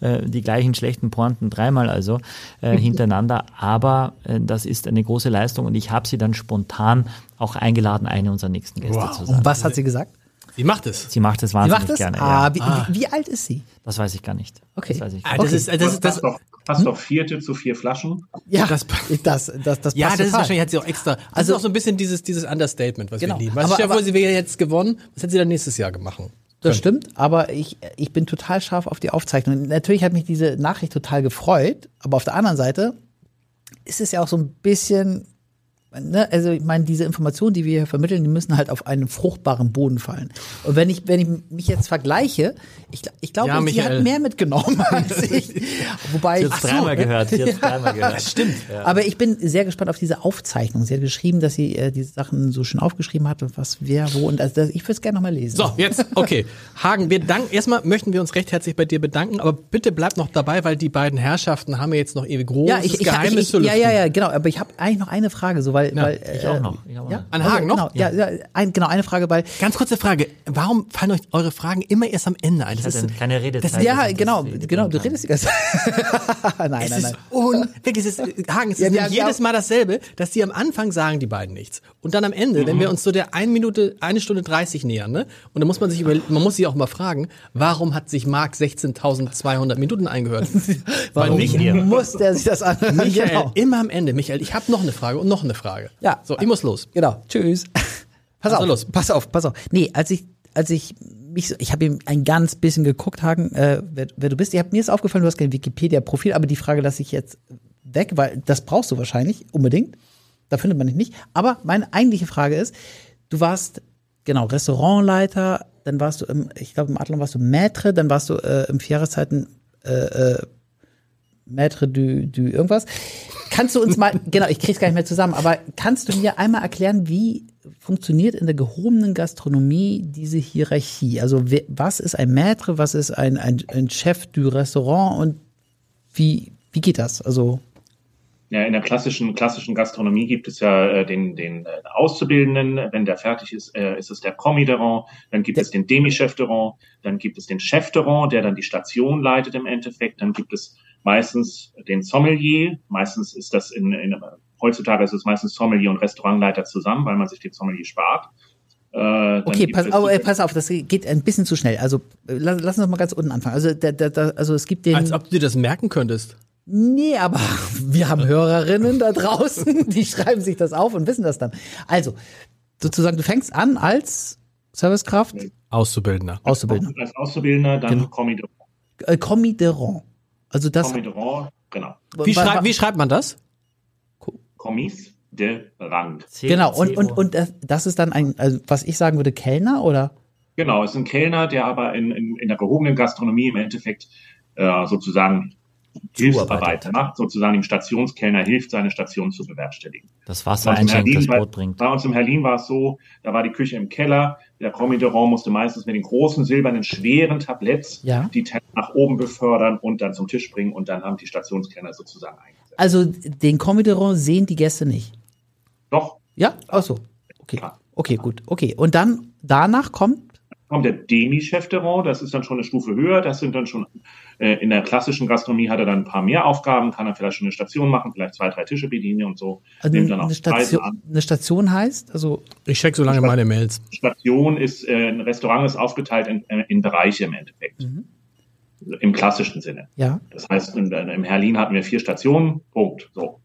äh, die gleichen schlechten Pointen dreimal also äh, hintereinander. Aber äh, das ist eine große Leistung und ich habe sie dann spontan auch eingeladen, eine unserer nächsten Gäste wow. zu sein. Und was hat sie gesagt? Sie macht es. Sie macht es wahnsinnig macht es? gerne. Ah, ja. wie, ah. Wie, wie, alt ist sie? Das weiß ich gar nicht. Okay. Das weiß ich ah, das, ist, das, ist, das, doch, passt doch vierte zu vier Flaschen. Ja, das, das, das, das Ja, das total. ist wahrscheinlich, hat sie auch extra. Das also, ist auch so ein bisschen dieses, dieses Understatement, was genau. wir lieben. Was aber, ist ja wohl, sie wäre jetzt gewonnen. Was hätte sie dann nächstes Jahr gemacht? Das stimmt, aber ich, ich bin total scharf auf die Aufzeichnung. Natürlich hat mich diese Nachricht total gefreut, aber auf der anderen Seite ist es ja auch so ein bisschen Ne, also ich meine, diese Informationen, die wir hier vermitteln, die müssen halt auf einen fruchtbaren Boden fallen. Und wenn ich, wenn ich mich jetzt vergleiche, ich, ich glaube, ja, sie hat mehr mitgenommen als ich. Wobei ich dreimal so, gehört, ja, dreimal gehört. Das stimmt. Ja. Aber ich bin sehr gespannt auf diese Aufzeichnung. Sie hat geschrieben, dass sie äh, diese Sachen so schön aufgeschrieben hat und was wer wo und also das, ich würde es gerne nochmal lesen. So, jetzt okay, Hagen, wir danken erstmal möchten wir uns recht herzlich bei dir bedanken, aber bitte bleib noch dabei, weil die beiden Herrschaften haben ja jetzt noch ewig großes ja, ich, ich, Geheimnis ich, ich, zu lüften. Ja, ja, ja, genau. Aber ich habe eigentlich noch eine Frage, so weil, ja, weil ich auch noch. Ich auch ja? An Hagen noch? Genau, ja, ja ein, genau, eine Frage bei. Ganz kurze Frage. Warum fallen euch eure Fragen immer erst am Ende ein? Das, das ist keine Redezeit. Das, ja, genau, genau, du redest die ganze Nein, nein, nein. Un wirklich, es ist, Hagen, es ist ja, jedes Mal dasselbe, dass die am Anfang sagen die beiden nichts. Und dann am Ende, mhm. wenn wir uns so der eine Minute, eine Stunde 30 nähern, ne? Und dann muss man sich über, man muss sich auch mal fragen, warum hat sich Marc 16.200 Minuten eingehört? warum nicht, muss der sich das anhören? Michael, genau. immer am Ende. Michael, ich habe noch eine Frage und noch eine Frage. Ja. So, ich muss los. Genau. Tschüss. Pass also auf. Los. Pass auf, pass auf. Nee, als ich, als ich mich so, ich habe ihm ein ganz bisschen geguckt, Hagen, äh, wer, wer du bist. Ich hab, mir ist aufgefallen, du hast kein Wikipedia-Profil, aber die Frage lasse ich jetzt weg, weil das brauchst du wahrscheinlich unbedingt. Da findet man dich nicht. Aber meine eigentliche Frage ist, du warst, genau, Restaurantleiter, dann warst du im, ich glaube im Adlon warst du Maître, dann warst du äh, im Jahreszeiten äh, äh, Maître du, du irgendwas. Kannst du uns mal, genau, ich krieg's gar nicht mehr zusammen, aber kannst du mir einmal erklären, wie funktioniert in der gehobenen Gastronomie diese Hierarchie? Also was ist ein Maître, was ist ein, ein, ein Chef du Restaurant und wie, wie geht das? Also ja, in der klassischen, klassischen Gastronomie gibt es ja äh, den, den äh, Auszubildenden. Wenn der fertig ist, äh, ist es der Commis de Rang. Dann gibt es den Demi-Chef de Rang. Dann gibt es den Chef de Rang, der dann die Station leitet im Endeffekt. Dann gibt es meistens den Sommelier. Meistens ist das in, in heutzutage ist es meistens Sommelier und Restaurantleiter zusammen, weil man sich den Sommelier spart. Äh, okay, pass, oh, pass, auf, das geht ein bisschen zu schnell. Also lass, lass uns mal ganz unten anfangen. Also, da, da, also es gibt den. Als ob du dir das merken könntest. Nee, aber wir haben Hörerinnen da draußen, die schreiben sich das auf und wissen das dann. Also, sozusagen, du fängst an als Servicekraft? Auszubildender. Auszubildender. Als Auszubildender, dann genau. Commis de Äh. Also das. Rang, genau. Wie, schrei wie schreibt man das? Commis de Rang. Genau, und, und, und das ist dann ein, also was ich sagen würde, Kellner oder? Genau, es ist ein Kellner, der aber in, in, in der gehobenen Gastronomie im Endeffekt äh, sozusagen Hilfsarbeit macht, sozusagen dem Stationskellner hilft, seine Station zu bewerkstelligen. Das Wasser einschenkt, das Brot bringt. Bei uns im Herlin war es so, da war die Küche im Keller, der Commis musste meistens mit den großen silbernen, schweren Tabletts ja. die Teller nach oben befördern und dann zum Tisch bringen und dann haben die Stationskellner sozusagen eingesetzt. Also den Comedy sehen die Gäste nicht. Doch, Ja? Ach so. Okay. Okay, gut. Okay. Und dann danach kommt kommt der Demi-Chef de Rang, das ist dann schon eine Stufe höher, das sind dann schon, äh, in der klassischen Gastronomie hat er dann ein paar mehr Aufgaben, kann er vielleicht schon eine Station machen, vielleicht zwei, drei Tische bedienen und so, also nimmt dann auch eine, Station, an. eine Station heißt, also Ich check so lange meine Mails. Station ist, äh, ein Restaurant ist aufgeteilt in, äh, in Bereiche im Endeffekt. Mhm. Im klassischen Sinne. ja. Das heißt, in, im Herlin hatten wir vier Stationen, Punkt. So.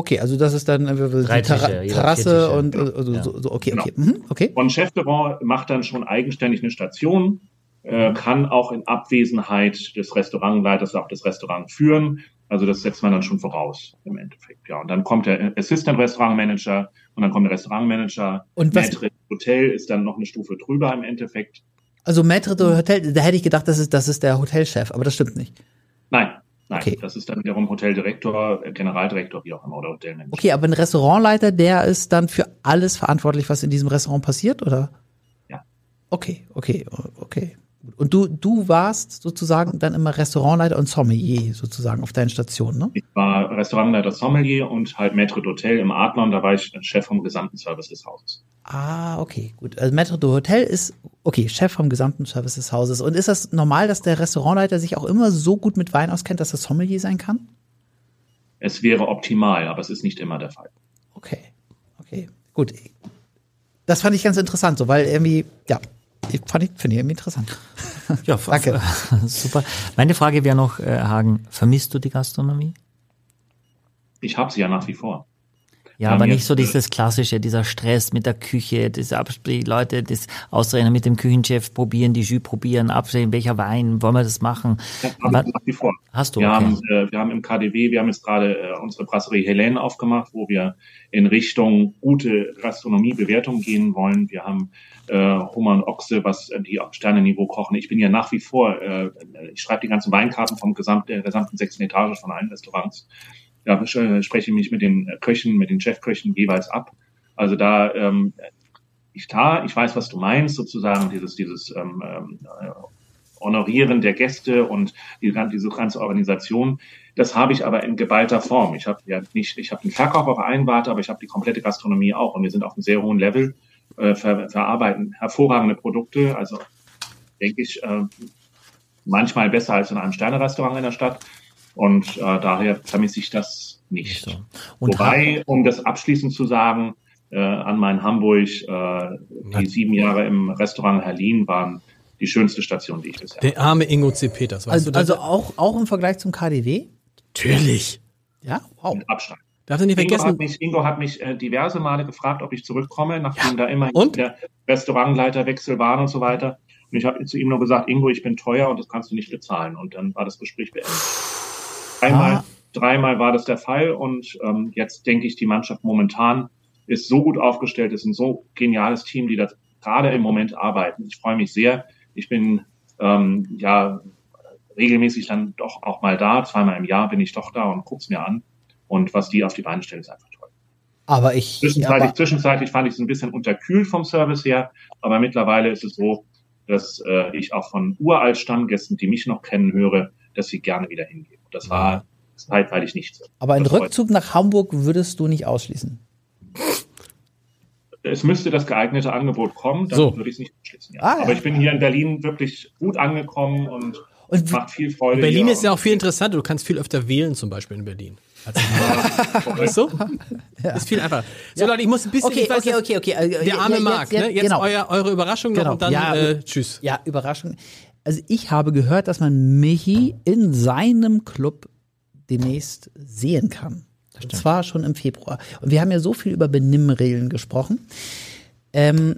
Okay, also das ist dann äh, die Drei Terra Tische, jeder Terrasse und also, Ja. so, so, okay, Genau. okay. Mhm, okay. Und Chef de Rang macht dann schon eigenständig eine Station, äh, kann auch in Abwesenheit des Restaurantleiters auch das Restaurant führen. Also das setzt man dann schon voraus im Endeffekt. Ja, und dann kommt der Assistant Restaurantmanager und dann kommt der Restaurantmanager. Und was- Maître Hotel ist dann noch eine Stufe drüber im Endeffekt. Also Maître de Hotel, da hätte ich gedacht, das ist, das ist der Hotelchef, aber das stimmt nicht. Nein, nein, Okay. das ist dann wiederum Hoteldirektor, äh, Generaldirektor, wie auch immer, oder Hotelmanager. Okay, aber ein Restaurantleiter, der ist dann für alles verantwortlich, was in diesem Restaurant passiert, oder? Ja. Okay, okay, okay. Und du, du warst sozusagen dann immer Restaurantleiter und Sommelier sozusagen auf deinen Stationen, ne? Ich war Restaurantleiter Sommelier und halt Maître d'Hotel im Adlon, da war ich Chef vom gesamten Service des Hauses. Ah, okay, gut. Also Maître de Hotel ist, okay, Chef vom gesamten Service des Hauses. Und ist das normal, dass der Restaurantleiter sich auch immer so gut mit Wein auskennt, dass er Sommelier sein kann? Es wäre optimal, aber es ist nicht immer der Fall. Okay, okay, gut. Das fand ich ganz interessant, so, weil irgendwie, ja, fand ich, finde ich interessant. Ja, Danke. super. Meine Frage wäre noch, äh, Hagen, vermisst du die Gastronomie? Ich habe sie ja nach wie vor. Ja, aber nicht so dieses klassische, dieser Stress mit der Küche, das Absprich, Leute, das Ausrechnen mit dem Küchenchef, probieren, die Jus probieren, absehen, welcher Wein, wollen wir das machen? Ja, Aber- nach wie vor. Hast du, Wir, okay. haben, äh, wir haben im KDW, wir haben jetzt gerade äh, unsere Brasserie Helene aufgemacht, wo wir in Richtung gute Gastronomiebewertung gehen wollen. Wir haben äh, Hummer und Ochse, was äh, die auf Sternenniveau kochen. Ich bin ja nach wie vor, äh, ich schreibe die ganzen Weinkarten vom gesamt, der gesamten sechsten Etage von allen Restaurants. Da äh, spreche ich mich mit den Köchen, mit den Chefköchen jeweils ab. Also da, ähm, ich da, ich weiß, was du meinst, sozusagen dieses, dieses ähm, ähm, äh, Honorieren der Gäste und die, diese ganze Organisation. Das habe ich aber in geballter Form. Ich habe ja nicht, ich habe den Verkauf auf einen aber ich habe die komplette Gastronomie auch und wir sind auf einem sehr hohen Level, äh, ver, verarbeiten hervorragende Produkte. Also denke ich, äh, manchmal besser als in einem Sternerestaurant in der Stadt. Und äh, daher vermisse ich das nicht. So. Und Wobei, um das abschließend zu sagen, äh, an mein Hamburg, äh, die sieben Jahre im Restaurant Herlin waren die schönste Station, die ich bisher Der arme Ingo C. Peters, weißt Also, du also auch, auch im Vergleich zum KDW? Natürlich. Ja, wow. mit Abstand. Darf ich nicht Ingo hat vergessen, mich, Ingo hat mich äh, diverse Male gefragt, ob ich zurückkomme, nachdem da immer Und? der Restaurantleiterwechsel waren und so weiter. Und ich habe zu ihm nur gesagt, Ingo, ich bin teuer und das kannst du nicht bezahlen. Und dann war das Gespräch beendet. Dreimal, Ah. dreimal war das der Fall und ähm, jetzt denke ich, die Mannschaft momentan ist so gut aufgestellt, ist ein so geniales Team, die das gerade im Moment arbeiten. Ich freue mich sehr. Ich bin ähm, ja regelmäßig dann doch auch mal da. Zweimal im Jahr bin ich doch da und guck's mir an. Und was die auf die Beine stellen, ist einfach toll. Aber ich, Zwischenzeitlich, aber, zwischenzeitlich fand ich es ein bisschen unterkühlt vom Service her, aber mittlerweile ist es so, dass äh, ich auch von uralt Stammgästen, die mich noch kennen, höre, dass sie gerne wieder hingehen. Das war zeitweilig nicht so. aber ein Das freut Rückzug nach Hamburg würdest du nicht ausschließen. Es müsste das geeignete Angebot kommen, dann So. würde ich es nicht ausschließen. Ja. Ah, ja. Aber ich bin hier in Berlin wirklich gut angekommen und Und macht viel Freude. Berlin hier ist ja auch viel interessanter. Du kannst viel öfter wählen, zum Beispiel in Berlin. Weißt du? Ist viel einfacher. So, Leute, ich muss ein bisschen. Okay, ich weiß, okay, okay, okay. Also, Der ja, arme ja, Marc, jetzt, ne? Jetzt genau. euer, eure Überraschung noch Genau. und dann Ja, äh, tschüss. Ja, Überraschung. Also ich habe gehört, dass man Michi in seinem Club demnächst sehen kann. Und zwar schon im Februar. Und wir haben ja so viel über Benimmregeln gesprochen. Ähm,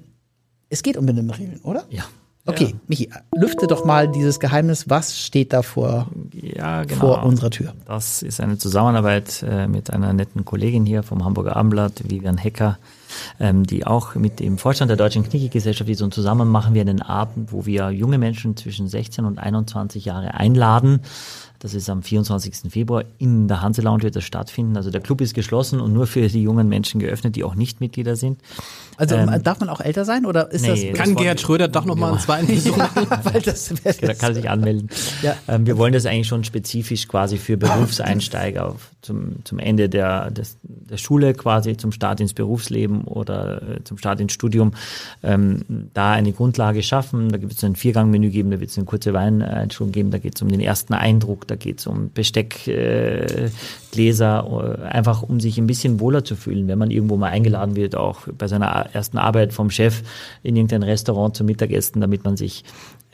es geht um Benimmregeln, oder? Ja. Okay, Michi, lüfte doch mal dieses Geheimnis. Was steht da vor, Ja, genau. vor unserer Tür? Das ist eine Zusammenarbeit äh, mit einer netten Kollegin hier vom Hamburger Abendblatt, Vivian Hecker, ähm, die auch mit dem Vorstand der Deutschen Kniegesellschaft ist und zusammen machen wir einen Abend, wo wir junge Menschen zwischen 16 und 21 Jahre einladen. Das ist am 24. Februar in der Hanse Lounge wird das stattfinden. Also der Club ist geschlossen und nur für die jungen Menschen geöffnet, die auch nicht Mitglieder sind. Also Ähm, darf man auch älter sein oder ist nee, das? das Kann war- Gerhard Schröder doch noch mal einen zweiten Besuch machen? weil das, Da kann sich anmelden. Ja. Ähm, wir wollen das eigentlich schon spezifisch quasi für Berufseinsteiger auf zum, zum Ende der, des, der Schule quasi, zum Start ins Berufsleben oder äh, zum Start ins Studium, ähm, da eine Grundlage schaffen. Da gibt es ein Viergangmenü geben, da wird es eine kurze Weineinschulung geben, da geht es um den ersten Eindruck, da geht es um Besteck, äh, Gläser, äh, einfach um sich ein bisschen wohler zu fühlen, wenn man irgendwo mal eingeladen wird, auch bei seiner ersten Arbeit vom Chef in irgendein Restaurant zum Mittagessen, damit man sich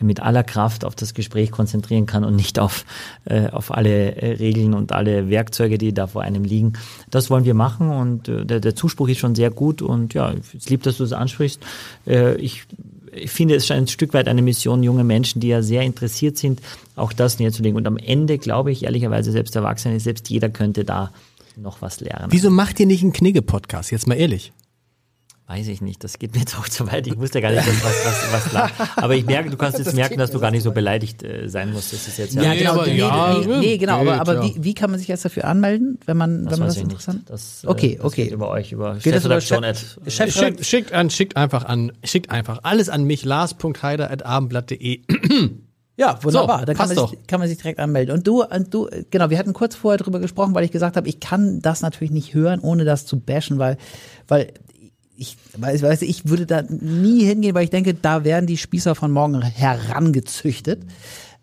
mit aller Kraft auf das Gespräch konzentrieren kann und nicht auf, äh, auf alle äh, Regeln und alle Werkzeuge, die da vor einem liegen. Das wollen wir machen und äh, der, der Zuspruch ist schon sehr gut und ja, es lieb, dass du das ansprichst. Äh, ich ich finde, es ein Stück weit eine Mission, junge Menschen, die ja sehr interessiert sind, auch das niederzulegen. Und am Ende glaube ich, ehrlicherweise, selbst Erwachsene, selbst jeder könnte da noch was lernen. Wieso macht ihr nicht einen Knigge-Podcast? Jetzt mal ehrlich. Weiß ich nicht, das geht mir jetzt auch zu weit. Ich wusste gar nicht, was, was, was lag. Aber ich merke, du kannst jetzt das merken, dass du gar nicht so beleidigt äh, sein musst. Das ist jetzt ja, Nee, genau, aber nee, ja, nee, nee, genau, aber, geht, aber ja. wie, wie kann man sich jetzt dafür anmelden, wenn man das wenn man das ich nicht. interessant? Das, äh, Okay, das okay. geht über euch, über Geht das über Chefredaktion. Chef- Chef- Schickt, schickt an, schickt einfach an, schickt einfach alles an mich, lars.heider.abendblatt.de. Ja, wunderbar. So, Dann kann man, sich, kann man sich direkt anmelden. Und du, und du, genau, wir hatten kurz vorher drüber gesprochen, weil ich gesagt habe, ich kann das natürlich nicht hören, ohne das zu bashen, weil, weil ich weiß, weiß, ich würde da nie hingehen, weil ich denke, da werden die Spießer von morgen herangezüchtet.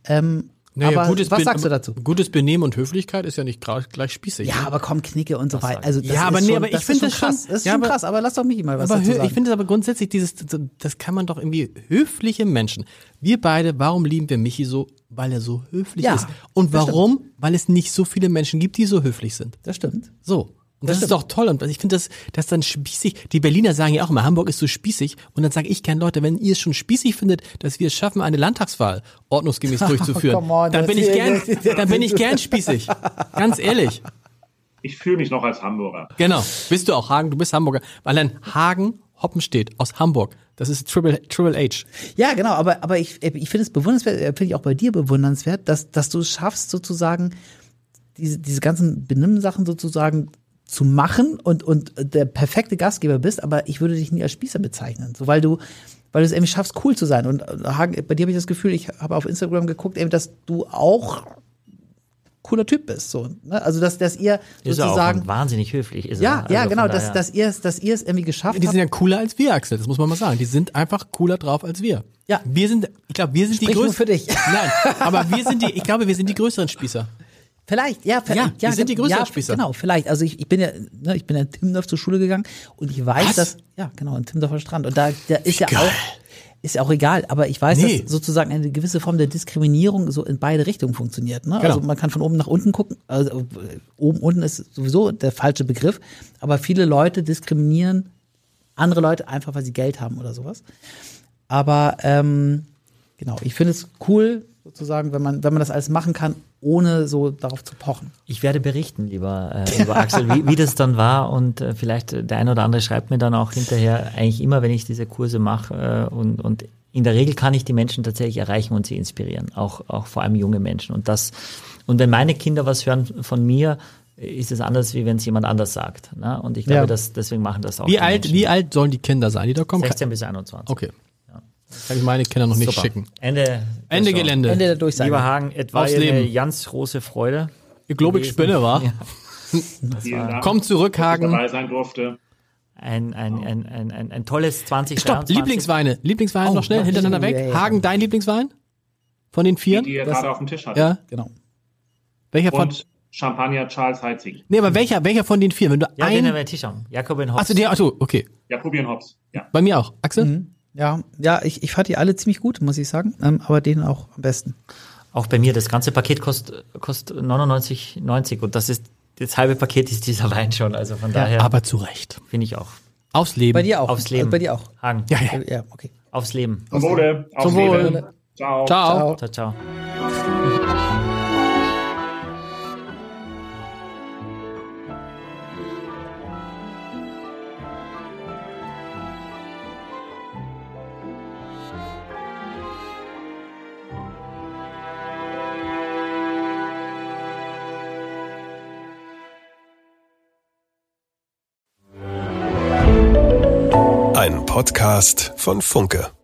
Ähm, aber was sagst du dazu? Gutes Benehmen und Höflichkeit ist ja nicht gleich spießig. Ja, aber komm, Knicke und so weiter. Also das Ja, aber nee, schon, aber ich finde das schon- krass. Das ist ja, schon aber- krass, aber lass doch mich mal was aber dazu sagen. ich finde es aber grundsätzlich dieses, das kann man doch irgendwie höfliche Menschen. Wir beide, warum lieben wir Michi so? Weil er so höflich Ja, ist. Und warum? Weil es nicht so viele Menschen gibt, die so höflich sind. das stimmt. So. Und das, Das ist doch toll. Und ich finde das, das dann spießig. Die Berliner sagen ja auch immer, Hamburg ist so spießig. Und dann sage ich gerne, Leute, wenn ihr es schon spießig findet, dass wir es schaffen, eine Landtagswahl ordnungsgemäß durchzuführen, come on, dann bin ich gern, dann bin ich gern spießig. Ganz ehrlich. Ich fühle mich noch als Hamburger. Genau. Bist du auch Hagen? Du bist Hamburger. Weil dann Hagen Hoppenstedt aus Hamburg. Das ist Triple, Triple H. Ja, genau, aber, aber ich, ich finde es bewundernswert, äh, finde ich auch bei dir bewundernswert, dass, dass du es schaffst, sozusagen, diese, diese ganzen Benimmsachen sozusagen zu machen und, und der perfekte Gastgeber bist, aber ich würde dich nie als Spießer bezeichnen. So, weil du, weil du es irgendwie schaffst, cool zu sein. Und äh, Hagen, bei dir habe ich das Gefühl, ich habe auf Instagram geguckt, eben, dass du auch cooler Typ bist. So, ne? Also dass, dass ihr Ist auch sozusagen. und wahnsinnig höflich. Ist ja, er. ja, Also genau, von dass, dass ihr es, dass ihr es irgendwie geschafft Die habt. sind ja cooler als wir, Axel. Das muss man mal sagen. Die sind einfach cooler drauf als wir. Ja. Wir sind, ich glaube, wir sind die Sprich nur größten. für dich. Nein, aber wir sind die, ich glaube, wir sind die größeren Spießer. Vielleicht, ja, Ja, vielleicht, wir sind die größeren ja, Spießer. Genau, vielleicht. Also ich, ich bin ja, ne, ich bin ja in Timmendorf zur Schule gegangen und ich weiß, Was? dass, ja, genau, in Timmendorfer Strand. Und da, da ist ja auch, ist ja auch egal, aber ich weiß, Nee. dass sozusagen eine gewisse Form der Diskriminierung so in beide Richtungen funktioniert. Ne? Genau. Also man kann von oben nach unten gucken. Also äh, oben, unten ist sowieso der falsche Begriff, aber viele Leute diskriminieren andere Leute einfach, weil sie Geld haben oder sowas. Aber ähm, genau, ich finde es cool, sozusagen, wenn man, wenn man das alles machen kann, ohne so darauf zu pochen. Ich werde berichten, lieber, äh, lieber Axel, wie, wie das dann war und äh, vielleicht äh, der ein oder andere schreibt mir dann auch hinterher, eigentlich immer, wenn ich diese Kurse mache äh, und, und in der Regel kann ich die Menschen tatsächlich erreichen und sie inspirieren, auch, auch vor allem junge Menschen. Und das, und wenn meine Kinder was hören von mir, ist es anders, wie wenn es jemand anders sagt. Ne? Und ich glaube, Ja. dass, deswegen machen das auch Wie die alt, Menschen. wie alt sollen die Kinder sein, die da kommen? 16 bis 21. Okay. Kann ich meine Kinder noch nicht Super. schicken. Ende, Ende. Gelände. Ende der Durchsage. Lieber Hagen, es war Aufs eine Leben. ganz große Freude. Ihr glaube ich spinne, war. Dank, Komm zurück, ich Hagen. dabei sein durfte. Ein, ein, ein, ein, ein, ein tolles 20 Stopp, Lieblingsweine. Lieblingswein noch schnell hintereinander weg. Ja, ja. Hagen, dein Lieblingswein? Von den Die, vier? die ihr Das- gerade auf dem Tisch hattet. Ja. Genau. Welcher von, Und Champagner Charles Heitzig. nee, aber welcher, welcher von den vier? Wenn du Ja, den ein, haben wir Tisch haben. Jakobin Hobbs. achso, der, achso, okay. Jakobian Hobbs. Ja. Bei mir auch. Axel? Mhm. Ja, ja, ich, ich fand die alle ziemlich gut, muss ich sagen, ähm, aber den auch am besten. Auch bei mir, das ganze Paket kostet, kostet 99,90 und das ist, das halbe Paket ist dieser Wein schon. Also von daher Aber zu Recht. finde ich auch. Aufs Leben. Bei dir auch. Aufs Leben. Bei dir auch. Hagen, Ja, ja. Ja, okay. aufs Leben. Zum Wohle. Aufs Zum Wohl. Leben. Ciao. Ciao. Ciao, ciao. Podcast von Funke.